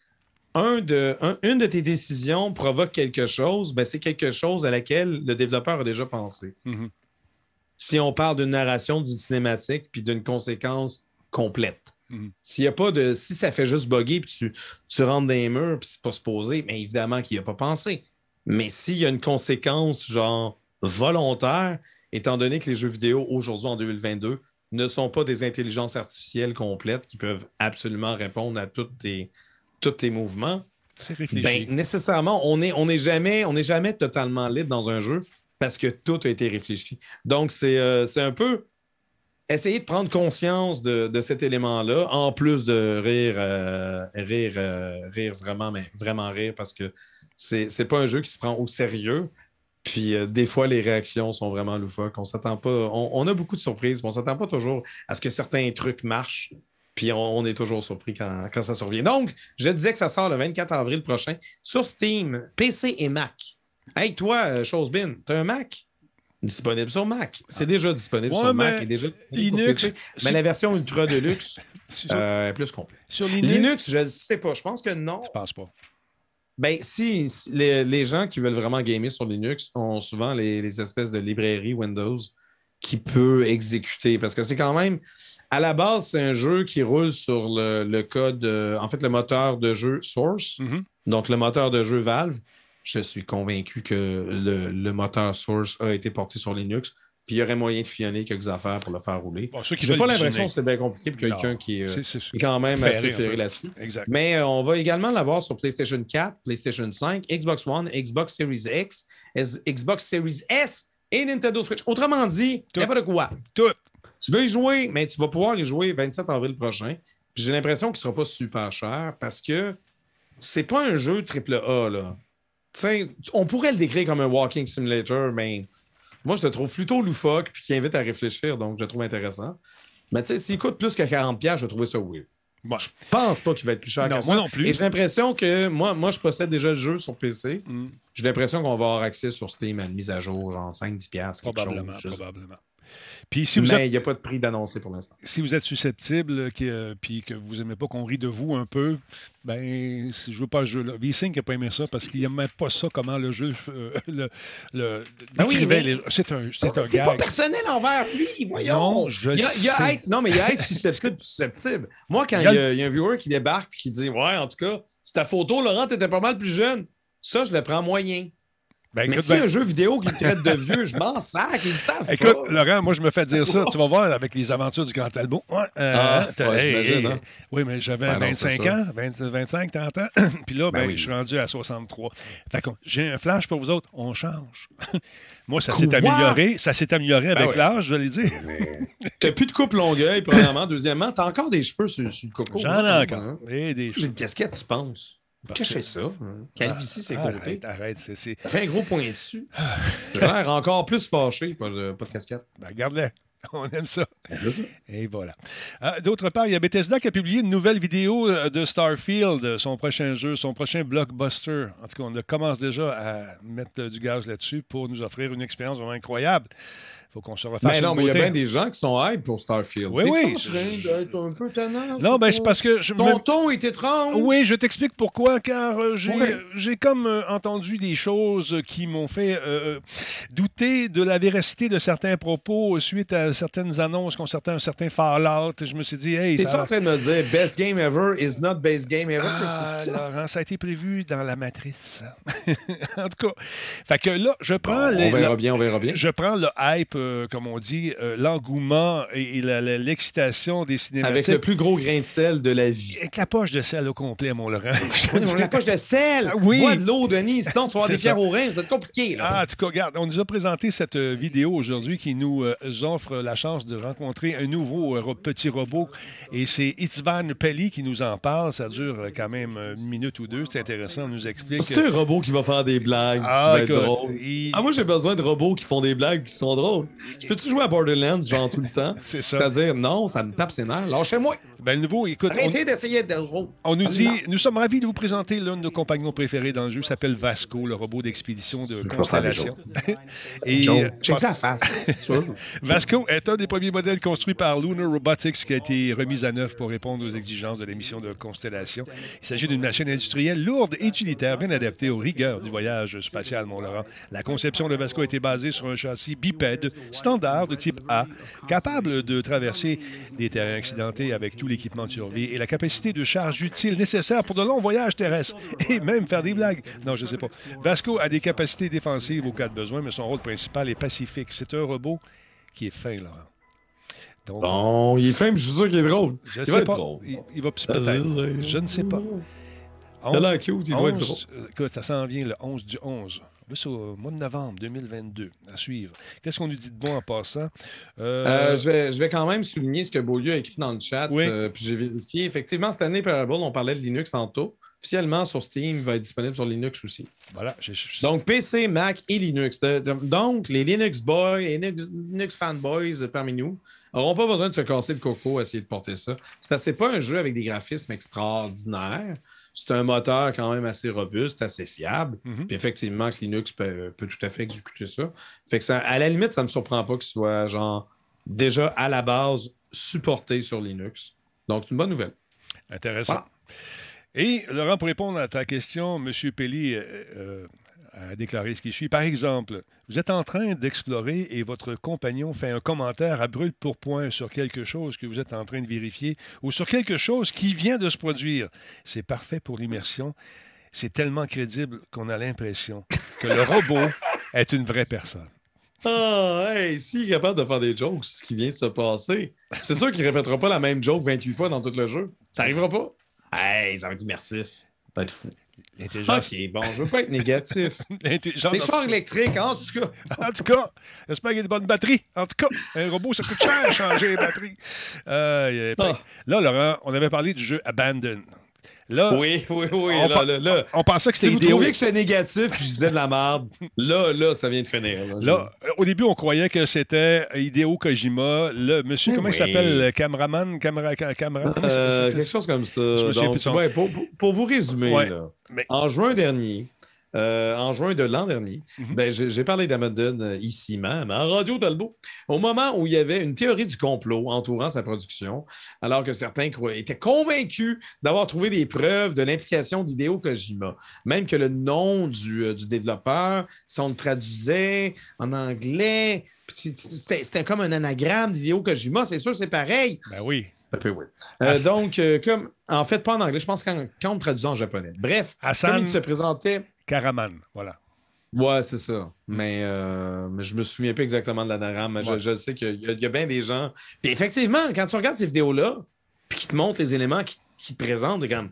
Speaker 2: un de, un- une de tes décisions provoque quelque chose, ben c'est quelque chose à laquelle le développeur a déjà pensé.
Speaker 1: Mhm.
Speaker 2: Si on parle d'une narration, d'une cinématique, puis d'une conséquence complète.
Speaker 1: Mhm.
Speaker 2: S'il y a pas de. Si ça fait juste bugger, puis tu, tu rentres dans les murs, puis c'est pas supposé, mais évidemment qu'il n'y a pas pensé. Mais s'il y a une conséquence, genre, volontaire, étant donné que les jeux vidéo aujourd'hui, en 2022, ne sont pas des intelligences artificielles complètes qui peuvent absolument répondre à tous tes, tous tes mouvements,
Speaker 1: C'est réfléchi.
Speaker 2: ben, nécessairement, on n'est on est jamais, on est jamais totalement libre dans un jeu parce que tout a été réfléchi. Donc, c'est euh, c'est un peu essayer de prendre conscience de, de cet élément-là, en plus de rire, euh, rire, euh, rire vraiment, mais vraiment rire parce que c'est c'est pas un jeu qui se prend au sérieux. Puis euh, des fois, les réactions sont vraiment loufoques. On s'attend pas. On, on a beaucoup de surprises, mais on s'attend pas toujours à ce que certains trucs marchent. Puis on, on est toujours surpris quand, quand ça survient. Donc, je disais que ça sort le 24 avril prochain sur Steam, PC et Mac. Hey, toi, euh, Chosebin, t'as un Mac? Disponible sur Mac. C'est déjà disponible
Speaker 1: Ouais,
Speaker 2: sur Mac et déjà
Speaker 1: Linux,
Speaker 2: PC. Mais la version Ultra Deluxe
Speaker 1: sur,
Speaker 2: euh, est plus complète.
Speaker 1: sur Linux,
Speaker 2: Linux, je ne sais pas. Je pense que non.
Speaker 1: je pense pas.
Speaker 2: Ben, si, si les, les gens qui veulent vraiment gamer sur Linux ont souvent les, les espèces de librairies Windows qui peut exécuter. Parce que c'est quand même, à la base, c'est un jeu qui roule sur le, le code, euh, en fait, le moteur de jeu Source,
Speaker 1: Mhm.
Speaker 2: donc le moteur de jeu Valve. Je suis convaincu que le, le moteur Source a été porté sur Linux. Puis il y aurait moyen de fianner quelques affaires pour le faire rouler.
Speaker 1: Bon,
Speaker 2: J'ai
Speaker 1: veulent
Speaker 2: pas l'impression que c'est bien compliqué pour quelqu'un qui est, euh, est quand même
Speaker 1: Ferré
Speaker 2: assez ferré là-dessus. Mais euh, on va également l'avoir sur PlayStation 4, PlayStation 5, Xbox One, Xbox Series X, S- Xbox Series S et Nintendo Switch. Autrement dit,
Speaker 1: Tout.
Speaker 2: n'importe quoi.
Speaker 1: Tout.
Speaker 2: Tu veux y jouer, mais tu vas pouvoir y jouer 27 avril prochain. Puis J'ai l'impression qu'il ne sera pas super cher parce que c'est pas un jeu AAA. Là. Tu sais, on pourrait le décrire comme un walking simulator, mais moi, je le trouve plutôt loufoque puis qui invite à réfléchir, donc je le trouve intéressant. Mais tu sais, s'il coûte plus que 40$, je vais trouver ça weird.
Speaker 1: Bon.
Speaker 2: Je pense pas qu'il va être plus cher
Speaker 1: Non,
Speaker 2: que ça.
Speaker 1: moi non plus.
Speaker 2: Et j'ai l'impression que moi, moi, je possède déjà le jeu sur PC.
Speaker 1: Mm,
Speaker 2: J'ai l'impression qu'on va avoir accès sur Steam à une mise à jour, genre 5-10$. quelque
Speaker 1: probablement,
Speaker 2: chose,
Speaker 1: probablement. Puis si vous,
Speaker 2: Mais
Speaker 1: êtes,
Speaker 2: il n'y a pas de prix d'annoncer pour l'instant.
Speaker 1: si vous êtes susceptible que, euh, puis que vous n'aimez pas qu'on rit de vous un peu, ben, si je veux pas le jeu là. V-Sync n'a pas aimé ça parce qu'il n'aimait pas ça, comment le jeu euh, le, le,
Speaker 2: oui, mais-
Speaker 1: les- C'est un, c'est un
Speaker 2: C'est pas personnel envers lui, voyons.
Speaker 1: Non, je
Speaker 2: il y a,
Speaker 1: le
Speaker 2: il y a
Speaker 1: sais.
Speaker 2: être- non, mais il y a être susceptible, susceptible. Moi, quand
Speaker 1: Il
Speaker 2: il
Speaker 1: y a
Speaker 2: y, a, il y a un viewer qui débarque et qui dit Ouais, en tout cas, c'est ta photo, Laurent, t'étais pas mal plus jeune. Ça, je le prends moyen.
Speaker 1: Ben,
Speaker 2: Mais
Speaker 1: écoute,
Speaker 2: si
Speaker 1: ben-
Speaker 2: un jeu vidéo qui me traite de vieux, je m'en sac, ils le savent
Speaker 1: Écoute,
Speaker 2: pas.
Speaker 1: Laurent, moi, je me fais dire ça. Tu vas voir avec les aventures du Grand Talbot. Ouais, euh,
Speaker 2: Ah, ouais, hein.
Speaker 1: Oui, mais j'avais
Speaker 2: Ben non,
Speaker 1: 25
Speaker 2: c'est ça.
Speaker 1: ans, 20 25, 30 ans. Puis là, ben,
Speaker 2: Ben oui.
Speaker 1: je suis rendu à 63. Fait que j'ai un flash pour vous autres. On change. moi, ça s'est amélioré. Ça s'est amélioré avec
Speaker 2: Ben ouais.
Speaker 1: l'âge, je vais le dire.
Speaker 2: T'as plus de coupe longueuil, premièrement. Deuxièmement, t'as encore des cheveux sur, sur le coco.
Speaker 1: J'en ai encore. Et des
Speaker 2: J'ai une casquette, tu penses?
Speaker 1: Que-
Speaker 2: ça. hein. Calvitie, c'est
Speaker 1: Arrête,
Speaker 2: côté.
Speaker 1: arrête. c'est-
Speaker 2: un gros point dessus. J'ai l'air encore plus fâché, pas de, pas de casquette.
Speaker 1: Ben, garde-le. On aime ça. Et voilà. Euh, D'autre part, il y a Bethesda qui a publié une nouvelle vidéo euh, de Starfield, son prochain jeu, son prochain blockbuster. En tout cas, on commence déjà à mettre euh, du gaz là-dessus pour nous offrir une expérience vraiment incroyable. Faut qu'on se refasse
Speaker 2: Ben non, mais il y a bien des gens qui sont hype pour Starfield.
Speaker 1: Oui,
Speaker 2: T'es
Speaker 1: oui.
Speaker 2: en train d'être un peu tannant.
Speaker 1: Non, ben c'est parce que je
Speaker 2: Ton ton est étrange.
Speaker 1: Oui, je t'explique pourquoi, car euh, j'ai
Speaker 2: Ouais.
Speaker 1: euh, j'ai comme euh, entendu des choses qui m'ont fait euh, douter de la véracité de certains propos suite à certaines annonces concernant un certain Fallout. Je me suis dit, hey,
Speaker 2: T'es-tu
Speaker 1: ça...
Speaker 2: en train de me dire best game ever is not best game ever?
Speaker 1: Ah,
Speaker 2: C'est ça?
Speaker 1: Laurent, ça a été prévu dans la matrice. en tout cas, fait que là, je prends,
Speaker 2: Bon,
Speaker 1: les-
Speaker 2: on verra
Speaker 1: la-
Speaker 2: bien, on verra bien.
Speaker 1: je prends le hype, euh, comme on dit, euh, l'engouement et, l'excitation des cinématiques.
Speaker 2: Avec le plus gros grain de sel de la vie.
Speaker 1: Avec la poche de sel au complet, mon Laurent.
Speaker 2: La poche de sel.
Speaker 1: Ah, oui.
Speaker 2: Bois de l'eau, Denis. Sinon, tu vas avoir
Speaker 1: C'est
Speaker 2: des pierres au rein. Ça va être compliqué. Là.
Speaker 1: Ah, en tout cas, regarde, on nous a présenté cette euh, vidéo aujourd'hui qui nous euh, offre la chance de rencontrer un nouveau euh, petit robot. Et c'est Itzvan Pelli qui nous en parle. Ça dure euh, quand même une minute ou deux. C'est intéressant. On nous explique.
Speaker 2: C'est un robot qui va faire des blagues,
Speaker 1: Ah,
Speaker 2: qui va être drôle.
Speaker 1: il-
Speaker 2: Ah, moi, j'ai besoin de robots qui font des blagues qui sont drôles. Je peux-tu jouer à Borderlands, genre tout le temps?
Speaker 1: C'est ça.
Speaker 2: C'est-à-dire, non, ça me tape ses nerfs. Lâchez-moi.
Speaker 1: Ben, le nouveau, écoute, on,
Speaker 2: Arrêtez d'essayer de. Oh.
Speaker 1: on nous dit,
Speaker 2: Non.
Speaker 1: nous sommes ravis de vous présenter l'un de nos compagnons préférés dans le jeu. Il s'appelle Vasco, le robot d'expédition de Constellation. Et
Speaker 2: check ça à face.
Speaker 1: Vasco est un des premiers modèles construits par Lunar Robotics qui a été remis à neuf pour répondre aux exigences de la mission de Constellation. Il s'agit d'une machine industrielle lourde et utilitaire, bien adaptée aux rigueurs du voyage spatial, Mont-Laurent. La conception de Vasco a été basée sur un châssis bipède standard de type A, capable de traverser des terrains accidentés avec tout l'équipement de survie et la capacité de charge utile nécessaire pour de longs voyages terrestres et même faire des blagues. Non, je sais pas. Vasco a des capacités défensives au cas de besoin, mais son rôle principal est pacifique. C'est un robot qui est fin, Laurent. Donc,
Speaker 2: Bon, il est fin, mais je suis sûr qu'il est drôle.
Speaker 1: je
Speaker 2: il
Speaker 1: sais
Speaker 2: va être
Speaker 1: pas.
Speaker 2: drôle.
Speaker 1: Il, il va peut-être. Je ne sais pas.
Speaker 2: Il a l'air cute, il doit être
Speaker 1: 11,
Speaker 2: drôle.
Speaker 1: euh, Écoute, ça s'en vient le 11 du 11. Sur au mois de novembre 2022 à suivre. Qu'est-ce qu'on nous dit de bon en passant? Euh,
Speaker 2: Euh, je, vais, je vais quand même souligner ce que Beaulieu a écrit dans le chat.
Speaker 1: Oui.
Speaker 2: euh, puis j'ai vérifié. Effectivement, cette année, Parable, on parlait de Linux tantôt. Officiellement, sur Steam, il va être disponible sur Linux aussi.
Speaker 1: Voilà. j'ai-
Speaker 2: Donc, PC, Mac et Linux. Donc, les Linux boys et Linux, fanboys parmi nous n'auront pas besoin de se casser le coco à essayer de porter ça. C'est parce que c'est pas un jeu avec des graphismes extraordinaires. C'est un moteur quand même assez robuste, assez fiable.
Speaker 1: Mhm.
Speaker 2: Puis effectivement, que Linux peut, peut tout à fait exécuter ça. Fait que ça, à la limite, ça me surprend pas qu'il soit genre déjà à la base supporté sur Linux. Donc, c'est une bonne nouvelle.
Speaker 1: Intéressant.
Speaker 2: Voilà.
Speaker 1: Et Laurent, pour répondre à ta question, M. Pelli euh, euh, a déclaré ce qui suit. Par exemple, vous êtes en train d'explorer et votre compagnon fait un commentaire à brûle pour point sur quelque chose que vous êtes en train de vérifier ou sur quelque chose qui vient de se produire. C'est parfait pour l'immersion. C'est tellement crédible qu'on a l'impression que le robot est une vraie personne.
Speaker 2: Ah, hey, s'il est capable de faire des jokes sur ce qui vient de se passer, c'est sûr qu'il ne répétera pas la même joke 28 fois dans tout le jeu. Ça n'arrivera pas. Hey, ça va être immersif. Ça va être fou. Ok, bon, je veux pas être négatif. chars
Speaker 1: artificielle.
Speaker 2: électriques, en tout cas.
Speaker 1: En tout cas, j'espère qu'il y a de bonnes batteries. En tout cas, un robot, ça coûte cher changer les batteries. Euh,
Speaker 2: Ah.
Speaker 1: Là, Laurent, on avait parlé du jeu Abandon. Là,
Speaker 2: Oui, oui, oui.
Speaker 1: on,
Speaker 2: Là,
Speaker 1: pa-
Speaker 2: là, là.
Speaker 1: on pensait que
Speaker 2: Si
Speaker 1: c'était
Speaker 2: vous
Speaker 1: idéal.
Speaker 2: trouvez que c'est négatif je disais de la merde, là, là, ça vient de finir. Là,
Speaker 1: au début, on croyait que c'était Hideo Kojima, le monsieur, comment il
Speaker 2: Oui.
Speaker 1: s'appelle, le cameraman, camera, ca- camera,
Speaker 2: Euh, quelque chose comme ça.
Speaker 1: Je me
Speaker 2: Donc,
Speaker 1: plus
Speaker 2: ouais, pour, pour- vous résumer,
Speaker 1: Ouais.
Speaker 2: là,
Speaker 1: Mais-
Speaker 2: en juin dernier, euh, en juin de l'an dernier,
Speaker 1: Mhm.
Speaker 2: ben, j'ai parlé d'Amazon euh, ici même, en Radio Talbot, au moment où il y avait une théorie du complot entourant sa production, alors que certains étaient convaincus d'avoir trouvé des preuves de l'implication d'Hideo Kojima. Même que le nom du, euh, du développeur, si on le traduisait en anglais, c'était comme un anagramme d'Hideo Kojima, c'est sûr, c'est pareil.
Speaker 1: Ben oui.
Speaker 2: Un peu, oui.
Speaker 1: Ah,
Speaker 2: Euh, donc, euh, comme, en fait, pas en anglais, je pense qu'en quand on traduit en japonais. Bref,
Speaker 1: Hassan-
Speaker 2: comme il se présentait,
Speaker 1: Karaman, voilà.
Speaker 2: Ouais, c'est ça. Mais, euh, mais je me souviens pas exactement de l'anagramme. mais je-
Speaker 1: Ouais.
Speaker 2: Je, sais qu'il y, y a bien des gens. Puis effectivement, quand tu regardes ces vidéos-là, puis qu'ils te montrent les éléments qui, qui te présentent, t'es comme.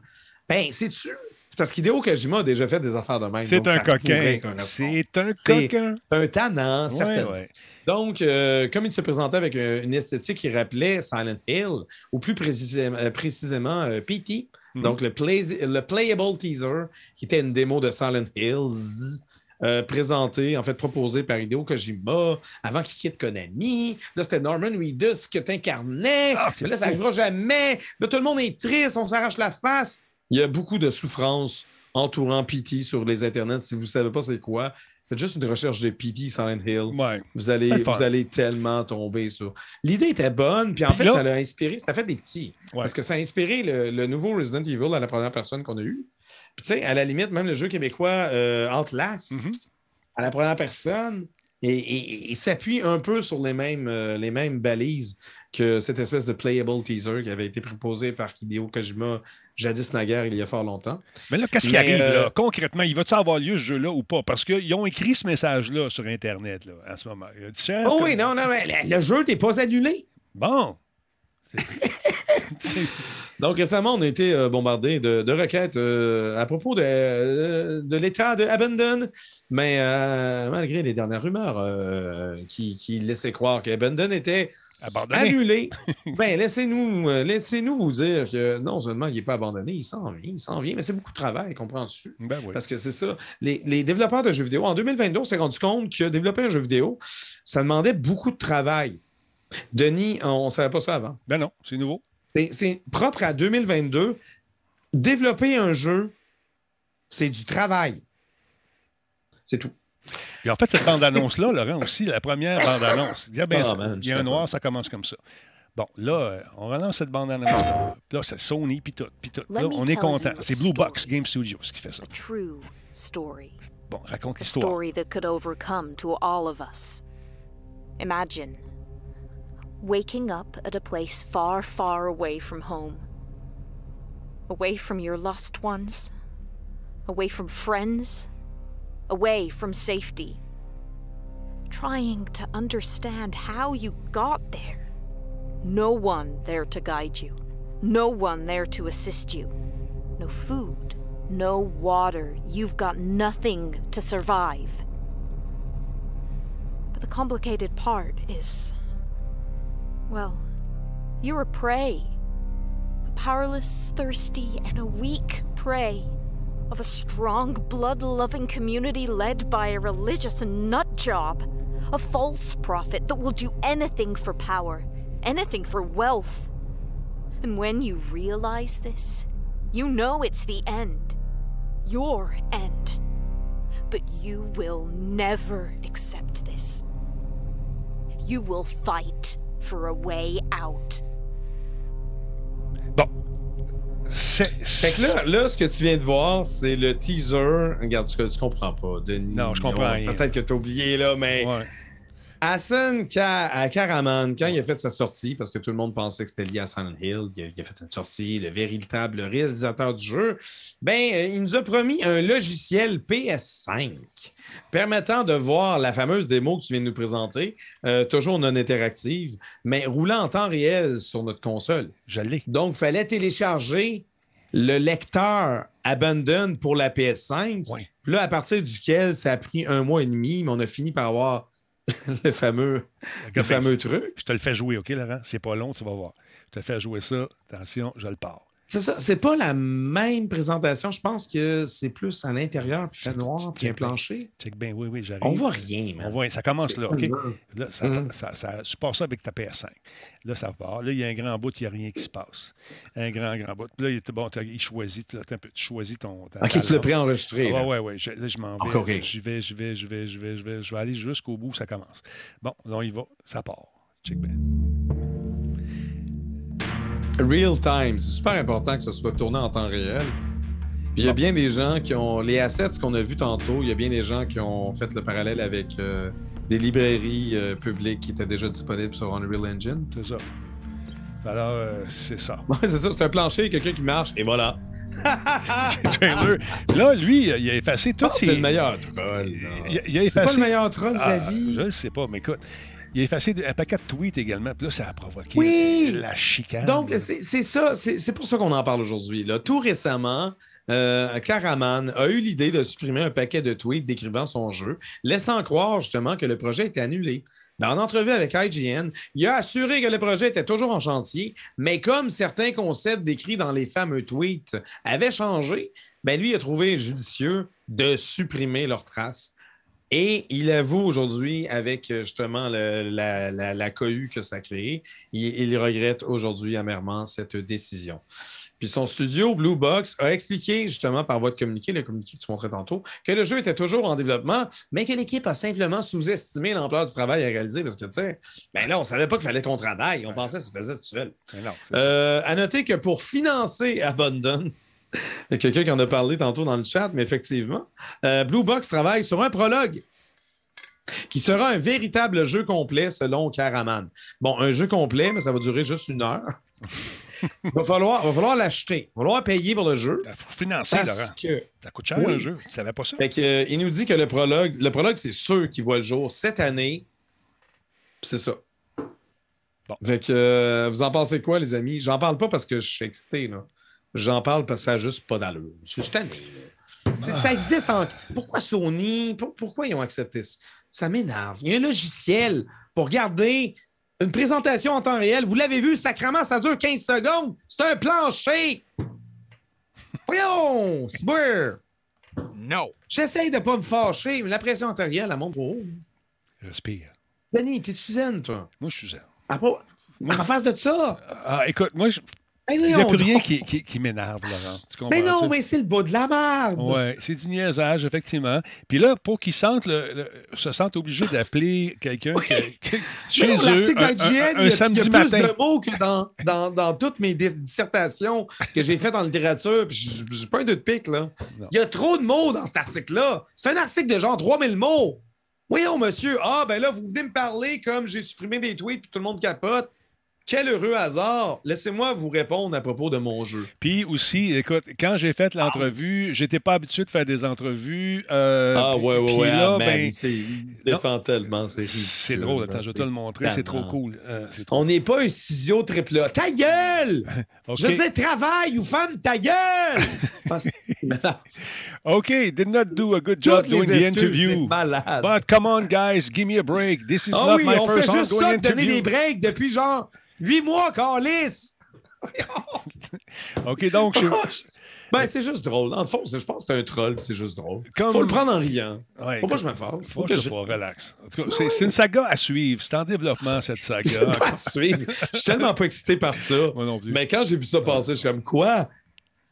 Speaker 2: Ben, c'est-tu? Parce qu'Hideo Kojima a déjà fait des affaires de même.
Speaker 1: C'est un coquin. C'est un coquin.
Speaker 2: un tannant, certainement.
Speaker 1: Ouais, ouais.
Speaker 2: Donc, euh, comme il se présentait avec euh, une esthétique qui rappelait Silent Hill, ou plus précisément, euh, précisément euh, PT,
Speaker 1: Mhm.
Speaker 2: donc le, play- le Playable Teaser, qui était une démo de Silent Hills, euh, présenté, en fait, proposé par Hideo Kojima avant qu'il quitte Konami. Là, c'était Norman Reedus que t'incarnais.
Speaker 1: Ah,
Speaker 2: là, ça n'arrivera jamais. Là, tout le monde est triste, on s'arrache la face. Il y a beaucoup de souffrance entourant PT sur les internets. Si vous ne savez pas c'est quoi, faites juste une recherche de PT Silent Hill.
Speaker 1: Ouais.
Speaker 2: Vous allez,
Speaker 1: C'est
Speaker 2: vous allez tellement tomber sur. L'idée était bonne, puis en
Speaker 1: Puis
Speaker 2: fait,
Speaker 1: là-
Speaker 2: ça l'a inspiré, ça fait des petits.
Speaker 1: Ouais.
Speaker 2: Parce que ça a inspiré le, le nouveau Resident Evil à la première personne qu'on a eu. Puis tu sais, à la limite, même le jeu québécois euh, Outlast,
Speaker 1: Mhm.
Speaker 2: à la première personne, et, et- et- et s'appuie un peu sur les mêmes, euh, les mêmes balises que cette espèce de playable teaser qui avait été proposé par Hideo Kojima jadis naguère il y a fort longtemps.
Speaker 1: Mais là, qu'est-ce qui arrive
Speaker 2: euh,
Speaker 1: là? Concrètement, il va-tu avoir lieu ce jeu-là ou pas? Parce qu'ils ont écrit ce message-là sur Internet là, à ce moment. Il dit,
Speaker 2: Oh
Speaker 1: comme-
Speaker 2: oui, non, non, mais le, le jeu n'est pas annulé.
Speaker 1: Bon.
Speaker 2: Donc, récemment, on a été euh, bombardé de, de requêtes euh, à propos de, euh, de l'état de Abandon. Mais euh, malgré les dernières rumeurs euh, qui, qui laissaient croire qu'Abandon était
Speaker 1: abandonné.
Speaker 2: annulé, ben, laissez-nous euh, laissez-nous vous dire que non seulement il n'est pas abandonné, il s'en vient, il s'en vient, mais c'est beaucoup de travail, comprends-tu?
Speaker 1: Ben oui.
Speaker 2: Parce que c'est ça. Les, les développeurs de jeux vidéo, en 2022, on s'est rendu compte que développer un jeu vidéo, ça demandait beaucoup de travail. Denis, on ne savait pas ça avant.
Speaker 1: Ben non, c'est nouveau.
Speaker 2: C'est propre à 2022. Développer un jeu, c'est du travail. C'est tout.
Speaker 1: Puis en fait, cette bande-annonce-là, Laurent, aussi, la première bande-annonce, il y a, bien
Speaker 2: Ah,
Speaker 1: ça.
Speaker 2: man,
Speaker 1: il y a un noir,
Speaker 2: pas.
Speaker 1: ça commence comme ça. Bon, là, euh, on relance cette bande-annonce. Puis là, c'est Sony, puis tout, puis tout. Là, on est content. C'est Blue Box. Game Studios qui fait ça.
Speaker 7: A true story.
Speaker 1: Bon, raconte l'histoire.
Speaker 7: story that could overcome to all of us. Imagine waking up at a place far, far away from home. Away from your lost ones. Away from friends. Away from safety. Trying to understand how you got there. No one there to guide you. No one there to assist you. No food. No water. You've got nothing to survive. But the complicated part is. Well, you're a prey. A powerless, thirsty, and a weak prey. Of a strong, blood loving community led by a religious nut job. A false prophet that will do anything for power, anything for wealth. And when you realize this, you know it's the end. Your end. But you will never accept this. You will fight for a way out.
Speaker 1: Bon.
Speaker 2: Fait que là, là, ce que tu viens de voir, c'est le teaser. Regarde, tu, tu comprends pas, Denis.
Speaker 1: Non, je comprends rien.
Speaker 2: Peut-être que tu as oublié, là, mais
Speaker 1: Ouais.
Speaker 2: Hassan Ka- Karaman, quand il a fait sa sortie, parce que tout le monde pensait que c'était lié à Silent Hill, il a, il a fait une sortie, le véritable réalisateur du jeu, ben, euh, il nous a promis un logiciel PS5 permettant de voir la fameuse démo que tu viens de nous présenter, euh, toujours non interactive, mais roulant en temps réel sur notre console.
Speaker 1: Je l'ai.
Speaker 2: Donc, il fallait télécharger le lecteur Abandon pour la PS5.
Speaker 1: Oui.
Speaker 2: Puis là, à partir duquel ça a pris un mois et demi, mais on a fini par avoir le fameux, le fameux truc.
Speaker 1: Je te le fais jouer, OK, Laurent? C'est pas long, tu vas voir. Je te fais jouer ça. Attention, je le pars.
Speaker 2: C'est ça. C'est pas la même présentation. Je pense que c'est plus à l'intérieur, puis fait noir, puis un plancher.
Speaker 1: Check bien, oui, oui, j'arrive.
Speaker 2: On voit rien,
Speaker 1: On
Speaker 2: man.
Speaker 1: voit, ça commence là, OK? Là, ça,
Speaker 2: Mhm.
Speaker 1: ça, ça- pars ça avec ta PS5. Là, ça part. Là, il y a un grand bout, il n'y a rien qui se passe. Un grand, grand bout. Puis là, il, bon, il choisit, là, un peu, tu choisis ton. ta-
Speaker 2: Ok, tu l'as préenregistré.
Speaker 1: Ah,
Speaker 2: là.
Speaker 1: ouais, ouais. Je, là, je m'en vais. J'y vais, j'y vais, j'y vais, j'y vais, j'y vais, je vais aller jusqu'au bout, ça commence. Bon, là, on y va, ça part. Check bien.
Speaker 2: Real time, c'est super important que ce soit tourné en temps réel. Puis il y a bien des gens qui ont. Les assets qu'on a vus tantôt, il y a bien des gens qui ont fait le parallèle avec euh, des librairies euh, publiques qui étaient déjà disponibles sur Unreal Engine.
Speaker 1: C'est ça. Alors, euh, c'est ça.
Speaker 2: Ouais, c'est ça, c'est un plancher, quelqu'un qui marche, et voilà.
Speaker 1: Là, lui, il a effacé toutes
Speaker 2: que c'est le meilleur troll.
Speaker 1: Il, a
Speaker 2: C'est pas
Speaker 1: effacé...
Speaker 2: le meilleur troll de
Speaker 1: Ah,
Speaker 2: la vie.
Speaker 1: Je sais pas, mais écoute, il a effacé un paquet de tweets également. Puis là, ça a provoqué
Speaker 2: Oui!
Speaker 1: la chicane.
Speaker 2: Donc, c'est ça, c'est pour ça qu'on en parle aujourd'hui. Tout récemment, euh, Caraman a eu l'idée de supprimer un paquet de tweets décrivant son jeu, laissant croire justement que le projet était annulé. Dans une entrevue avec IGN, il a assuré que le projet était toujours en chantier, mais comme certains concepts décrits dans les fameux tweets avaient changé, ben lui a trouvé judicieux de supprimer leurs traces. Et il avoue aujourd'hui, avec euh, justement le- la, la, la cohue que ça a créé, il, il regrette aujourd'hui amèrement cette décision. Puis son studio, Blue Box, a expliqué justement par voie de communiqué, le communiqué que tu montrais tantôt, que le jeu était toujours en développement, mais que l'équipe a simplement sous-estimé l'ampleur du travail à réaliser parce que, tu sais, ben là, on savait pas qu'il fallait qu'on travaille. On pensait que ça se faisait tout seul.
Speaker 1: Non, ça.
Speaker 2: Euh, à noter que pour financer Abandon, il y a quelqu'un qui en a parlé tantôt dans le chat, mais effectivement, euh, Blue Box travaille sur un prologue qui sera un véritable jeu complet selon Caraman. Bon, un jeu complet, mais ça va durer juste une heure. Il va falloir, va falloir l'acheter. Il va falloir payer pour le jeu.
Speaker 1: Il faut financer,
Speaker 2: Parce
Speaker 1: Laurent.
Speaker 2: que,
Speaker 1: Ça coûte cher
Speaker 2: Oui.
Speaker 1: un jeu. Tu savais pas ça?
Speaker 2: fait que, euh, il nous dit que le prologue, le prologue, c'est ceux qui voient le jour cette année. C'est ça.
Speaker 1: Bon.
Speaker 2: Fait que, euh, vous en pensez quoi, les amis? J'en parle pas parce que je suis excité, là. J'en parle parce que ça n'a juste pas d'allure. Je suis tanné, Ça existe en... Pourquoi Sony? Pour- pourquoi ils ont accepté ça? Ça m'énerve. Il y a un logiciel pour regarder une présentation en temps réel. Vous l'avez vu, sacrement, ça dure 15 secondes. C'est un plancher. Voyons! C'est beurre.
Speaker 8: No.
Speaker 2: J'essaye de pas me fâcher, mais la pression artérielle, elle monte trop haut.
Speaker 1: Respire.
Speaker 2: Denis, t'es-tu zen, toi?
Speaker 1: Moi, je suis zen.
Speaker 2: À pas- En face de ça?
Speaker 1: Ah, écoute, moi, je- il n'y a plus rien qui, qui- qui m'énerve, Laurent. Tu comprends
Speaker 2: Mais non,
Speaker 1: ça?
Speaker 2: mais c'est le bas de la merde.
Speaker 1: Oui, c'est du niaisage, effectivement. Puis là, pour qu'ils sentent le- le- se sentent obligés d'appeler quelqu'un que- que- chez
Speaker 2: non,
Speaker 1: eux un, un-
Speaker 2: y a- il y a
Speaker 1: samedi
Speaker 2: plus
Speaker 1: matin.
Speaker 2: de mots que dans, dans, dans toutes mes dis- dissertations que j'ai faites en littérature. Puis j'ai pas un deux de pique, là.
Speaker 1: Non.
Speaker 2: Il y a trop de mots dans cet article-là. C'est un article de genre 3000 mots. Voyons, monsieur. Ah, ben là, vous venez me parler comme j'ai supprimé des tweets puis tout le monde capote. Quel heureux hasard. Laissez-moi vous répondre à propos de mon jeu.
Speaker 1: Puis aussi, écoute, quand j'ai fait l'entrevue, j'étais pas habitué de faire des entrevues. euh,
Speaker 2: ah, ouais, ouais, ouais.
Speaker 1: là,
Speaker 2: ah, man,
Speaker 1: ben,
Speaker 2: c'est- défend tellement. C'est
Speaker 1: drôle. Attends, je vais te le montrer. C'est trop cool. Euh, c'est trop...
Speaker 2: On n'est pas un studio triple A. Ta gueule! Je disais travail ou femme, ta gueule! Ah.
Speaker 1: OK, did not do a good job
Speaker 2: Toutes
Speaker 1: doing the interview.
Speaker 2: c'est malade.
Speaker 1: But come on, guys, give me a break. This is
Speaker 2: Ah
Speaker 1: not
Speaker 2: oui,
Speaker 1: my
Speaker 2: on fait juste
Speaker 1: ongoing
Speaker 2: ça de donner
Speaker 1: interview.
Speaker 2: des breaks depuis genre huit mois, Carlis!
Speaker 1: OK, donc, je...
Speaker 2: Ben, c'est juste drôle. En fond, je pense que c'est un troll, c'est juste drôle.
Speaker 1: Comme-
Speaker 2: Faut le prendre en riant.
Speaker 1: Ouais,
Speaker 2: Faut pas que je me fasse.
Speaker 1: Faut
Speaker 2: Faut
Speaker 1: que je pas, relax. En tout cas, c'est, c'est une saga à suivre. C'est en développement, cette saga.
Speaker 2: pas à suivre. Je suis tellement pas excité par ça.
Speaker 1: Moi non plus.
Speaker 2: Mais quand j'ai vu ça passer, je suis comme quoi?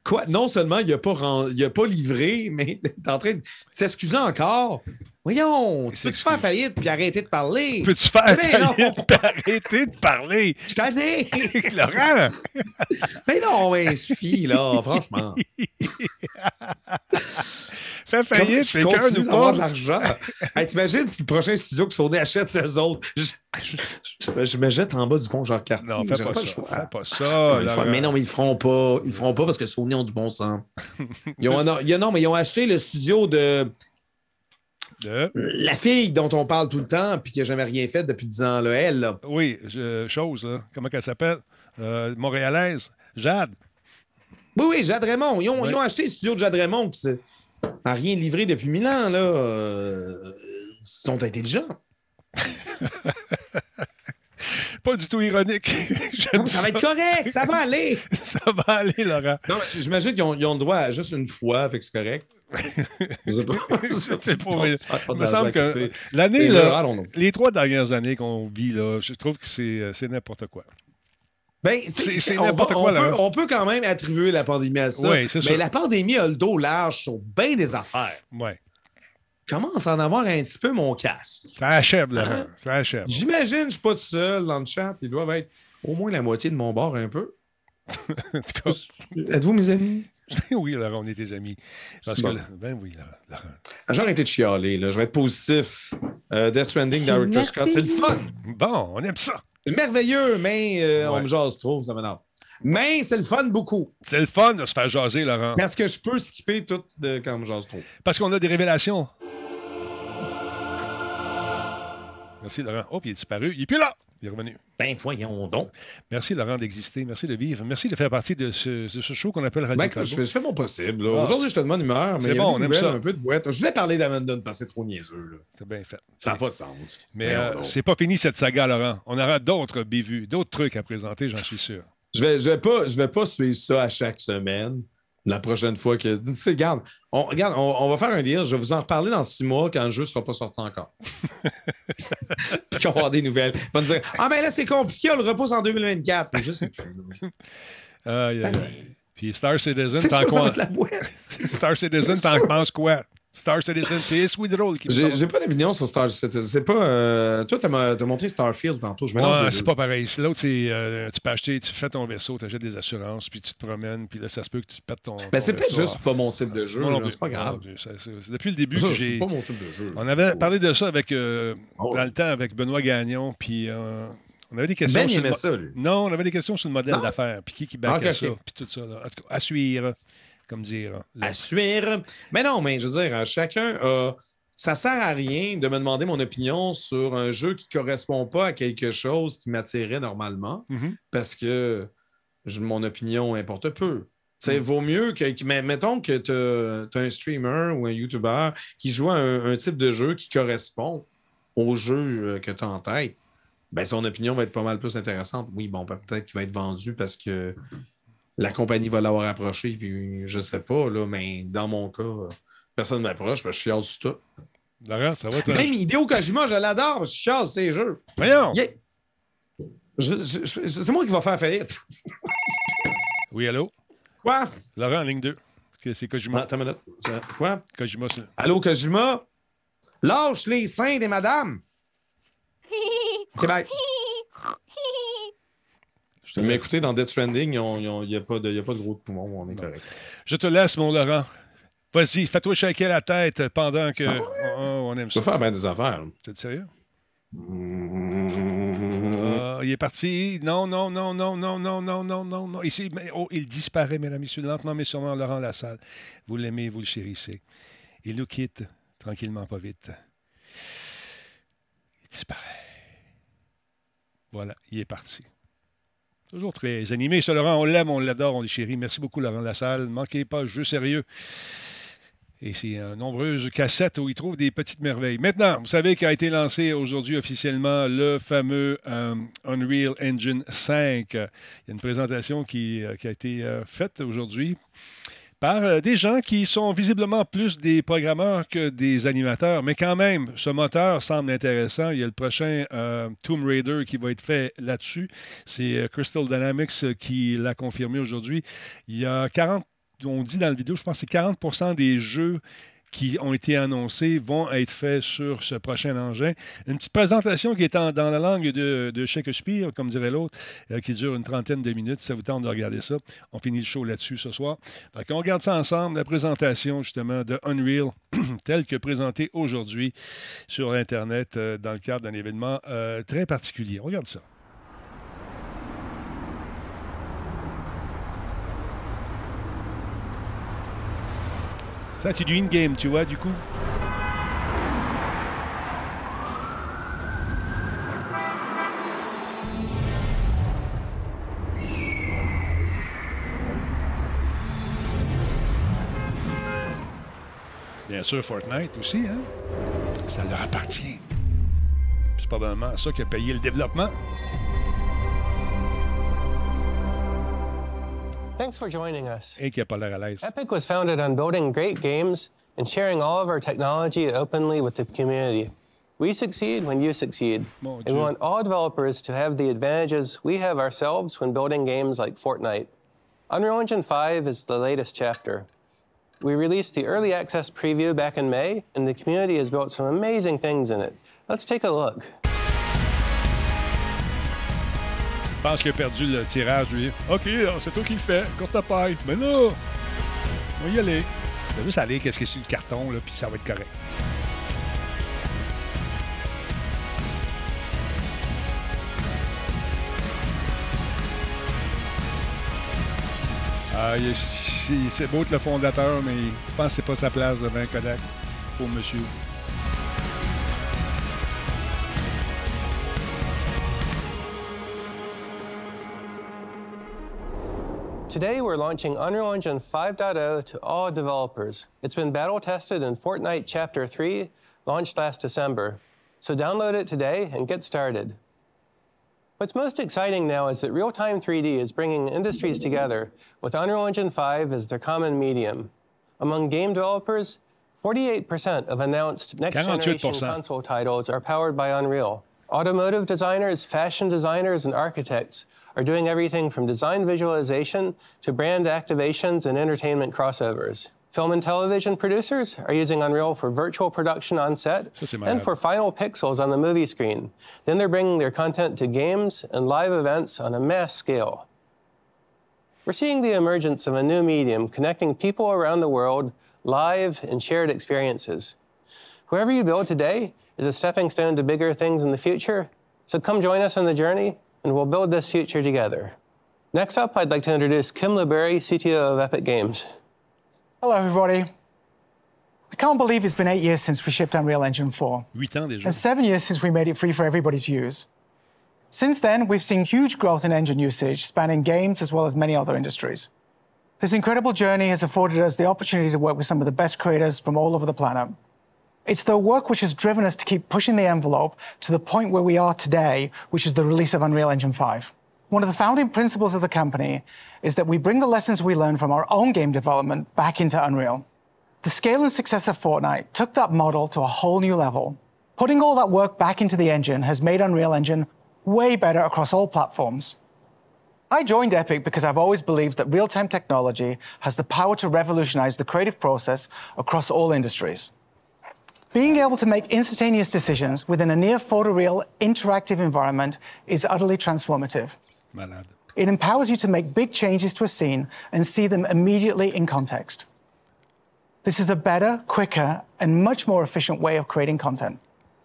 Speaker 2: Quoi? Non seulement il n'a pas, il a pas livré, mais il est en train de s'excuser encore. Voyons, tu peux-tu faire faillite puis arrêter de parler?
Speaker 1: Peux-tu faire
Speaker 2: Mais non.
Speaker 1: faillite et arrêter de parler?
Speaker 2: Je t'année!
Speaker 1: Laurent!
Speaker 2: Mais non, mais suffit, là, franchement.
Speaker 1: Fais faillite,
Speaker 2: continue
Speaker 1: nous
Speaker 2: d'avoir de l'argent. Hey, T'imagines si le prochain studio que Sony achète, c'est eux autres? Je, je- je- je me jette en bas du pont Jacques-Cartier.
Speaker 1: Non, fais pas, ça.
Speaker 2: choix.
Speaker 1: Fais pas ça.
Speaker 2: Mais non, mais ils le feront pas. Ils le feront pas parce que Sony ont du bon sens. Ils ont, non, non, mais ils ont acheté le studio de
Speaker 1: De-
Speaker 2: la fille dont on parle tout le temps puis qui n'a jamais rien fait depuis 10 ans. Là, elle, là.
Speaker 1: Oui, je- chose, là. Comment qu'elle s'appelle? Euh, Montréalaise? Jade.
Speaker 2: Oui, oui, Jade Raymond. Ils ont,
Speaker 1: Ouais.
Speaker 2: ils ont acheté le studio de Jade Raymond qui n'a rien livré depuis mille ans. Là. Euh, ils sont intelligents.
Speaker 1: Pas du tout ironique.
Speaker 2: Non, ça va être correct, ça va aller.
Speaker 1: Ça va aller, Laurent.
Speaker 2: Non, j'imagine qu'ils ont, ont le droit à juste une fois, fait que c'est correct. Je sais pas.
Speaker 1: Je sais pas, mais Il me semble que
Speaker 2: c'est-
Speaker 1: l'année,
Speaker 2: c'est
Speaker 1: là, les trois dernières années qu'on vit, là, je trouve que c'est, euh, c'est n'importe quoi.
Speaker 2: Ben,
Speaker 1: C'est- c'est
Speaker 2: on
Speaker 1: n'importe
Speaker 2: va-
Speaker 1: quoi,
Speaker 2: on
Speaker 1: là.
Speaker 2: Peut, on peut quand même attribuer la pandémie à ça.
Speaker 1: Oui, c'est
Speaker 2: mais
Speaker 1: ça.
Speaker 2: la pandémie a le dos large sur bien des affaires.
Speaker 1: Ouais.
Speaker 2: Commence à en avoir un petit peu mon casque.
Speaker 1: Ça achève, Laurent. Ça achève.
Speaker 2: J'imagine que je suis pas tout seul dans le chat. Ils doivent être au moins la moitié de mon bord un peu.
Speaker 1: En tout cas,
Speaker 2: Êtes-vous mes amis?
Speaker 1: oui, Laurent, on est tes amis. Parce
Speaker 2: C'est
Speaker 1: que,
Speaker 2: bon.
Speaker 1: ben oui, Laurent.
Speaker 2: Arrêté de chialer. Là. Je vais être positif. Euh, Death Stranding,
Speaker 6: C'est
Speaker 2: Director Scott, c'est le fun.
Speaker 1: Bon, on aime ça.
Speaker 2: C'est merveilleux, mais euh, on me jase trop, ça m'énerve. Mais c'est le fun beaucoup.
Speaker 1: C'est le fun de se faire jaser, Laurent.
Speaker 2: Parce que je peux skipper tout de, quand je jase trop.
Speaker 1: Parce qu'on a des révélations. Merci, Laurent. Oh, puis il est disparu. Il est plus là. Il est revenu.
Speaker 2: Ben, voyons donc.
Speaker 1: Merci, Laurent, d'exister. Merci de vivre. Merci de faire partie de ce, de ce show qu'on appelle Radio
Speaker 2: Ben, je, fais, je fais mon possible.
Speaker 1: Ah,
Speaker 2: Aujourd'hui, je te demande humeur, mais
Speaker 1: c'est
Speaker 2: il y a
Speaker 1: bon,
Speaker 2: des
Speaker 1: on aime ça.
Speaker 2: un peu de boîte. Je voulais parler d'Amandon parce que c'est trop niaiseux.
Speaker 1: C'est bien fait.
Speaker 2: Ça n'a pas de sens.
Speaker 1: Mais euh, c'est pas fini cette saga, Laurent. On aura d'autres bévues, d'autres trucs à présenter, j'en suis sûr.
Speaker 2: Je vais, je vais pas, je vais pas suivre ça à chaque semaine. La prochaine fois que. Tu sais, regarde, on, regarde on, on va faire un deal. Je vais vous en reparler dans six mois quand le jeu ne sera pas sorti encore. Puis qu'on va avoir des nouvelles. Ils vont nous dire Ah, ben là, c'est compliqué, on le repousse en 2024. Mais.
Speaker 1: Aïe, aïe, aïe. Puis Star Citizen, t'en
Speaker 2: va
Speaker 1: quoi? Star Citizen, t'en penses quoi? Star Citizen, c'est Sweet Roll qui me
Speaker 2: J'ai j'ai pas d'opinion sur Star Citizen. C'est pas. euh, Toi, t'as ma- t'as montré Starfield tantôt. Je
Speaker 1: Ouais, c'est pas pareil. L'autre, c'est euh, tu peux acheter, tu fais ton vaisseau, tu achètes des assurances, puis tu te promènes, puis là, ça se peut que tu pètes ton.
Speaker 2: Mais Ben, c'est peut-être juste pas mon type de jeu.
Speaker 1: Non
Speaker 2: là.
Speaker 1: plus.
Speaker 2: C'est pas grave.
Speaker 1: non c'est- c'est depuis le début
Speaker 2: Ça,
Speaker 1: que
Speaker 2: C'est
Speaker 1: j'ai.
Speaker 2: pas mon type de jeu.
Speaker 1: On avait parlé de ça avec euh,
Speaker 2: Oh.
Speaker 1: dans le temps avec Benoît Gagnon, puis euh, on avait des questions.
Speaker 2: Ben,
Speaker 1: sur le
Speaker 2: ça, lui.
Speaker 1: Non, on avait des questions sur le modèle
Speaker 2: Non?
Speaker 1: d'affaires, puis qui qui backait
Speaker 2: Ah,
Speaker 1: ça, puis tout ça. Là. En tout cas, à suivre, comme dire. là.
Speaker 2: À suivre. Mais non, mais je veux dire, chacun a. Ça sert à rien de me demander mon opinion sur un jeu qui ne correspond pas à quelque chose qui m'attirait normalement
Speaker 1: Mhm.
Speaker 2: parce que je- mon opinion importe peu.
Speaker 1: Mm.
Speaker 2: sais, vaut mieux que. Mais mettons que tu as, un streamer ou un YouTuber qui joue à un, un type de jeu qui correspond au jeu euh, que tu as en tête. Ben, son opinion va être pas mal plus intéressante. Oui, bon, peut-être qu'il va être vendu parce que la compagnie va l'avoir approché, puis je sais pas, là, mais dans mon cas, personne ne m'approche, parce que je chiale sur tout.
Speaker 1: Laurent, ça va? toi?
Speaker 2: Même Hideo Kojima, je l'adore, je chiale sur ses jeux.
Speaker 1: Voyons!
Speaker 2: Yeah. Je- je- je- c'est moi qui va faire faillite.
Speaker 1: Oui, allô?
Speaker 2: Quoi?
Speaker 1: Laurent, en ligne 2. Que C'est Kojima.
Speaker 2: attends une minute. Quoi?
Speaker 1: Kojima, c'est-
Speaker 2: Allô, Kojima? Lâche les seins des madames! OK, bye.
Speaker 1: je, te
Speaker 2: Mais écoutez, dans Death Stranding, il n'y a, pas de il y a pas de gros de poumons, on est correct.
Speaker 1: Je te laisse, mon Laurent. Vas-y, fais-toi shaker la tête pendant que. Oh, on aime ça.
Speaker 2: peux faire bien des affaires.
Speaker 1: T'es sérieux? Ah, il est parti. Non, non, non, non, non, non, non, non, non, non. Ici, oh, il disparaît, mesdames, messieurs, lentement, mais sûrement, Laurent Lassalle. Vous l'aimez, vous le chérissez. Il nous quitte, tranquillement, pas vite. Il disparaît. Voilà, il est parti. Toujours très animé, ce Laurent. On l'aime, on l'adore, on le chérit. Merci beaucoup, Laurent Lassalle. Manquez pas, jeu sérieux. Et c'est euh, nombreuses cassettes où il trouve des petites merveilles. Maintenant, vous savez qu'a été lancé aujourd'hui officiellement le fameux euh, Unreal Engine 5. Il y a une présentation qui, euh, a été euh, faite aujourd'hui par euh, des gens qui sont visiblement plus des programmeurs que des animateurs. Mais quand même, ce moteur semble intéressant. Il y a le prochain euh, Tomb Raider qui va être fait là-dessus. C'est euh, Crystal Dynamics qui l'a confirmé aujourd'hui. Il y a 40 on dit dans la vidéo, je pense que c'est 40% des jeux qui ont été annoncés vont être faits sur ce prochain engin. Une petite présentation qui est dans la langue de, Shakespeare, comme dirait l'autre, euh, qui dure une trentaine de minutes. Ça vous tente de regarder ça. On finit le show là-dessus ce soir. Qu'on regarde ça ensemble, la présentation justement de Unreal, telle que présentée aujourd'hui sur Internet euh, dans le cadre d'un événement euh, très particulier. On regarde ça. Ça, c'est du in-game, tu vois, du coup. Bien sûr, Fortnite aussi, hein? Ça leur appartient. C'est probablement ça qui a payé le développement.
Speaker 8: Thanks for joining us.
Speaker 1: Et qui n'a pas l'air à l'aise.
Speaker 8: Epic was founded on building great games and sharing all of our technology openly with the community. We succeed when you succeed.
Speaker 1: Mon
Speaker 8: and we want all developers to have the advantages we have ourselves when building games like Fortnite. Unreal Engine 5 is the latest chapter. We released the early access preview back in May, and the community has built some amazing things in it. Let's take a look.
Speaker 1: Pense qu'il a perdu le tirage, lui. OK, c'est toi qui le fais. Courte paille. Mais là, on va y aller. Il va juste aller, qu'est-ce que c'est le carton, là, puis ça va être correct. Ah, c'est beau être le fondateur, mais je pense que c'est pas sa place devant Kodak pour monsieur.
Speaker 8: Today, we're launching Unreal Engine 5.0 to all developers. It's been battle tested in Fortnite Chapter 3, launched last December. So download it today and get started. What's most exciting now is that real time 3D is bringing industries together with Unreal Engine 5 as their common medium. Among game developers, 48% of announced next generation console titles are powered by Unreal. Automotive designers, fashion designers, and architects are doing everything from design visualization to brand activations and entertainment crossovers. Film and television producers are using Unreal for virtual production on set and for final pixels on the movie screen. Then they're bringing their content to games and live events on a mass scale. We're seeing the emergence of a new medium connecting people around the world, live and shared experiences. Whoever you build today is a stepping stone to bigger things in the future. So come join us on the journey, and we'll build this future together. Next up, I'd like to introduce Kim LeBerry, CTO of Epic Games.
Speaker 9: Hello, everybody. I can't believe it's been eight years since we shipped Unreal Engine 4,
Speaker 1: Huit ans déjà.
Speaker 9: and seven years since we made it free for everybody to use. Since then, we've seen huge growth in engine usage, spanning games as well as many other industries. This incredible journey has afforded us the opportunity to work with some of the best creators from all over the planet. It's their work which has driven us to keep pushing the envelope to the point where we are today, which is the release of Unreal Engine 5. One of the founding principles of the company is that we bring the lessons we learn from our own game development back into Unreal. The scale and success of Fortnite took that model to a whole new level. Putting all that work back into the engine has made Unreal Engine way better across all platforms. I joined Epic because I've always believed that real time technology has the power to revolutionize the creative process across all industries. Being able to make instantaneous decisions within a near photoreal interactive environment is utterly transformative.
Speaker 1: Malade.
Speaker 9: It empowers you to make big changes to a scene and see them immediately in context. This is a better, quicker, and much more efficient way of creating content.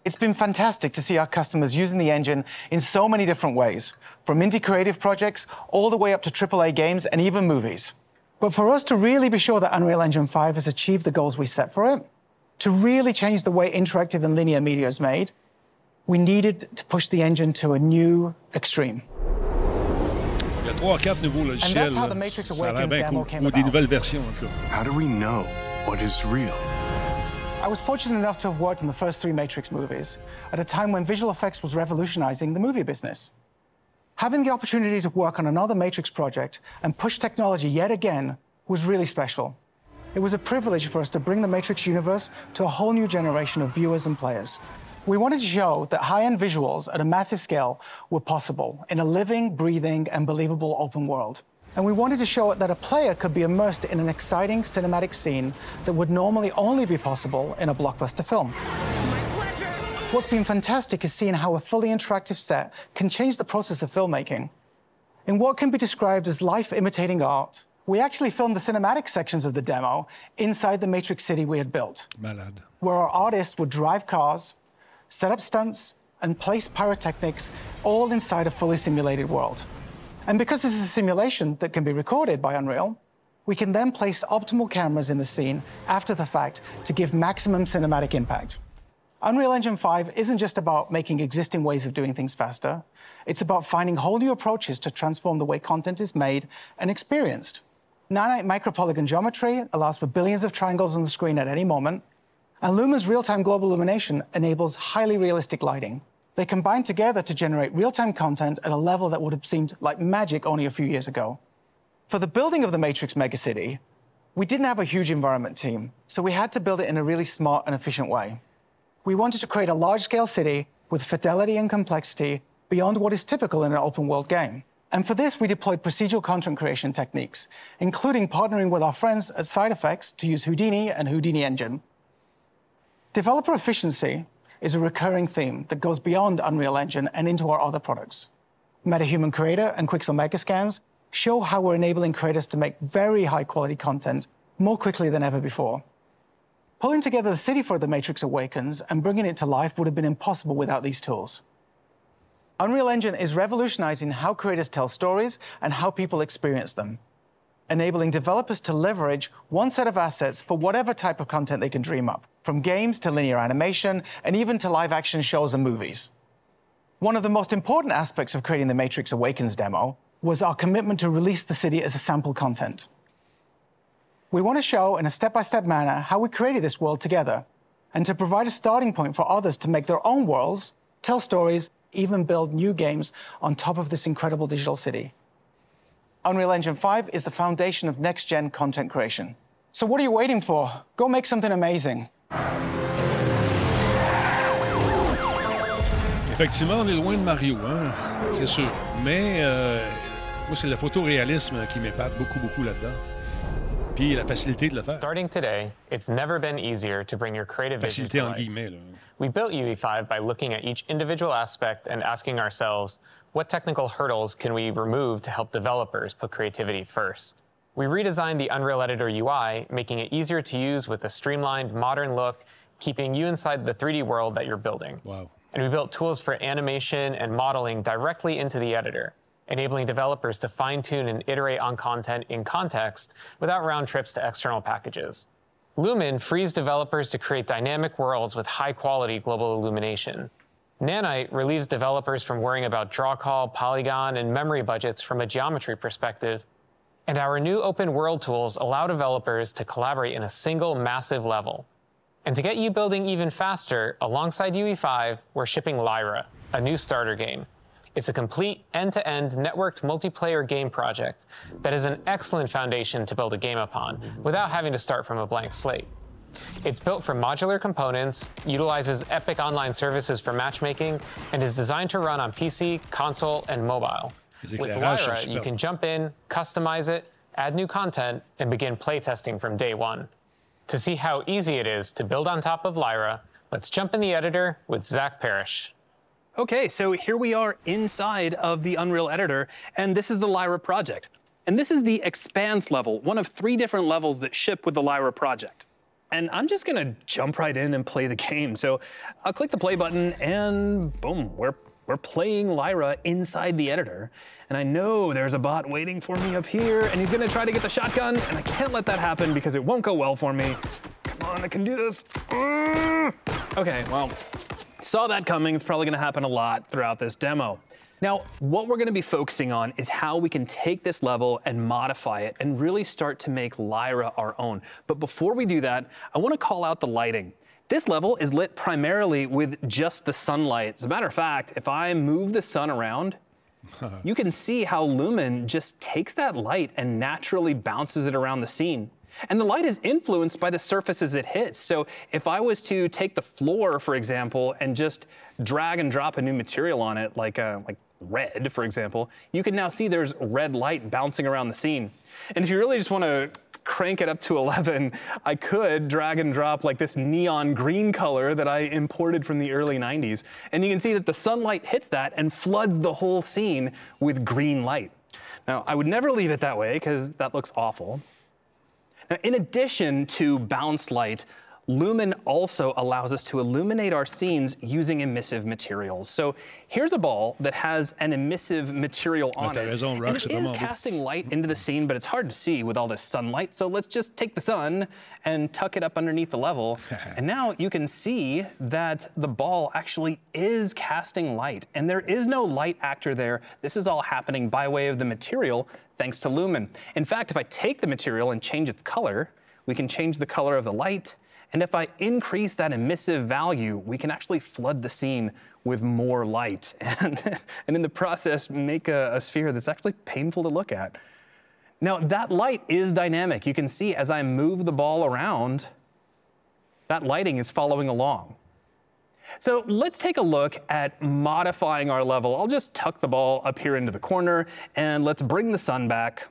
Speaker 9: It's been fantastic to see our customers using the engine in so many different ways, from indie creative projects all the way up to AAA games and even movies. But for us to really be sure that Unreal Engine 5 has achieved the goals we set for it, to really change the way interactive and linear media is made, we needed to push the engine to a new extreme.
Speaker 1: Il y a trois, quatre nouveaux logiciels.
Speaker 9: that's how
Speaker 1: euh,
Speaker 9: the Matrix
Speaker 1: Ça a l'air bien
Speaker 9: demo
Speaker 1: cool.
Speaker 9: came
Speaker 1: Ou des
Speaker 9: about.
Speaker 1: nouvelles versions, en tout cas.
Speaker 3: How do we know what is real?
Speaker 9: I was fortunate enough to have worked on the first three Matrix movies at a time when visual effects was revolutionizing the movie business. Having the opportunity to work on another Matrix project and push technology yet again was really special. It was a privilege for us to bring the Matrix universe to a whole new generation of viewers and players. We wanted to show that high end visuals at a massive scale were possible in a living, breathing, and believable open world. And we wanted to show that a player could be immersed in an exciting cinematic scene that would normally only be possible in a blockbuster film. What's been fantastic is seeing how a fully interactive set can change the process of filmmaking. In what can be described as life imitating art, we actually filmed the cinematic sections of the demo inside the Matrix City we had built,
Speaker 1: Malade.
Speaker 9: where our artists would drive cars, set up stunts, and place pyrotechnics all inside a fully simulated world. And because this is a simulation that can be recorded by Unreal, we can then place optimal cameras in the scene after the fact to give maximum cinematic impact. Unreal Engine 5 isn't just about making existing ways of doing things faster, it's about finding whole new approaches to transform the way content is made and experienced. Nanite micropolygon geometry allows for billions of triangles on the screen at any moment, and Luma's real time global illumination enables highly realistic lighting. They combine together to generate real time content at a level that would have seemed like magic only a few years ago. For the building of the Matrix Megacity, we didn't have a huge environment team, so we had to build it in a really smart and efficient way. We wanted to create a large scale city with fidelity and complexity beyond what is typical in an open world game. And for this, we deployed procedural content creation techniques, including partnering with our friends at Side Effects to use Houdini and Houdini Engine. Developer efficiency is a recurring theme that goes beyond Unreal Engine and into our other products. MetaHuman Creator and Quixel Megascans show how we're enabling creators to make very high quality content more quickly than ever before. Pulling together the city for The Matrix Awakens and bringing it to life would have been impossible without these tools. Unreal Engine is revolutionizing how creators tell stories and how people experience them. enabling developers to leverage one set of assets for whatever type of content they can dream up, from games to linear animation, and even to live action shows and movies. One of the most important aspects of creating the Matrix Awakens demo was our commitment to release the city as a sample content. We want to show in a step by step manner how we created this world together and to provide a starting point for others to make their own worlds, tell stories, even build new games on top of this incredible digital city. Unreal Engine 5 is the foundation of next gen content creation. So, what are you waiting for? Go make something amazing.
Speaker 1: Effectivement, on est loin de Mario, hein? c'est sûr. Mais euh, moi, c'est le photoréalisme qui m'épate beaucoup, beaucoup là-dedans. Puis la facilité de le faire.
Speaker 10: Starting today, it's never been easier to bring your creative vision
Speaker 1: Facilité
Speaker 10: to
Speaker 1: en
Speaker 10: life.
Speaker 1: guillemets. Là.
Speaker 10: We built UE5 by looking at each individual aspect and asking ourselves, what technical hurdles can we remove to help developers put creativity first? We redesigned the Unreal Editor UI, making it easier to use with a streamlined, modern look, keeping you inside the 3D world that you're building.
Speaker 1: Wow.
Speaker 10: And we built tools for animation and modeling directly into the editor, enabling developers to fine tune and iterate on content in context without round trips to external packages. Lumen frees developers to create dynamic worlds with high quality global illumination. Nanite relieves developers from worrying about draw call, polygon, and memory budgets from a geometry perspective. And our new open world tools allow developers to collaborate in a single massive level. And to get you building even faster, alongside UE5, we're shipping Lyra, a new starter game. It's a complete end to end networked multiplayer game project that is an excellent foundation to build a game upon without having to start from a blank slate. It's built from modular components, utilizes Epic Online services for matchmaking, and is designed to run on PC, console, and mobile. With Lyra, you can jump in, customize it, add new content, and begin playtesting from day one. To see how easy it is to build on top of Lyra, let's jump in the editor with Zach Parrish.
Speaker 11: Okay, so here we are inside of the Unreal Editor, and this is the Lyra project. And this is the Expanse level, one of three different levels that ship with the Lyra project. And I'm just gonna jump right in and play the game. So I'll click the play button, and boom, we're, we're playing Lyra inside the editor. And I know there's a bot waiting for me up here, and he's gonna try to get the shotgun, and I can't let that happen because it won't go well for me. Come on, I can do this. Mm. Okay, well, Saw that coming. It's probably going to happen a lot throughout this demo. Now, what we're going to be focusing on is how we can take this level and modify it and really start to make Lyra our own. But before we do that, I want to call out the lighting. This level is lit primarily with just the sunlight. As a matter of fact, if I move the sun around, you can see how Lumen just takes that light and naturally bounces it around the scene. And the light is influenced by the surfaces it hits. So if I was to take the floor, for example, and just drag and drop a new material on it, like uh, like red, for example, you can now see there's red light bouncing around the scene. And if you really just want to crank it up to 11, I could drag and drop like this neon green color that I imported from the early 90s. And you can see that the sunlight hits that and floods the whole scene with green light. Now, I would never leave it that way because that looks awful. Now, in addition to bounce light, Lumen also allows us to illuminate our scenes using emissive materials. So here's a ball that has an emissive material on it. and it is casting light into the scene, but it's hard to see with all this sunlight. So let's just take the sun and tuck it up underneath the level. and now you can see that the ball actually is casting light. And there is no light actor there. This is all happening by way of the material thanks to Lumen. In fact, if I take the material and change its color, we can change the color of the light. And if I increase that emissive value, we can actually flood the scene with more light and, and in the process make a, a sphere that's actually painful to look at. Now, that light is dynamic. You can see as I move the ball around, that lighting is following along. So let's take a look at modifying our level. I'll just tuck the ball up here into the corner and let's bring the sun back.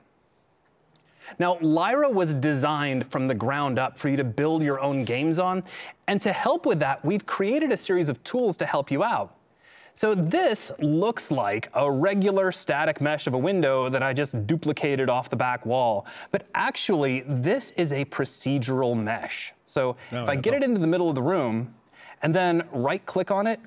Speaker 11: Now, Lyra was designed from the ground up for you to build your own games on. And to help with that, we've created a series of tools to help you out. So this looks like a regular static mesh of a window that I just duplicated off the back wall. But actually, this is a procedural mesh. So
Speaker 1: Oh,
Speaker 11: if I get it into the middle of the room and then right click on it,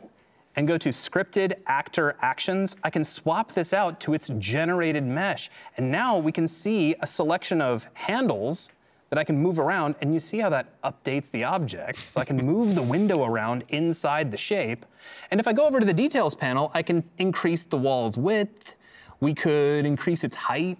Speaker 11: and go to scripted actor actions, I can swap this out to its generated mesh. And now we can see a selection of handles that I can move around and you see how that updates the object. So I can move the window around inside the shape. And if I go over to the details panel, I can increase the wall's width. We could increase its height.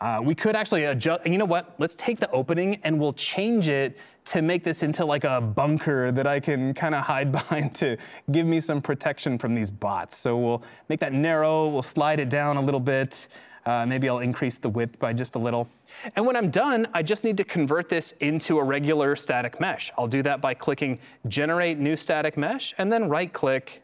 Speaker 11: Uh, we could actually adjust, you know what? Let's take the opening and we'll change it to make this into like a bunker that I can kind of hide behind to give me some protection from these bots. So we'll make that narrow, we'll slide it down a little bit. Uh, maybe I'll increase the width by just a little. And when I'm done, I just need to convert this into a regular static mesh. I'll do that by clicking Generate New Static Mesh and then right click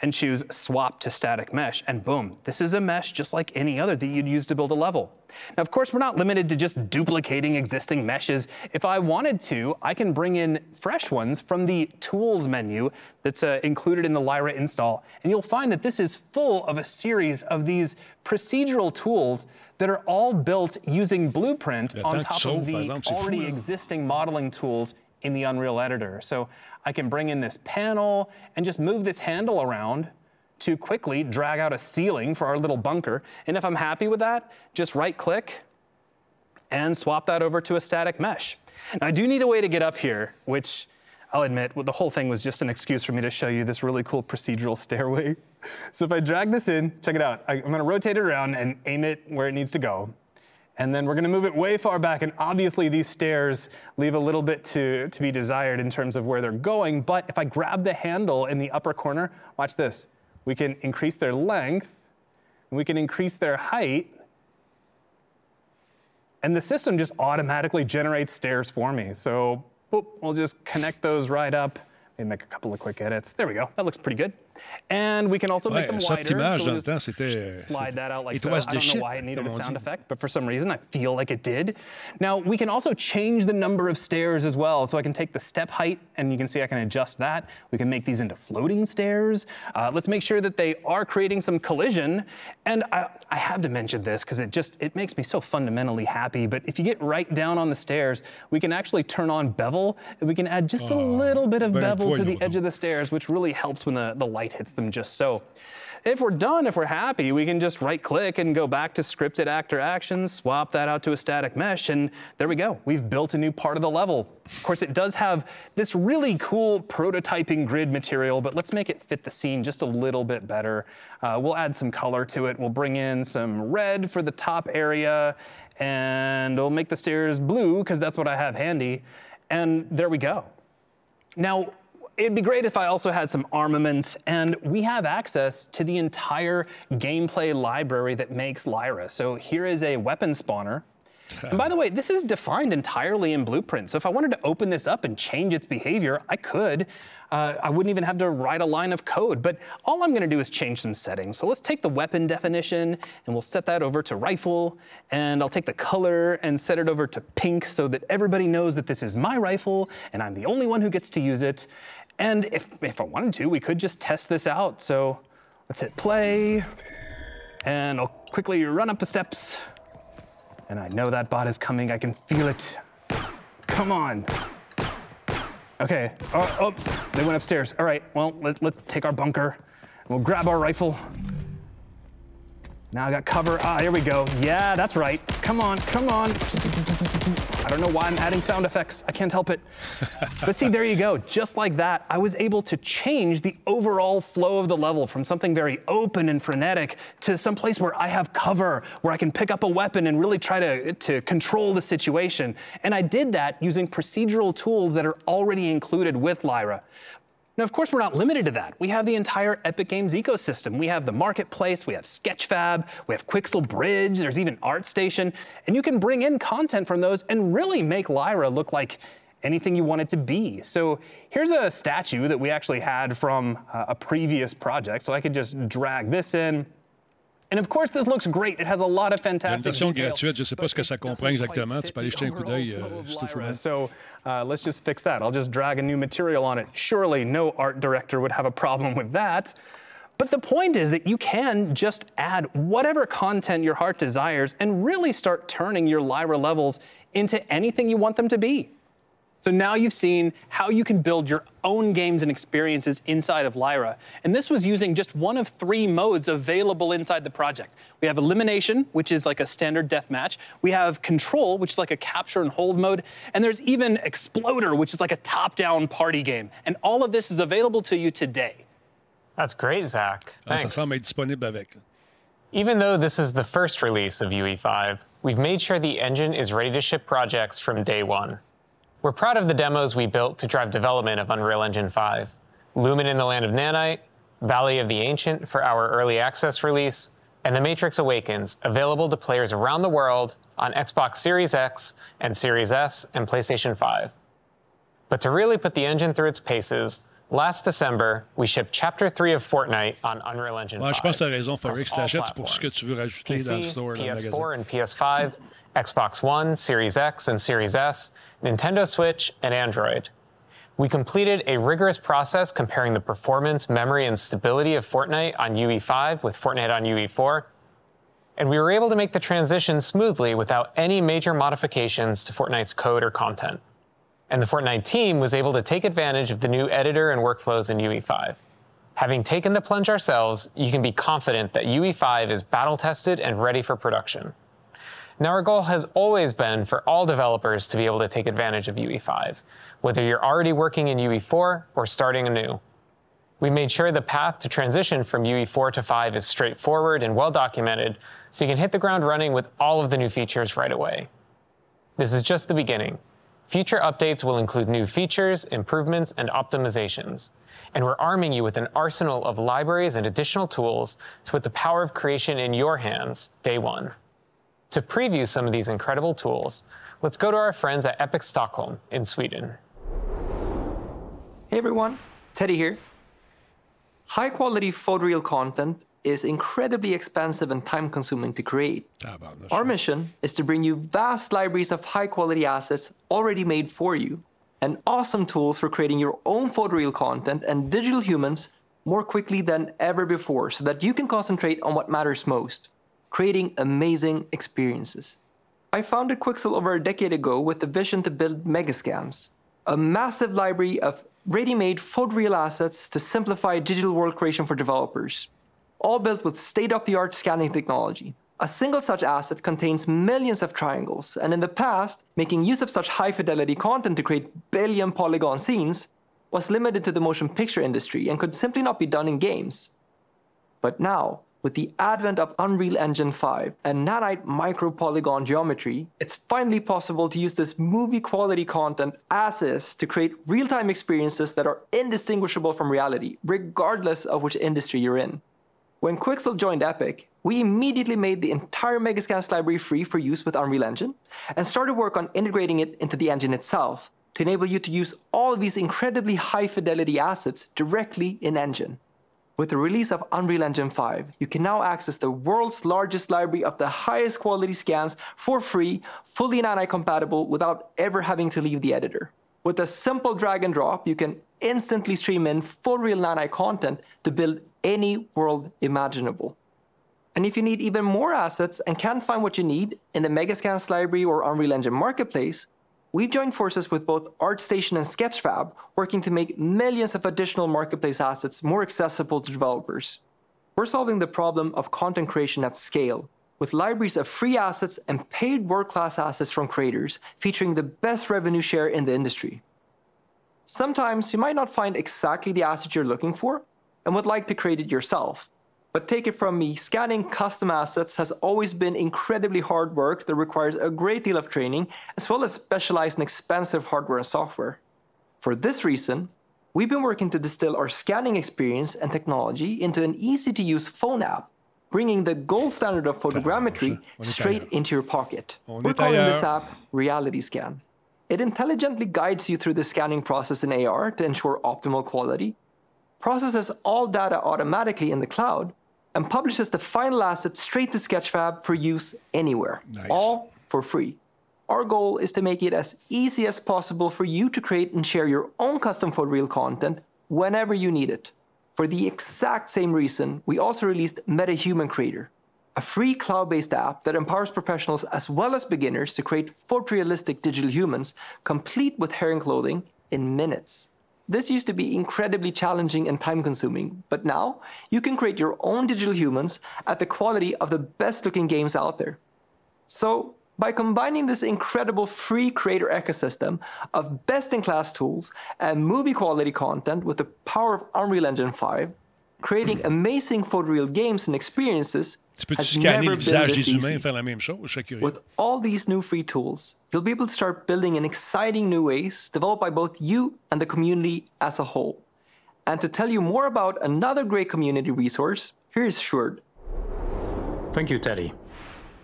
Speaker 11: and choose swap to static mesh and boom, this is a mesh just like any other that you'd use to build a level. Now, of course, we're not limited to just duplicating existing meshes. If I wanted to, I can bring in fresh ones from the tools menu that's uh, included in the Lyra install. And you'll find that this is full of a series of these procedural tools that are all built using Blueprint on top of the already existing modeling tools in the Unreal Editor. So I can bring in this panel and just move this handle around to quickly drag out a ceiling for our little bunker. And if I'm happy with that, just right click and swap that over to a static mesh. Now I do need a way to get up here, which I'll admit, the whole thing was just an excuse for me to show you this really cool procedural stairway. So if I drag this in, check it out. I'm gonna rotate it around and aim it where it needs to go. And then we're gonna move it way far back. And obviously these stairs leave a little bit to, to be desired in terms of where they're going. But if I grab the handle in the upper corner, watch this. We can increase their length, and we can increase their height. And the system just automatically generates stairs for me. So boop, we'll just connect those right up. Maybe make a couple of quick edits. There we go. That looks pretty good. And we can also
Speaker 1: Ouais,
Speaker 11: make them wider.
Speaker 1: image
Speaker 11: so
Speaker 1: dans le temps, c'était.
Speaker 11: slide that out like
Speaker 1: it
Speaker 11: so. I don't know
Speaker 1: shit,
Speaker 11: why it needed a sound effect, but for some reason I feel like it did. Now we can also change the number of stairs as well. So I can take the step height and you can see I can adjust that. We can make these into floating stairs. Uh, let's make sure that they are creating some collision. And I, I have to mention this because it just, it makes me so fundamentally happy. But if you get right down on the stairs, we can actually turn on bevel and we can add just a little bit of bevel to the edge of the stairs, which really helps when the, the light hits them just so. If we're done, if we're happy, we can just right click and go back to scripted actor actions, swap that out to a static mesh, and there we go. We've built a new part of the level. Of course, it does have this really cool prototyping grid material, but let's make it fit the scene just a little bit better. Uh, we'll add some color to it. We'll bring in some red for the top area, and we'll make the stairs blue because that's what I have handy. And there we go. Now, it'd be great if I also had some armaments, and we have access to the entire gameplay library that makes Lyra. So here is a weapon spawner. And by the way, this is defined entirely in Blueprint. So if I wanted to open this up and change its behavior, I could. Uh, I wouldn't even have to write a line of code, but all I'm gonna do is change some settings. So let's take the weapon definition and we'll set that over to rifle. And I'll take the color and set it over to pink so that everybody knows that this is my rifle and I'm the only one who gets to use it. And if, if I wanted to, we could just test this out. So let's hit play and I'll quickly run up the steps. And I know that bot is coming. I can feel it. Come on. Okay. Oh, oh, they went upstairs. All right. Well, let, let's take our bunker. We'll grab our rifle. Now I got cover. Ah, here we go. Yeah, that's right. Come on, come on. I don't know why I'm adding sound effects. I can't help it. but see, there you go. Just like that, I was able to change the overall flow of the level from something very open and frenetic to some place where I have cover, where I can pick up a weapon and really try to, to control the situation. And I did that using procedural tools that are already included with Lyra. Now, of course, we're not limited to that. We have the entire Epic Games ecosystem. We have the marketplace, we have Sketchfab, we have Quixel Bridge, there's even ArtStation, and you can bring in content from those and really make Lyra look like anything you want it to be. So here's a statue that we actually had from uh, a previous project. So I could just drag this in. And of course, this looks great. It has a lot of
Speaker 1: une
Speaker 11: fantastic
Speaker 1: version
Speaker 11: detail.
Speaker 1: gratuite, je ne sais pas ce que ça comprend exactement. Tu peux aller jeter un coup d'œil, euh.
Speaker 11: So uh, let's just fix that. I'll just drag a new material on it. Surely no art director would have a problem with that. But the point is that you can just add whatever content your heart desires and really start turning your Lyra levels into anything you want them to be. So now you've seen how you can build your own games and experiences inside of Lyra. And this was using just one of three modes available inside the project. We have Elimination, which is like a standard deathmatch. We have Control, which is like a capture and hold mode. And there's even Exploder, which is like a top down party game. And all of this is available to you today.
Speaker 10: That's great, Zach.
Speaker 1: Ça
Speaker 10: Thanks.
Speaker 1: semble disponible avec.
Speaker 10: Even though this is the first release of UE5, we've made sure the engine is ready to ship projects from day one. We're proud of the demos we built to drive development of Unreal Engine 5. Lumen in the Land of Nanite, Valley of the Ancient for our early access release, and The Matrix Awakens, available to players around the world on Xbox Series X and Series S and PlayStation 5. But to really put the engine through its paces, last December, we shipped Chapter 3 of Fortnite on Unreal Engine
Speaker 1: Ouais,
Speaker 10: 5.
Speaker 1: je pense que tu as raison,
Speaker 10: across
Speaker 1: Fabrice.
Speaker 10: all
Speaker 1: T'achètes pour ce que tu veux rajouter
Speaker 10: PC,
Speaker 1: store, dans le magasin.
Speaker 10: PS4 and PS5, Xbox One, Series X and Series S, Nintendo Switch, and Android. We completed a rigorous process comparing the performance, memory, and stability of Fortnite on UE5 with Fortnite on UE4, and we were able to make the transition smoothly without any major modifications to Fortnite's code or content. And the Fortnite team was able to take advantage of the new editor and workflows in UE5. Having taken the plunge ourselves, you can be confident that UE5 is battle tested and ready for production. Now, our goal has always been for all developers to be able to take advantage of UE5, whether you're already working in UE4 or starting anew. We made sure the path to transition from UE4 to 5 is straightforward and well documented, so you can hit the ground running with all of the new features right away. This is just the beginning. Future updates will include new features, improvements, and optimizations. And we're arming you with an arsenal of libraries and additional tools to put the power of creation in your hands day one. To preview some of these incredible tools, let's go to our friends at Epic Stockholm in Sweden.
Speaker 12: Hey everyone, Teddy here. High quality photoreal content is incredibly expensive and time consuming to create. Ah, our mission is to bring you vast libraries of high quality assets already made for you, and awesome tools for creating your own photoreal content and digital humans more quickly than ever before so that you can concentrate on what matters most creating amazing experiences. I founded Quixel over a decade ago with the vision to build Megascans, a massive library of ready made photoreal assets to simplify digital world creation for developers, all built with state of the art scanning technology. A single such asset contains millions of triangles, and in the past, making use of such high fidelity content to create billion polygon scenes was limited to the motion picture industry and could simply not be done in games. But now, with the advent of Unreal Engine 5 and nanite micro polygon geometry, it's finally possible to use this movie quality content as is to create real time experiences that are indistinguishable from reality, regardless of which industry you're in. When Quixel joined Epic, we immediately made the entire Megascans library free for use with Unreal Engine and started work on integrating it into the engine itself to enable you to use all of these incredibly high fidelity assets directly in Engine. With the release of Unreal Engine 5, you can now access the world's largest library of the highest quality scans for free, fully nanite compatible without ever having to leave the editor. With a simple drag and drop, you can instantly stream in full real nanite content to build any world imaginable. And if you need even more assets and can't find what you need in the Megascans library or Unreal Engine marketplace, we've joined forces with both ArtStation and Sketchfab, working to make millions of additional marketplace assets more accessible to developers. We're solving the problem of content creation at scale, with libraries of free assets and paid world class assets from creators, featuring the best revenue share in the industry. Sometimes you might not find exactly the asset you're looking for and would like to create it yourself. But take it from me, scanning custom assets has always been incredibly hard work that requires a great deal of training, as well as specialized and expensive hardware and software. For this reason, we've been working to distill our scanning experience and technology into an easy to use phone app, bringing the gold standard of photogrammetry straight into your pocket. We're calling this app Reality Scan. It intelligently guides you through the scanning process in AR to ensure optimal quality, processes all data automatically in the cloud, and publishes the final asset straight to Sketchfab for use anywhere, all for free. Our goal is to make it as easy as possible for you to create and share your own custom photoreal content whenever you need it. For the exact same reason, we also released MetaHuman Creator, a free cloud based app that empowers professionals as well as beginners to create photorealistic digital humans, complete with hair and clothing, in minutes. This used to be incredibly challenging and time consuming, but now you can create your own digital humans at the quality of the best looking games out there. So, by combining this incredible free creator ecosystem of best in class tools and movie quality content with the power of Unreal Engine 5, creating amazing photoreal games and experiences
Speaker 1: Tu peux
Speaker 12: has
Speaker 1: scanner
Speaker 12: never
Speaker 1: le
Speaker 12: been
Speaker 1: visage
Speaker 12: this
Speaker 1: des humains et
Speaker 12: easy.
Speaker 1: faire la même chose? Je serais curieux.
Speaker 12: With all these new free tools, you'll be able to start building in exciting new ways developed by both you and the community as a whole. And to tell you more about another great community resource, here is Shurt.
Speaker 13: Thank you, Teddy.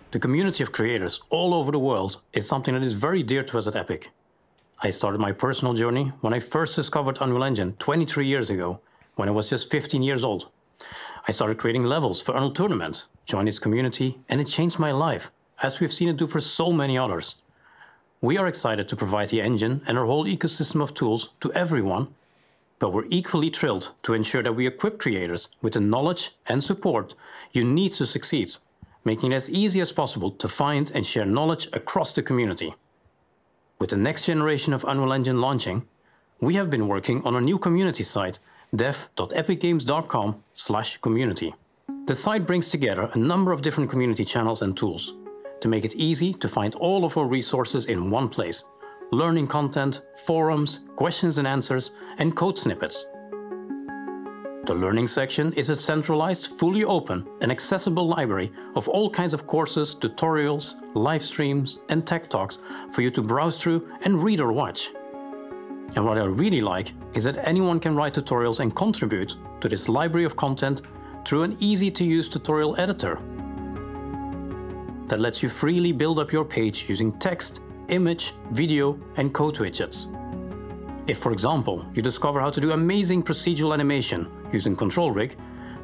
Speaker 13: The community of creators all over the world is something that is very dear to us at Epic. I started my personal journey when I first discovered Unreal Engine 23 years ago, when I was just 15 years old. I started creating levels for Unreal Tournament, joined its community, and it changed my life, as we've seen it do for so many others. We are excited to provide the engine and our whole ecosystem of tools to everyone, but we're equally thrilled to ensure that we equip creators with the knowledge and support you need to succeed, making it as easy as possible to find and share knowledge across the community. With the next generation of Unreal Engine launching, we have been working on a new community site, dev.epicgames.com/community. The site brings together a number of different community channels and tools to make it easy to find all of our resources in one place learning content, forums, questions and answers, and code snippets. The Learning section is a centralized, fully open, and accessible library of all kinds of courses, tutorials, live streams, and tech talks for you to browse through and read or watch. And what I really like is that anyone can write tutorials and contribute to this library of content through an easy to use tutorial editor that lets you freely build up your page using text, image, video, and code widgets. If, for example, you discover how to do amazing procedural animation using Control Rig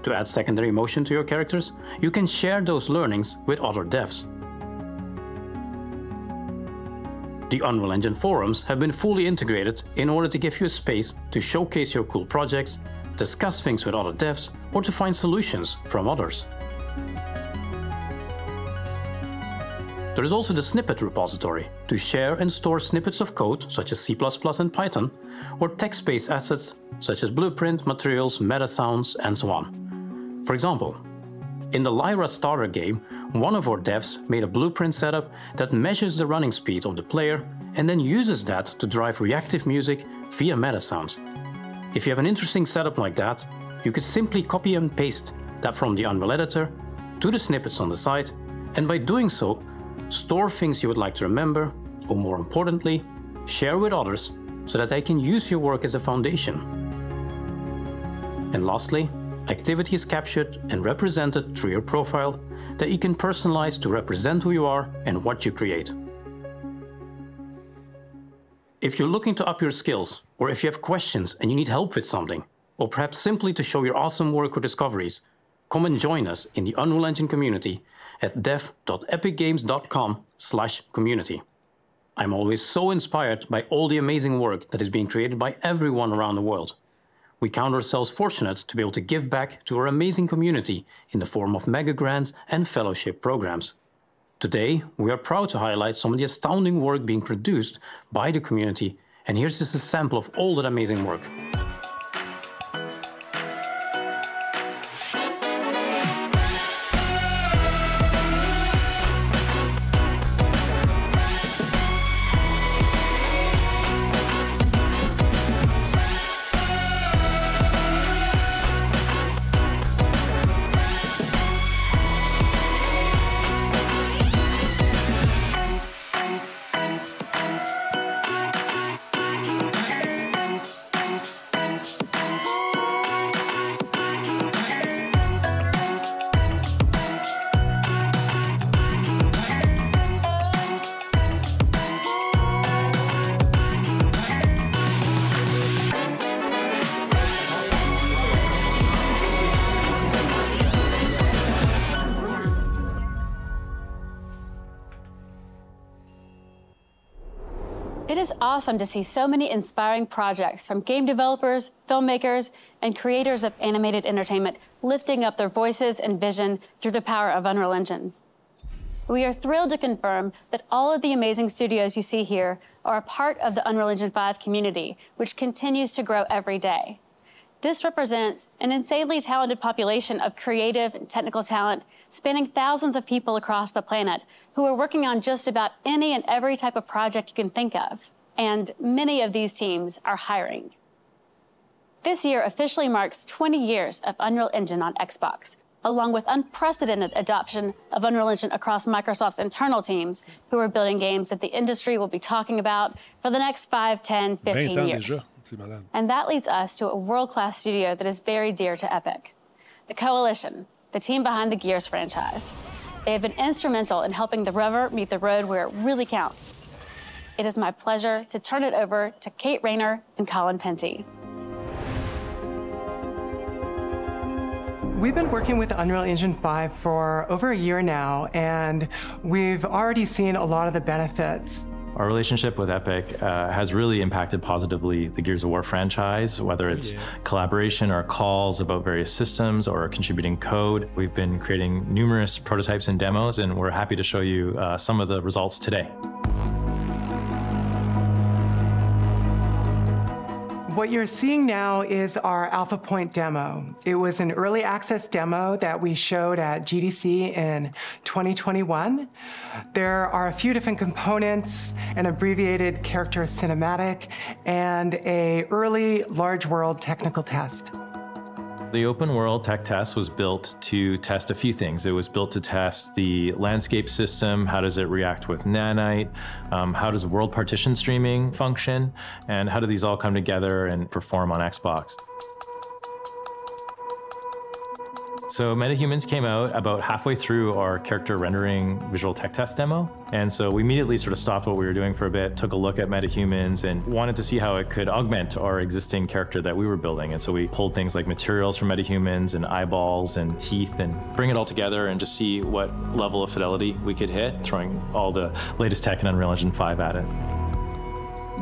Speaker 13: to add secondary motion to your characters, you can share those learnings with other devs. The Unreal Engine forums have been fully integrated in order to give you a space to showcase your cool projects, discuss things with other devs, or to find solutions from others. There is also the snippet repository to share and store snippets of code such as C++ and Python, or text-based assets such as blueprint, materials, meta sounds, and so on. For example, in the Lyra starter game, one of our devs made a blueprint setup that measures the running speed of the player and then uses that to drive reactive music via meta sounds. If you have an interesting setup like that, you could simply copy and paste that from the Unreal Editor to the snippets on the site, and by doing so, store things you would like to remember, or more importantly, share with others so that they can use your work as a foundation. And lastly, activity is captured and represented through your profile that you can personalize to represent who you are and what you create. If you're looking to up your skills, or if you have questions and you need help with something, or perhaps simply to show your awesome work or discoveries, come and join us in the Unreal Engine community at dev.epicgames.com/community. I'm always so inspired by all the amazing work that is being created by everyone around the world. We count ourselves fortunate to be able to give back to our amazing community in the form of mega grants and fellowship programs. Today, we are proud to highlight some of the astounding work being produced by the community, and here's just a sample of all that amazing work.
Speaker 14: Awesome to see so many inspiring projects from game developers, filmmakers, and creators of animated entertainment lifting up their voices and vision through the power of Unreal Engine. We are thrilled to confirm that all of the amazing studios you see here are a part of the Unreal Engine 5 community, which continues to grow every day. This represents an insanely talented population of creative and technical talent spanning thousands of people across the planet who are working on just about any and every type of project you can think of. And many of these teams are hiring. This year officially marks 20 years of Unreal Engine on Xbox, along with unprecedented adoption of Unreal Engine across Microsoft's internal teams who are building games that the industry will be talking about for the next 5, 10, 15 years. And that leads us to a world class studio that is very dear to Epic the Coalition, the team behind the Gears franchise. They have been instrumental in helping the rubber meet the road where it really counts. It is my pleasure to turn it over to Kate Rayner and Colin Penty.
Speaker 15: We've been working with Unreal Engine 5 for over a year now, and we've already seen a lot of the benefits.
Speaker 16: Our relationship with Epic uh, has really impacted positively the Gears of War franchise, whether it's yeah. collaboration or calls about various systems or contributing code. We've been creating numerous prototypes and demos, and we're happy to show you uh, some of the results today.
Speaker 15: What you're seeing now is our Alpha Point demo. It was an early access demo that we showed at GDC in 2021. There are a few different components, an abbreviated character cinematic, and a early large world technical test.
Speaker 16: The open world tech test was built to test a few things. It was built to test the landscape system, how does it react with Nanite, um, how does world partition streaming function, and how do these all come together and perform on Xbox. So MetaHumans came out about halfway through our character rendering visual tech test demo. And so we immediately sort of stopped what we were doing for a bit, took a look at MetaHumans and wanted to see how it could augment our existing character that we were building. And so we pulled things like materials from MetaHumans and eyeballs and teeth and bring it all together and just see what level of fidelity we could hit, throwing all the latest tech in Unreal Engine 5 at it.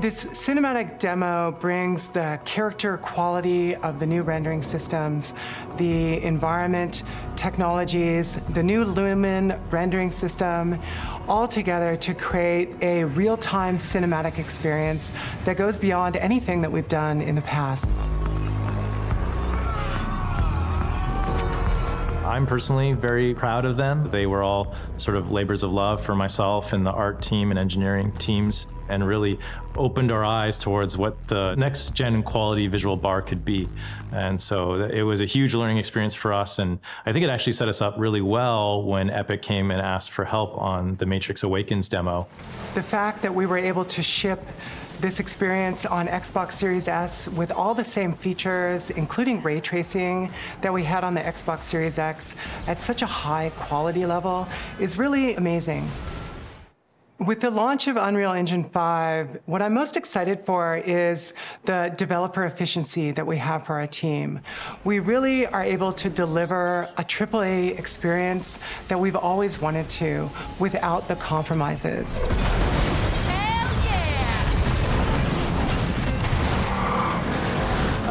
Speaker 15: This cinematic demo brings the character quality of the new rendering systems, the environment technologies, the new Lumen rendering system, all together to create a real time cinematic experience that goes beyond anything that we've done in the past.
Speaker 16: I'm personally very proud of them. They were all sort of labors of love for myself and the art team and engineering teams and really opened our eyes towards what the next gen quality visual bar could be. And so it was a huge learning experience for us. And I think it actually set us up really well when Epic came and asked for help on the Matrix Awakens demo.
Speaker 15: The fact that we were able to ship this experience on Xbox Series S with all the same features, including ray tracing that we had on the Xbox Series X at such a high quality level, is really amazing. With the launch of Unreal Engine 5, what I'm most excited for is the developer efficiency that we have for our team. We really are able to deliver a AAA experience that we've always wanted to without the compromises.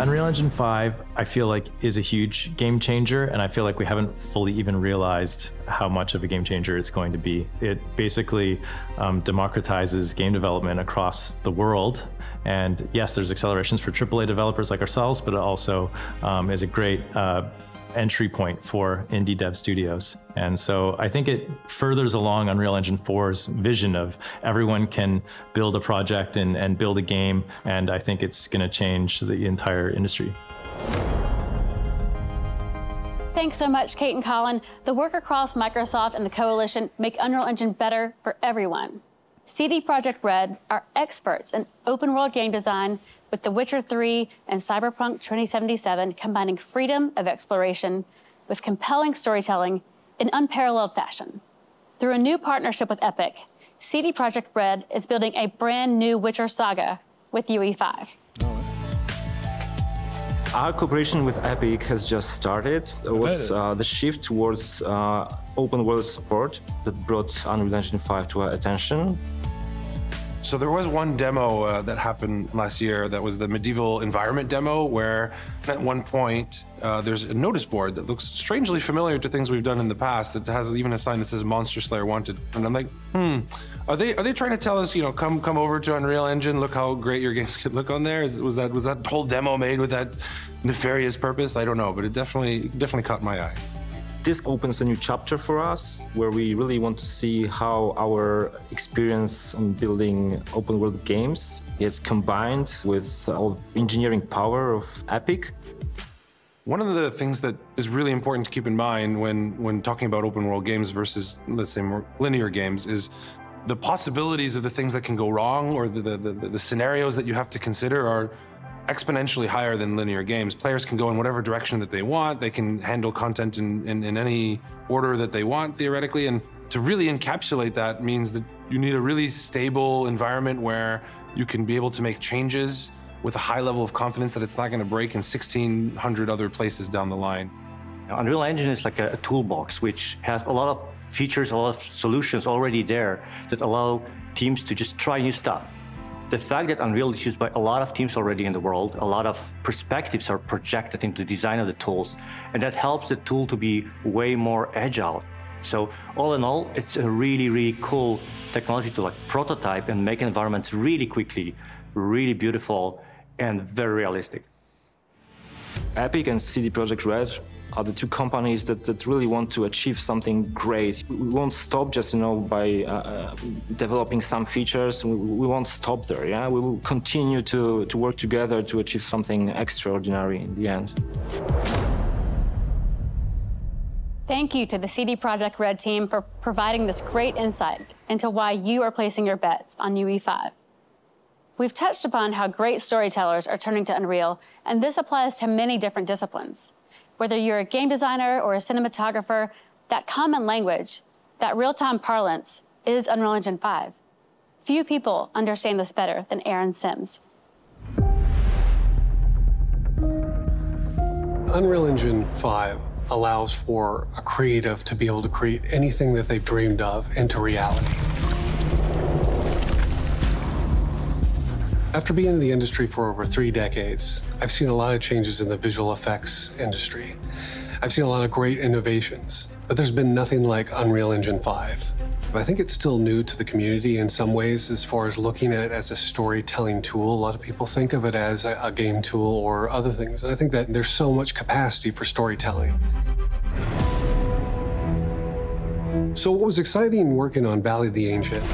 Speaker 16: Unreal Engine 5, I feel like, is a huge game changer, and I feel like we haven't fully even realized how much of a game changer it's going to be. It basically um, democratizes game development across the world. And yes, there's accelerations for AAA developers like ourselves, but it also um, is a great uh, entry point for indie dev studios. And so I think it furthers along Unreal Engine 4's vision of everyone can build a project and, and build a game. And I think it's going to change the entire industry.
Speaker 14: Thanks so much, Kate and Colin. The work across Microsoft and the Coalition make Unreal Engine better for everyone. CD Projekt Red are experts in open world game design with The Witcher 3 and Cyberpunk 2077 combining freedom of exploration with compelling storytelling in unparalleled fashion. Through a new partnership with Epic, CD Projekt Red is building a brand new Witcher saga with UE5.
Speaker 17: Our cooperation with Epic has just started. It was uh, the shift towards uh, open world support that brought Unreal Engine 5 to our attention.
Speaker 2: So there was one demo uh, that happened last year that was the medieval environment demo, where at one point uh, there's a notice board that looks strangely familiar to things we've done in the past. That has even a sign that says "Monster Slayer Wanted," and I'm like, hmm, are they are they trying to tell us, you know, come come over to Unreal Engine, look how great your games could look on there? Is, was that was that whole demo made with that nefarious purpose? I don't know, but it definitely definitely caught my eye.
Speaker 17: This opens a new chapter for us where we really want to see how our experience on building open world games gets combined with all the engineering power of Epic.
Speaker 2: One of the things that is really important to keep in mind when, when talking about open world games versus, let's say, more linear games is the possibilities of the things that can go wrong or the, the, the, the scenarios that you have to consider are exponentially higher than linear games. Players can go in whatever direction that they want. They can handle content in, in, in, any order that they want, theoretically. And to really encapsulate that means that you need a really stable environment where you can be able to make changes with a high level of confidence that it's not going to break in 1,600 other places down the line.
Speaker 18: Unreal Engine is like a, a toolbox which has a lot of features, a lot of solutions already there that allow teams to just try new stuff the fact that Unreal is used by a lot of teams already in the world, a lot of perspectives are projected into the design of the tools, and that helps the tool to be way more agile. So all in all, it's a really, really cool technology to like prototype and make environments really quickly, really beautiful, and very realistic.
Speaker 17: Epic and CD Projekt Red are the two companies that, that really want to achieve something great. We won't stop just, you know, by uh, uh, developing some features. We, we, won't stop there, yeah? We will continue to, to work together to achieve something extraordinary in the end.
Speaker 14: Thank you to the CD Projekt Red team for providing this great insight into why you are placing your bets on UE5. We've touched upon how great storytellers are turning to Unreal, and this applies to many different disciplines. Whether you're a game designer or a cinematographer, that common language, that real time parlance, is Unreal Engine 5. Few people understand this better than Aaron Sims.
Speaker 19: Unreal Engine 5 allows for a creative to be able to create anything that they've dreamed of into reality. After being in the industry for over three decades, I've seen a lot of changes in the visual effects industry. I've seen a lot of great innovations, but there's been nothing like Unreal Engine 5. I think it's still new to the community in some ways as far as looking at it as a storytelling tool. A lot of people think of it as a, a game tool or other things. And I think that there's so much capacity for storytelling. So, what was exciting working on Valley of the Ancient?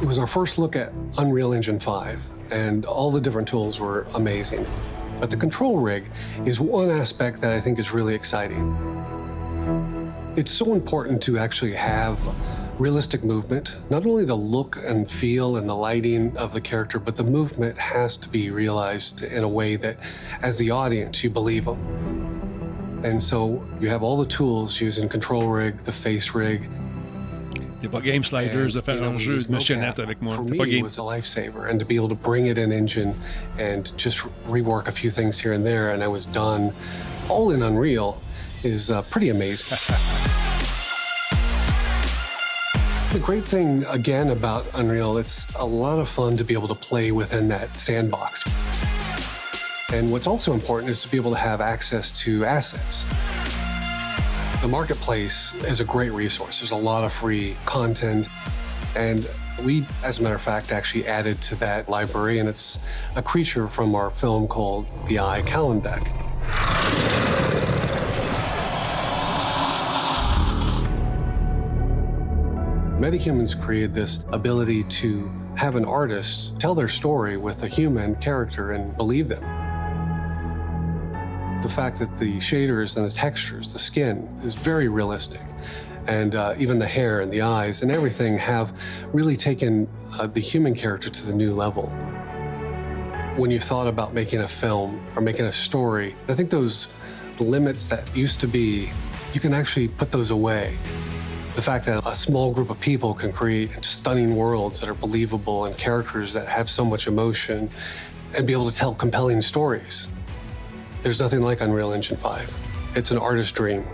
Speaker 19: It was our first look at Unreal Engine 5 and all the different tools were amazing. But the control rig is one aspect that I think is really exciting. It's so important to actually have realistic movement. Not only the look and feel and the lighting of the character, but the movement has to be realized in a way that, as the audience, you believe them. And so you have all the tools using control rig, the face rig,
Speaker 1: T'es pas game sliders de faire un jeu de machonnette avec moi.
Speaker 19: For me, it was a lifesaver, and to be able to bring it in engine and just rework a few things here and there, and I was done, all in Unreal, is uh, pretty amazing. The great thing, again, about Unreal, it's a lot of fun to be able to play within that sandbox. And what's also important is to be able to have access to assets. The marketplace is a great resource. There's a lot of free content. And we, as a matter of fact, actually added to that library, and it's a creature from our film called The Eye Kalendek. Metahumans created this ability to have an artist tell their story with a human character and believe them the fact that the shaders and the textures, the skin, is very realistic. And uh, even the hair and the eyes and everything have really taken uh, the human character to the new level. When you thought about making a film or making a story, I think those limits that used to be, you can actually put those away. The fact that a small group of people can create stunning worlds that are believable and characters that have so much emotion and be able to tell compelling stories. There's nothing like Unreal Engine 5. It's an artist's dream.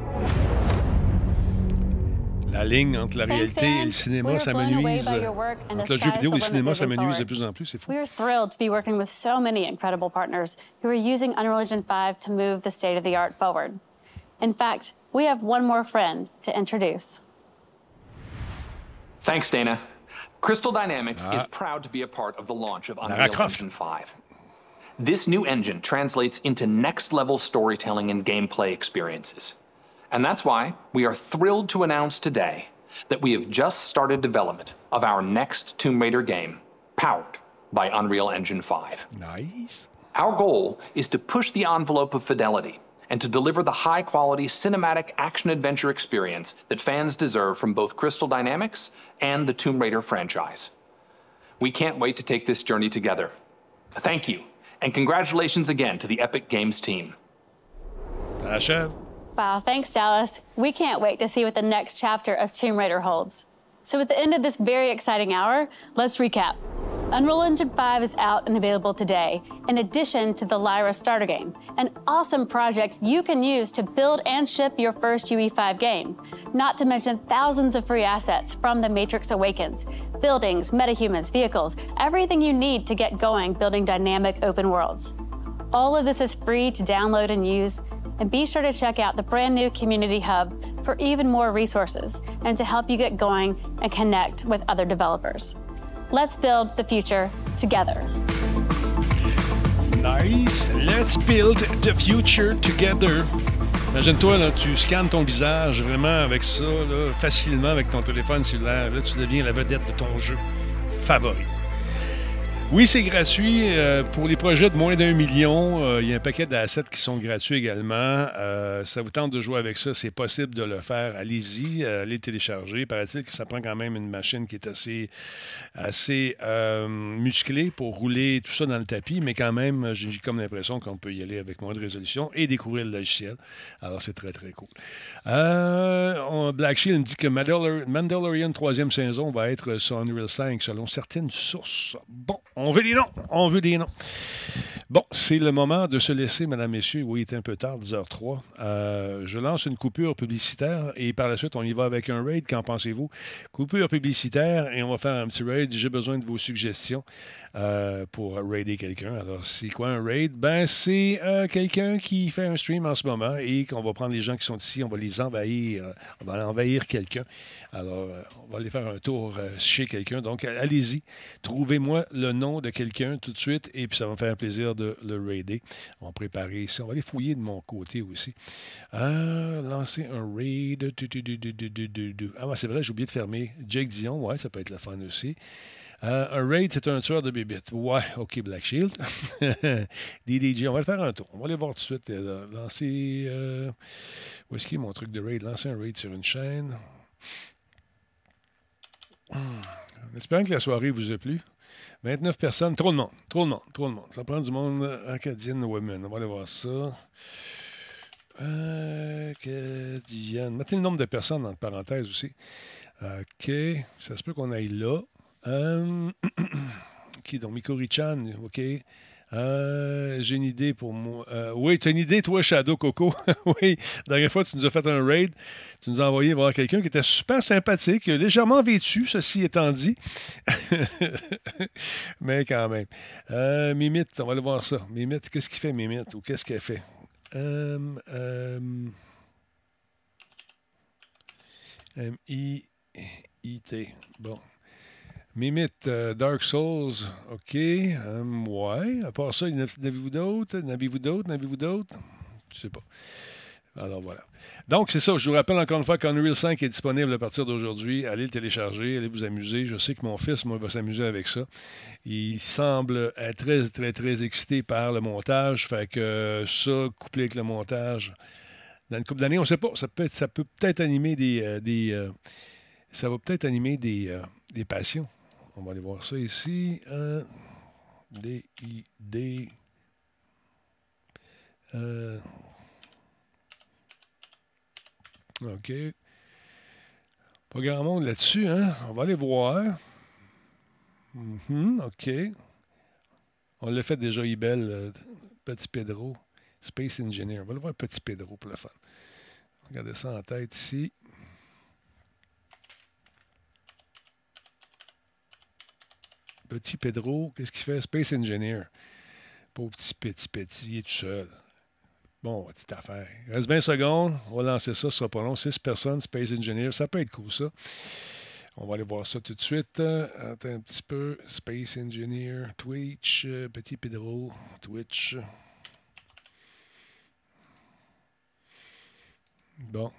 Speaker 1: La ligne entre la réalité et le cinéma, ça m'ennuise. Entre le jeu vidéo et le cinéma, ça m'ennuise de plus en plus. C'est fou.
Speaker 14: We are thrilled to be working with so many incredible partners who are using Unreal Engine 5 to move the state of the art forward. In fact, we have one more friend to introduce.
Speaker 20: Thanks, Dana. Crystal Dynamics ah. is proud to be a part of the launch of Unreal Engine 5. This new engine translates into next level storytelling and gameplay experiences. And that's why we are thrilled to announce today that we have just started development of our next Tomb Raider game, powered by Unreal Engine 5.
Speaker 1: Nice.
Speaker 20: Our goal is to push the envelope of fidelity and to deliver the high quality cinematic action adventure experience that fans deserve from both Crystal Dynamics and the Tomb Raider franchise. We can't wait to take this journey together. Thank you, and congratulations again to the Epic Games team.
Speaker 1: Tasha.
Speaker 14: Wow, thanks, Dallas. We can't wait to see what the next chapter of Tomb Raider holds. So, at the end of this very exciting hour, let's recap. Unreal Engine 5 is out and available today, in addition to the Lyra starter game, an awesome project you can use to build and ship your first UE5 game, not to mention thousands of free assets from The Matrix Awakens buildings, metahumans, vehicles, everything you need to get going building dynamic open worlds. All of this is free to download and use, and be sure to check out the brand new Community Hub for even more resources and to help you get going and connect with other developers. Let's build the future together.
Speaker 1: Nice. Let's build the future together. Imagine-toi, là, tu scannes ton visage vraiment avec ça, là, facilement avec ton téléphone cellulaire. Là, tu deviens la vedette de ton jeu favori. Oui, c'est gratuit. Euh, pour les projets de moins d'un million, euh, il y a un paquet d'assets qui sont gratuits également. Euh, ça vous tente de jouer avec ça, c'est possible de le faire. Allez-y, allez télécharger. Paraît-il que ça prend quand même une machine qui est assez, assez musclée pour rouler tout ça dans le tapis, mais quand même, j'ai comme l'impression qu'on peut y aller avec moins de résolution et découvrir le logiciel. Alors, c'est très, très cool. Black Shield dit que Mandalorian troisième saison va être sur Unreal 5 selon certaines sources. Bon, on veut des noms. On veut des noms. Bon, c'est le moment de se laisser, mesdames, messieurs. Oui, il est un peu tard, 10h03. Euh, je lance une coupure publicitaire et par la suite, on y va avec un raid. Qu'en pensez-vous? Coupure publicitaire et on va faire un petit raid. J'ai besoin de vos suggestions. Euh, pour raider quelqu'un. Alors, c'est quoi un raid? Ben, c'est euh, quelqu'un qui fait un stream en ce moment et qu'on va prendre les gens qui sont ici, on va les envahir. On va envahir quelqu'un. Alors, euh, on va aller faire un tour chez quelqu'un. Donc, allez-y. Trouvez-moi le nom de quelqu'un tout de suite et puis ça va me faire plaisir de le raider. On va préparer ici. On va aller fouiller de mon côté aussi. lancer un raid. Ah, c'est vrai, j'ai oublié de fermer. Jake Dion, ouais, ça peut être le fun aussi. Euh, un raid, c'est un tueur de bébites. Ouais, OK, Black Shield. DDG, on va le faire un tour. On va aller voir tout de suite. Euh, lancer. Euh, où est-ce qu'il est mon truc de raid? Lancer un raid sur une chaîne. En espérant que la soirée vous a plu. 29 personnes, trop de monde, trop de monde, trop de monde. Ça prend du monde acadienne women. On va aller voir ça. Acadienne. Mettez le nombre de personnes entre parenthèses aussi. OK. Ça se peut qu'on aille là. Euh, qui donc? Mikori-chan, OK. Euh, j'ai une idée pour moi. Euh, oui, tu as une idée, toi, Shadow Coco? oui, la dernière fois, tu nous as fait un raid. Tu nous as envoyé voir quelqu'un qui était super sympathique, légèrement vêtu, ceci étant dit. Mais quand même. Euh, Mimite, on va aller voir ça. Mimite, qu'est-ce qu'il fait, Mimite, ou qu'est-ce qu'elle fait? M-I-I-T. Bon. Mimite euh, Dark Souls, OK. Um, ouais. À part ça, n'avez-vous d'autres? N'avez-vous d'autres? N'avez-vous d'autres? Je sais pas. Alors voilà. Donc, c'est ça. Je vous rappelle encore une fois qu'Unreal 5 est disponible à partir d'aujourd'hui. Allez le télécharger, allez vous amuser. Je sais que mon fils, moi, va s'amuser avec ça. Il semble être très, très, très excité par le montage. Fait que ça, couplé avec le montage, dans une couple d'années, on ne sait pas. Ça peut, ça peut peut-être animer des. Euh, des ça va peut-être animer des, des passions. On va aller voir ça ici. Euh, D-I-D. Euh, OK. Pas grand monde là-dessus, hein? On va aller voir. Mhm, OK. On l'a fait déjà, Ibel, euh, Petit Pedro, Space Engineer. On va le voir Petit Pedro pour la fin. Regardez ça en tête ici. Petit Pedro, qu'est-ce qu'il fait? Space Engineer. Pauvre petit petit petit, il est tout seul. Bon, petite affaire. Il reste 20 secondes. On va lancer ça, ce sera pas long. 6 personnes, Space Engineer. Ça peut être cool, ça. On va aller voir ça tout de suite. Attends un petit peu. Space Engineer, Twitch, Petit Pedro, Twitch. Bon.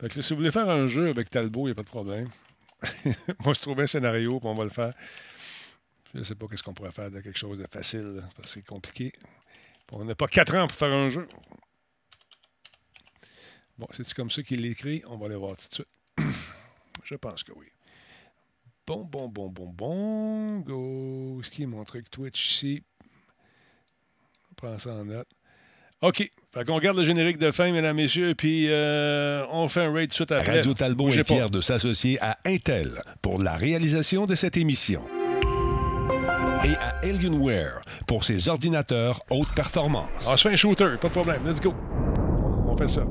Speaker 1: Fait que là, si vous voulez faire un jeu avec Talbot, il n'y a pas de problème. Moi, je trouve un scénario, puis on va le faire. Je ne sais pas qu'est-ce qu'on pourrait faire de quelque chose de facile, là, parce que c'est compliqué. On n'a pas quatre ans pour faire un jeu. Bon, c'est-tu comme ça qu'il l'écrit? On va aller voir tout de suite. Je pense que oui. Bon, bon, bon, bon, bon. Go. Ce qui est mon truc Twitch ici. On prend ça en note. OK. Fait qu'on regarde le générique de fin, mesdames, messieurs, puis euh, on fait un raid tout de suite après.
Speaker 21: Radio Talbot est fier de s'associer à Intel pour la réalisation de cette émission. Et à Alienware pour ses ordinateurs haute performance.
Speaker 1: On se fait un shooter, pas de problème. Let's go. On fait ça.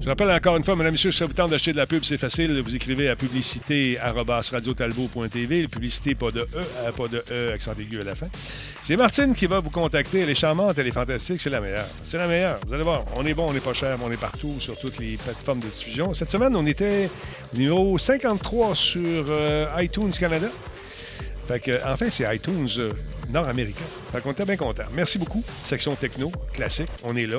Speaker 1: Je rappelle encore une fois, mesdames et messieurs, si ça vous tente d'acheter de la pub, c'est facile. Vous écrivez à publicité radiotalbot.tv. Publicité, pas de E, euh, pas de E, accent aigu à la fin. C'est Martine qui va vous contacter. Elle est charmante, elle est fantastique, c'est la meilleure. C'est la meilleure. Vous allez voir, on est bon, on n'est pas cher, on est partout sur toutes les plateformes de diffusion. Cette semaine, on était numéro 53 sur euh, iTunes Canada. Fait que, enfin, c'est iTunes euh, nord-américain. Fait qu'on était bien contents. Merci beaucoup. Section techno, classique, on est là.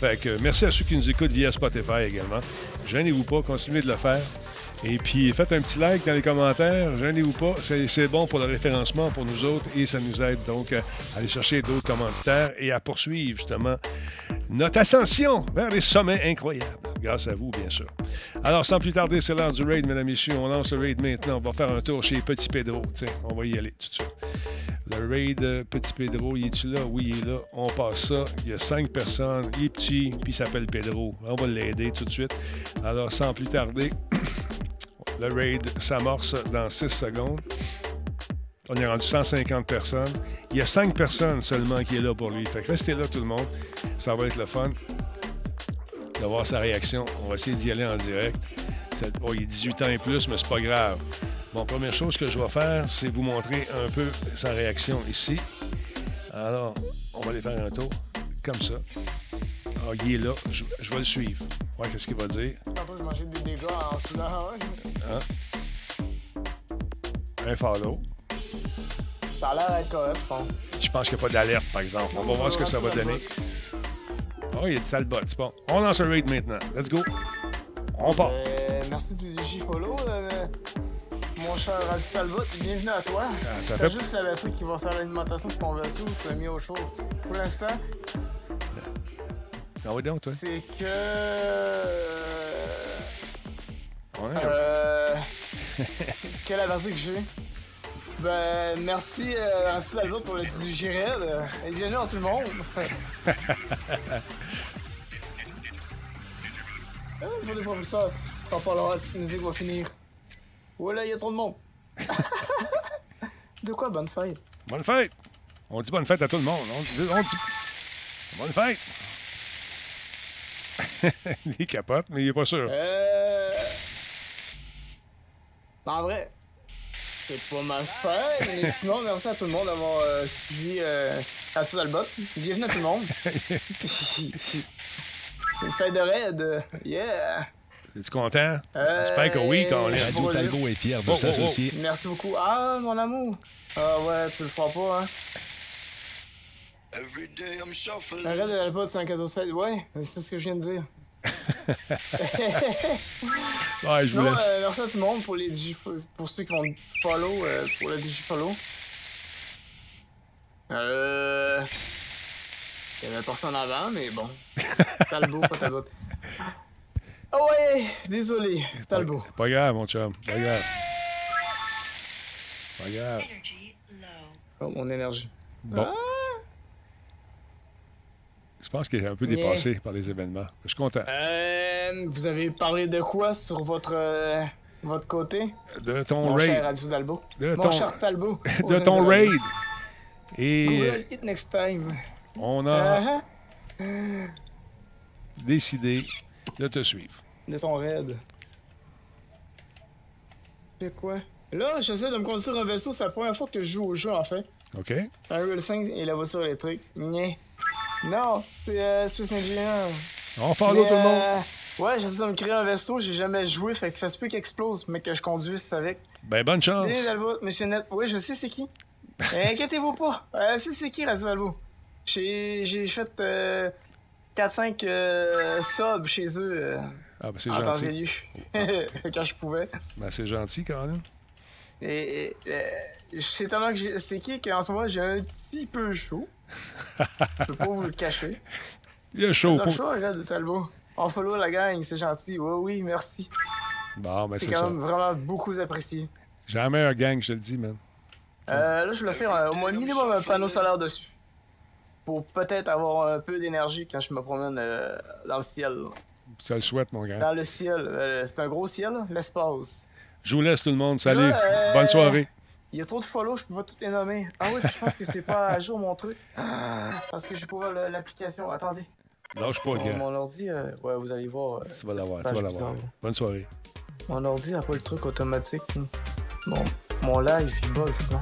Speaker 1: Fait que merci à ceux qui nous écoutent via Spotify également. Gênez-vous pas, continuez de le faire. Et puis faites un petit like dans les commentaires, gênez-vous pas, c'est bon pour le référencement pour nous autres et ça nous aide donc à aller chercher d'autres commanditaires et à poursuivre justement notre ascension vers les sommets incroyables. Grâce à vous, bien sûr. Alors, sans plus tarder, c'est l'heure du raid, mesdames et messieurs. On lance le raid maintenant. On va faire un tour chez Petit Pedro. Tiens, on va y aller tout de suite. Le raid Petit Pedro, il est-tu là? Oui, il est là. On passe ça. Il y a cinq personnes. Il est petit, puis il s'appelle Pedro. On va l'aider tout de suite. Alors, sans plus tarder, le raid s'amorce dans 6 secondes. On est rendu 150 personnes. Il y a 5 personnes seulement qui est là pour lui. Fait que restez là tout le monde. Ça va être le fun de voir sa réaction. On va essayer d'y aller en direct. Oh, il est 18 ans et plus, mais c'est pas grave. Bon, première chose que je vais faire, c'est vous montrer un peu sa réaction ici. Alors, on va aller faire un tour, comme ça. Ah, il est là. Je, vais le suivre. Ouais, qu'est-ce qu'il va dire?
Speaker 22: Des dégâts en.
Speaker 1: Hein? Un follow.
Speaker 22: Ça a l'air d'être correct, je pense.
Speaker 1: Je pense qu'il n'y a pas d'alerte, par exemple. On va voir ce que ça va donner. Oh, il y a du Talbot, c'est bon. On lance un raid maintenant. Let's go. On part.
Speaker 22: Euh, merci du DJ Follow, euh, mon cher Radio Talbot. Bienvenue à toi.
Speaker 1: Ah, ça
Speaker 22: C'est
Speaker 1: fait-
Speaker 22: juste la batterie qui va faire l'alimentation de ton vaisseau tu l'as mis au chaud. Pour l'instant,
Speaker 1: Ah oui, donc, toi?
Speaker 22: c'est que. Euh,
Speaker 1: Ouais.
Speaker 22: Euh. Quelle averti que j'ai? Ben, merci, euh, merci Talbot pour le Red. euh, Et bienvenue à tout le monde. Ah, pour les professeurs, va falloir la petite musique va finir. Voilà, il y a trop de monde. de quoi, bonne fête?
Speaker 1: Bonne fête. On dit bonne fête à tout le monde. On dit, on dit- bonne fête. il capote, mais il est pas sûr.
Speaker 22: Euh. En vrai, c'est pas ma fête, mais sinon, merci à tout le monde d'avoir euh, suivi euh, à tout Albot. Bienvenue à tout le monde. Une fête de raid. Yeah!
Speaker 1: Es-tu content?
Speaker 22: Euh,
Speaker 1: J'espère que oui, quand on est
Speaker 22: Radio Talbot
Speaker 21: est fier
Speaker 1: de s'associer.
Speaker 22: Merci beaucoup. Ah, mon amour! Ah ouais, tu le feras pas, hein? Arrête de pas de 5 à 7. Ouais, c'est ce que je viens de dire.
Speaker 1: Ouais, je vous
Speaker 22: non,
Speaker 1: laisse.
Speaker 22: euh, merci à tout le monde pour les pour ceux qui vont follow, euh, pour le DJ follow. Euh. Il y avait personne avant, mais bon. Talbot, pas Talbot. Ah ouais, désolé, Talbot.
Speaker 1: Pas grave, mon chum. Pas grave. Pas grave.
Speaker 22: Oh, mon énergie.
Speaker 1: Bon.
Speaker 22: Ah,
Speaker 1: Je pense qu'il est un peu
Speaker 22: Yeah.
Speaker 1: dépassé par les événements. Je suis content.
Speaker 22: Euh, vous avez parlé de quoi sur votre, euh, votre côté?
Speaker 1: De ton
Speaker 22: Mon
Speaker 1: raid.
Speaker 22: cher Radio Talbot.
Speaker 1: De
Speaker 22: Mon
Speaker 1: ton-
Speaker 22: cher Talbot.
Speaker 1: de ton raid. Et
Speaker 22: Google it next time.
Speaker 1: on a
Speaker 22: Uh-huh.
Speaker 1: décidé de te suivre.
Speaker 22: De ton raid. C'est quoi? Là, j'essaie de me construire un vaisseau, c'est la première fois que je joue au jeu, en fait.
Speaker 1: OK.
Speaker 22: Unreal 5 et la voiture électrique. Nyeh. Non, c'est euh, Space Engineer.
Speaker 1: On
Speaker 22: Mais,
Speaker 1: tout le monde.
Speaker 22: euh, Ouais, j'essaie de me créer un vaisseau, j'ai jamais joué, fait que ça se peut qu'il explose, mais que je conduise avec.
Speaker 1: Ben, bonne chance.
Speaker 22: Monsieur Net. Oui, je sais c'est qui. Inquiétez-vous pas. Euh, c'est c'est qui, Radio Dalbo? J'ai j'ai fait euh, 4-5 euh, subs chez eux.
Speaker 1: Ah, ben, c'est gentil.
Speaker 22: lieu. Quand je pouvais.
Speaker 1: Ben, c'est gentil, quand même.
Speaker 22: Et, et, je sais tellement que c'est qui qu'en ce moment j'ai un petit peu chaud. Je peux pas vous le cacher.
Speaker 1: Il a chaud. Pour-
Speaker 22: chaud, regarde, Talbot. On follow la gang, c'est gentil. Oui, oui, merci.
Speaker 1: Bon, ben,
Speaker 22: c'est quand
Speaker 1: ça.
Speaker 22: même vraiment beaucoup apprécié.
Speaker 1: J'ai la meilleure gang, je te le dis, man.
Speaker 22: Euh, là, je voulais faire euh, au moins minimum un panneau solaire dessus. Pour peut-être avoir un peu d'énergie quand je me promène euh, dans le ciel.
Speaker 1: Te le souhaite, mon gars.
Speaker 22: Dans le ciel. euh, c'est un gros ciel, l'espace.
Speaker 1: Je vous laisse, tout le monde. Salut.
Speaker 22: Là, euh,
Speaker 1: Bonne soirée.
Speaker 22: Il y a trop de follow, je peux pas tout les nommer. Ah oui, je pense que c'est pas à jour mon truc. Ah, Parce que j'ai pas l'application. Attendez.
Speaker 1: Lâche pas, gars.
Speaker 22: mon ordi, euh, ouais, vous allez voir. euh,
Speaker 1: Tu vas l'avoir, tu vas l'avoir. Bonne soirée.
Speaker 22: Mon ordi a pas le truc automatique. Mon, mon live, il bug sinon.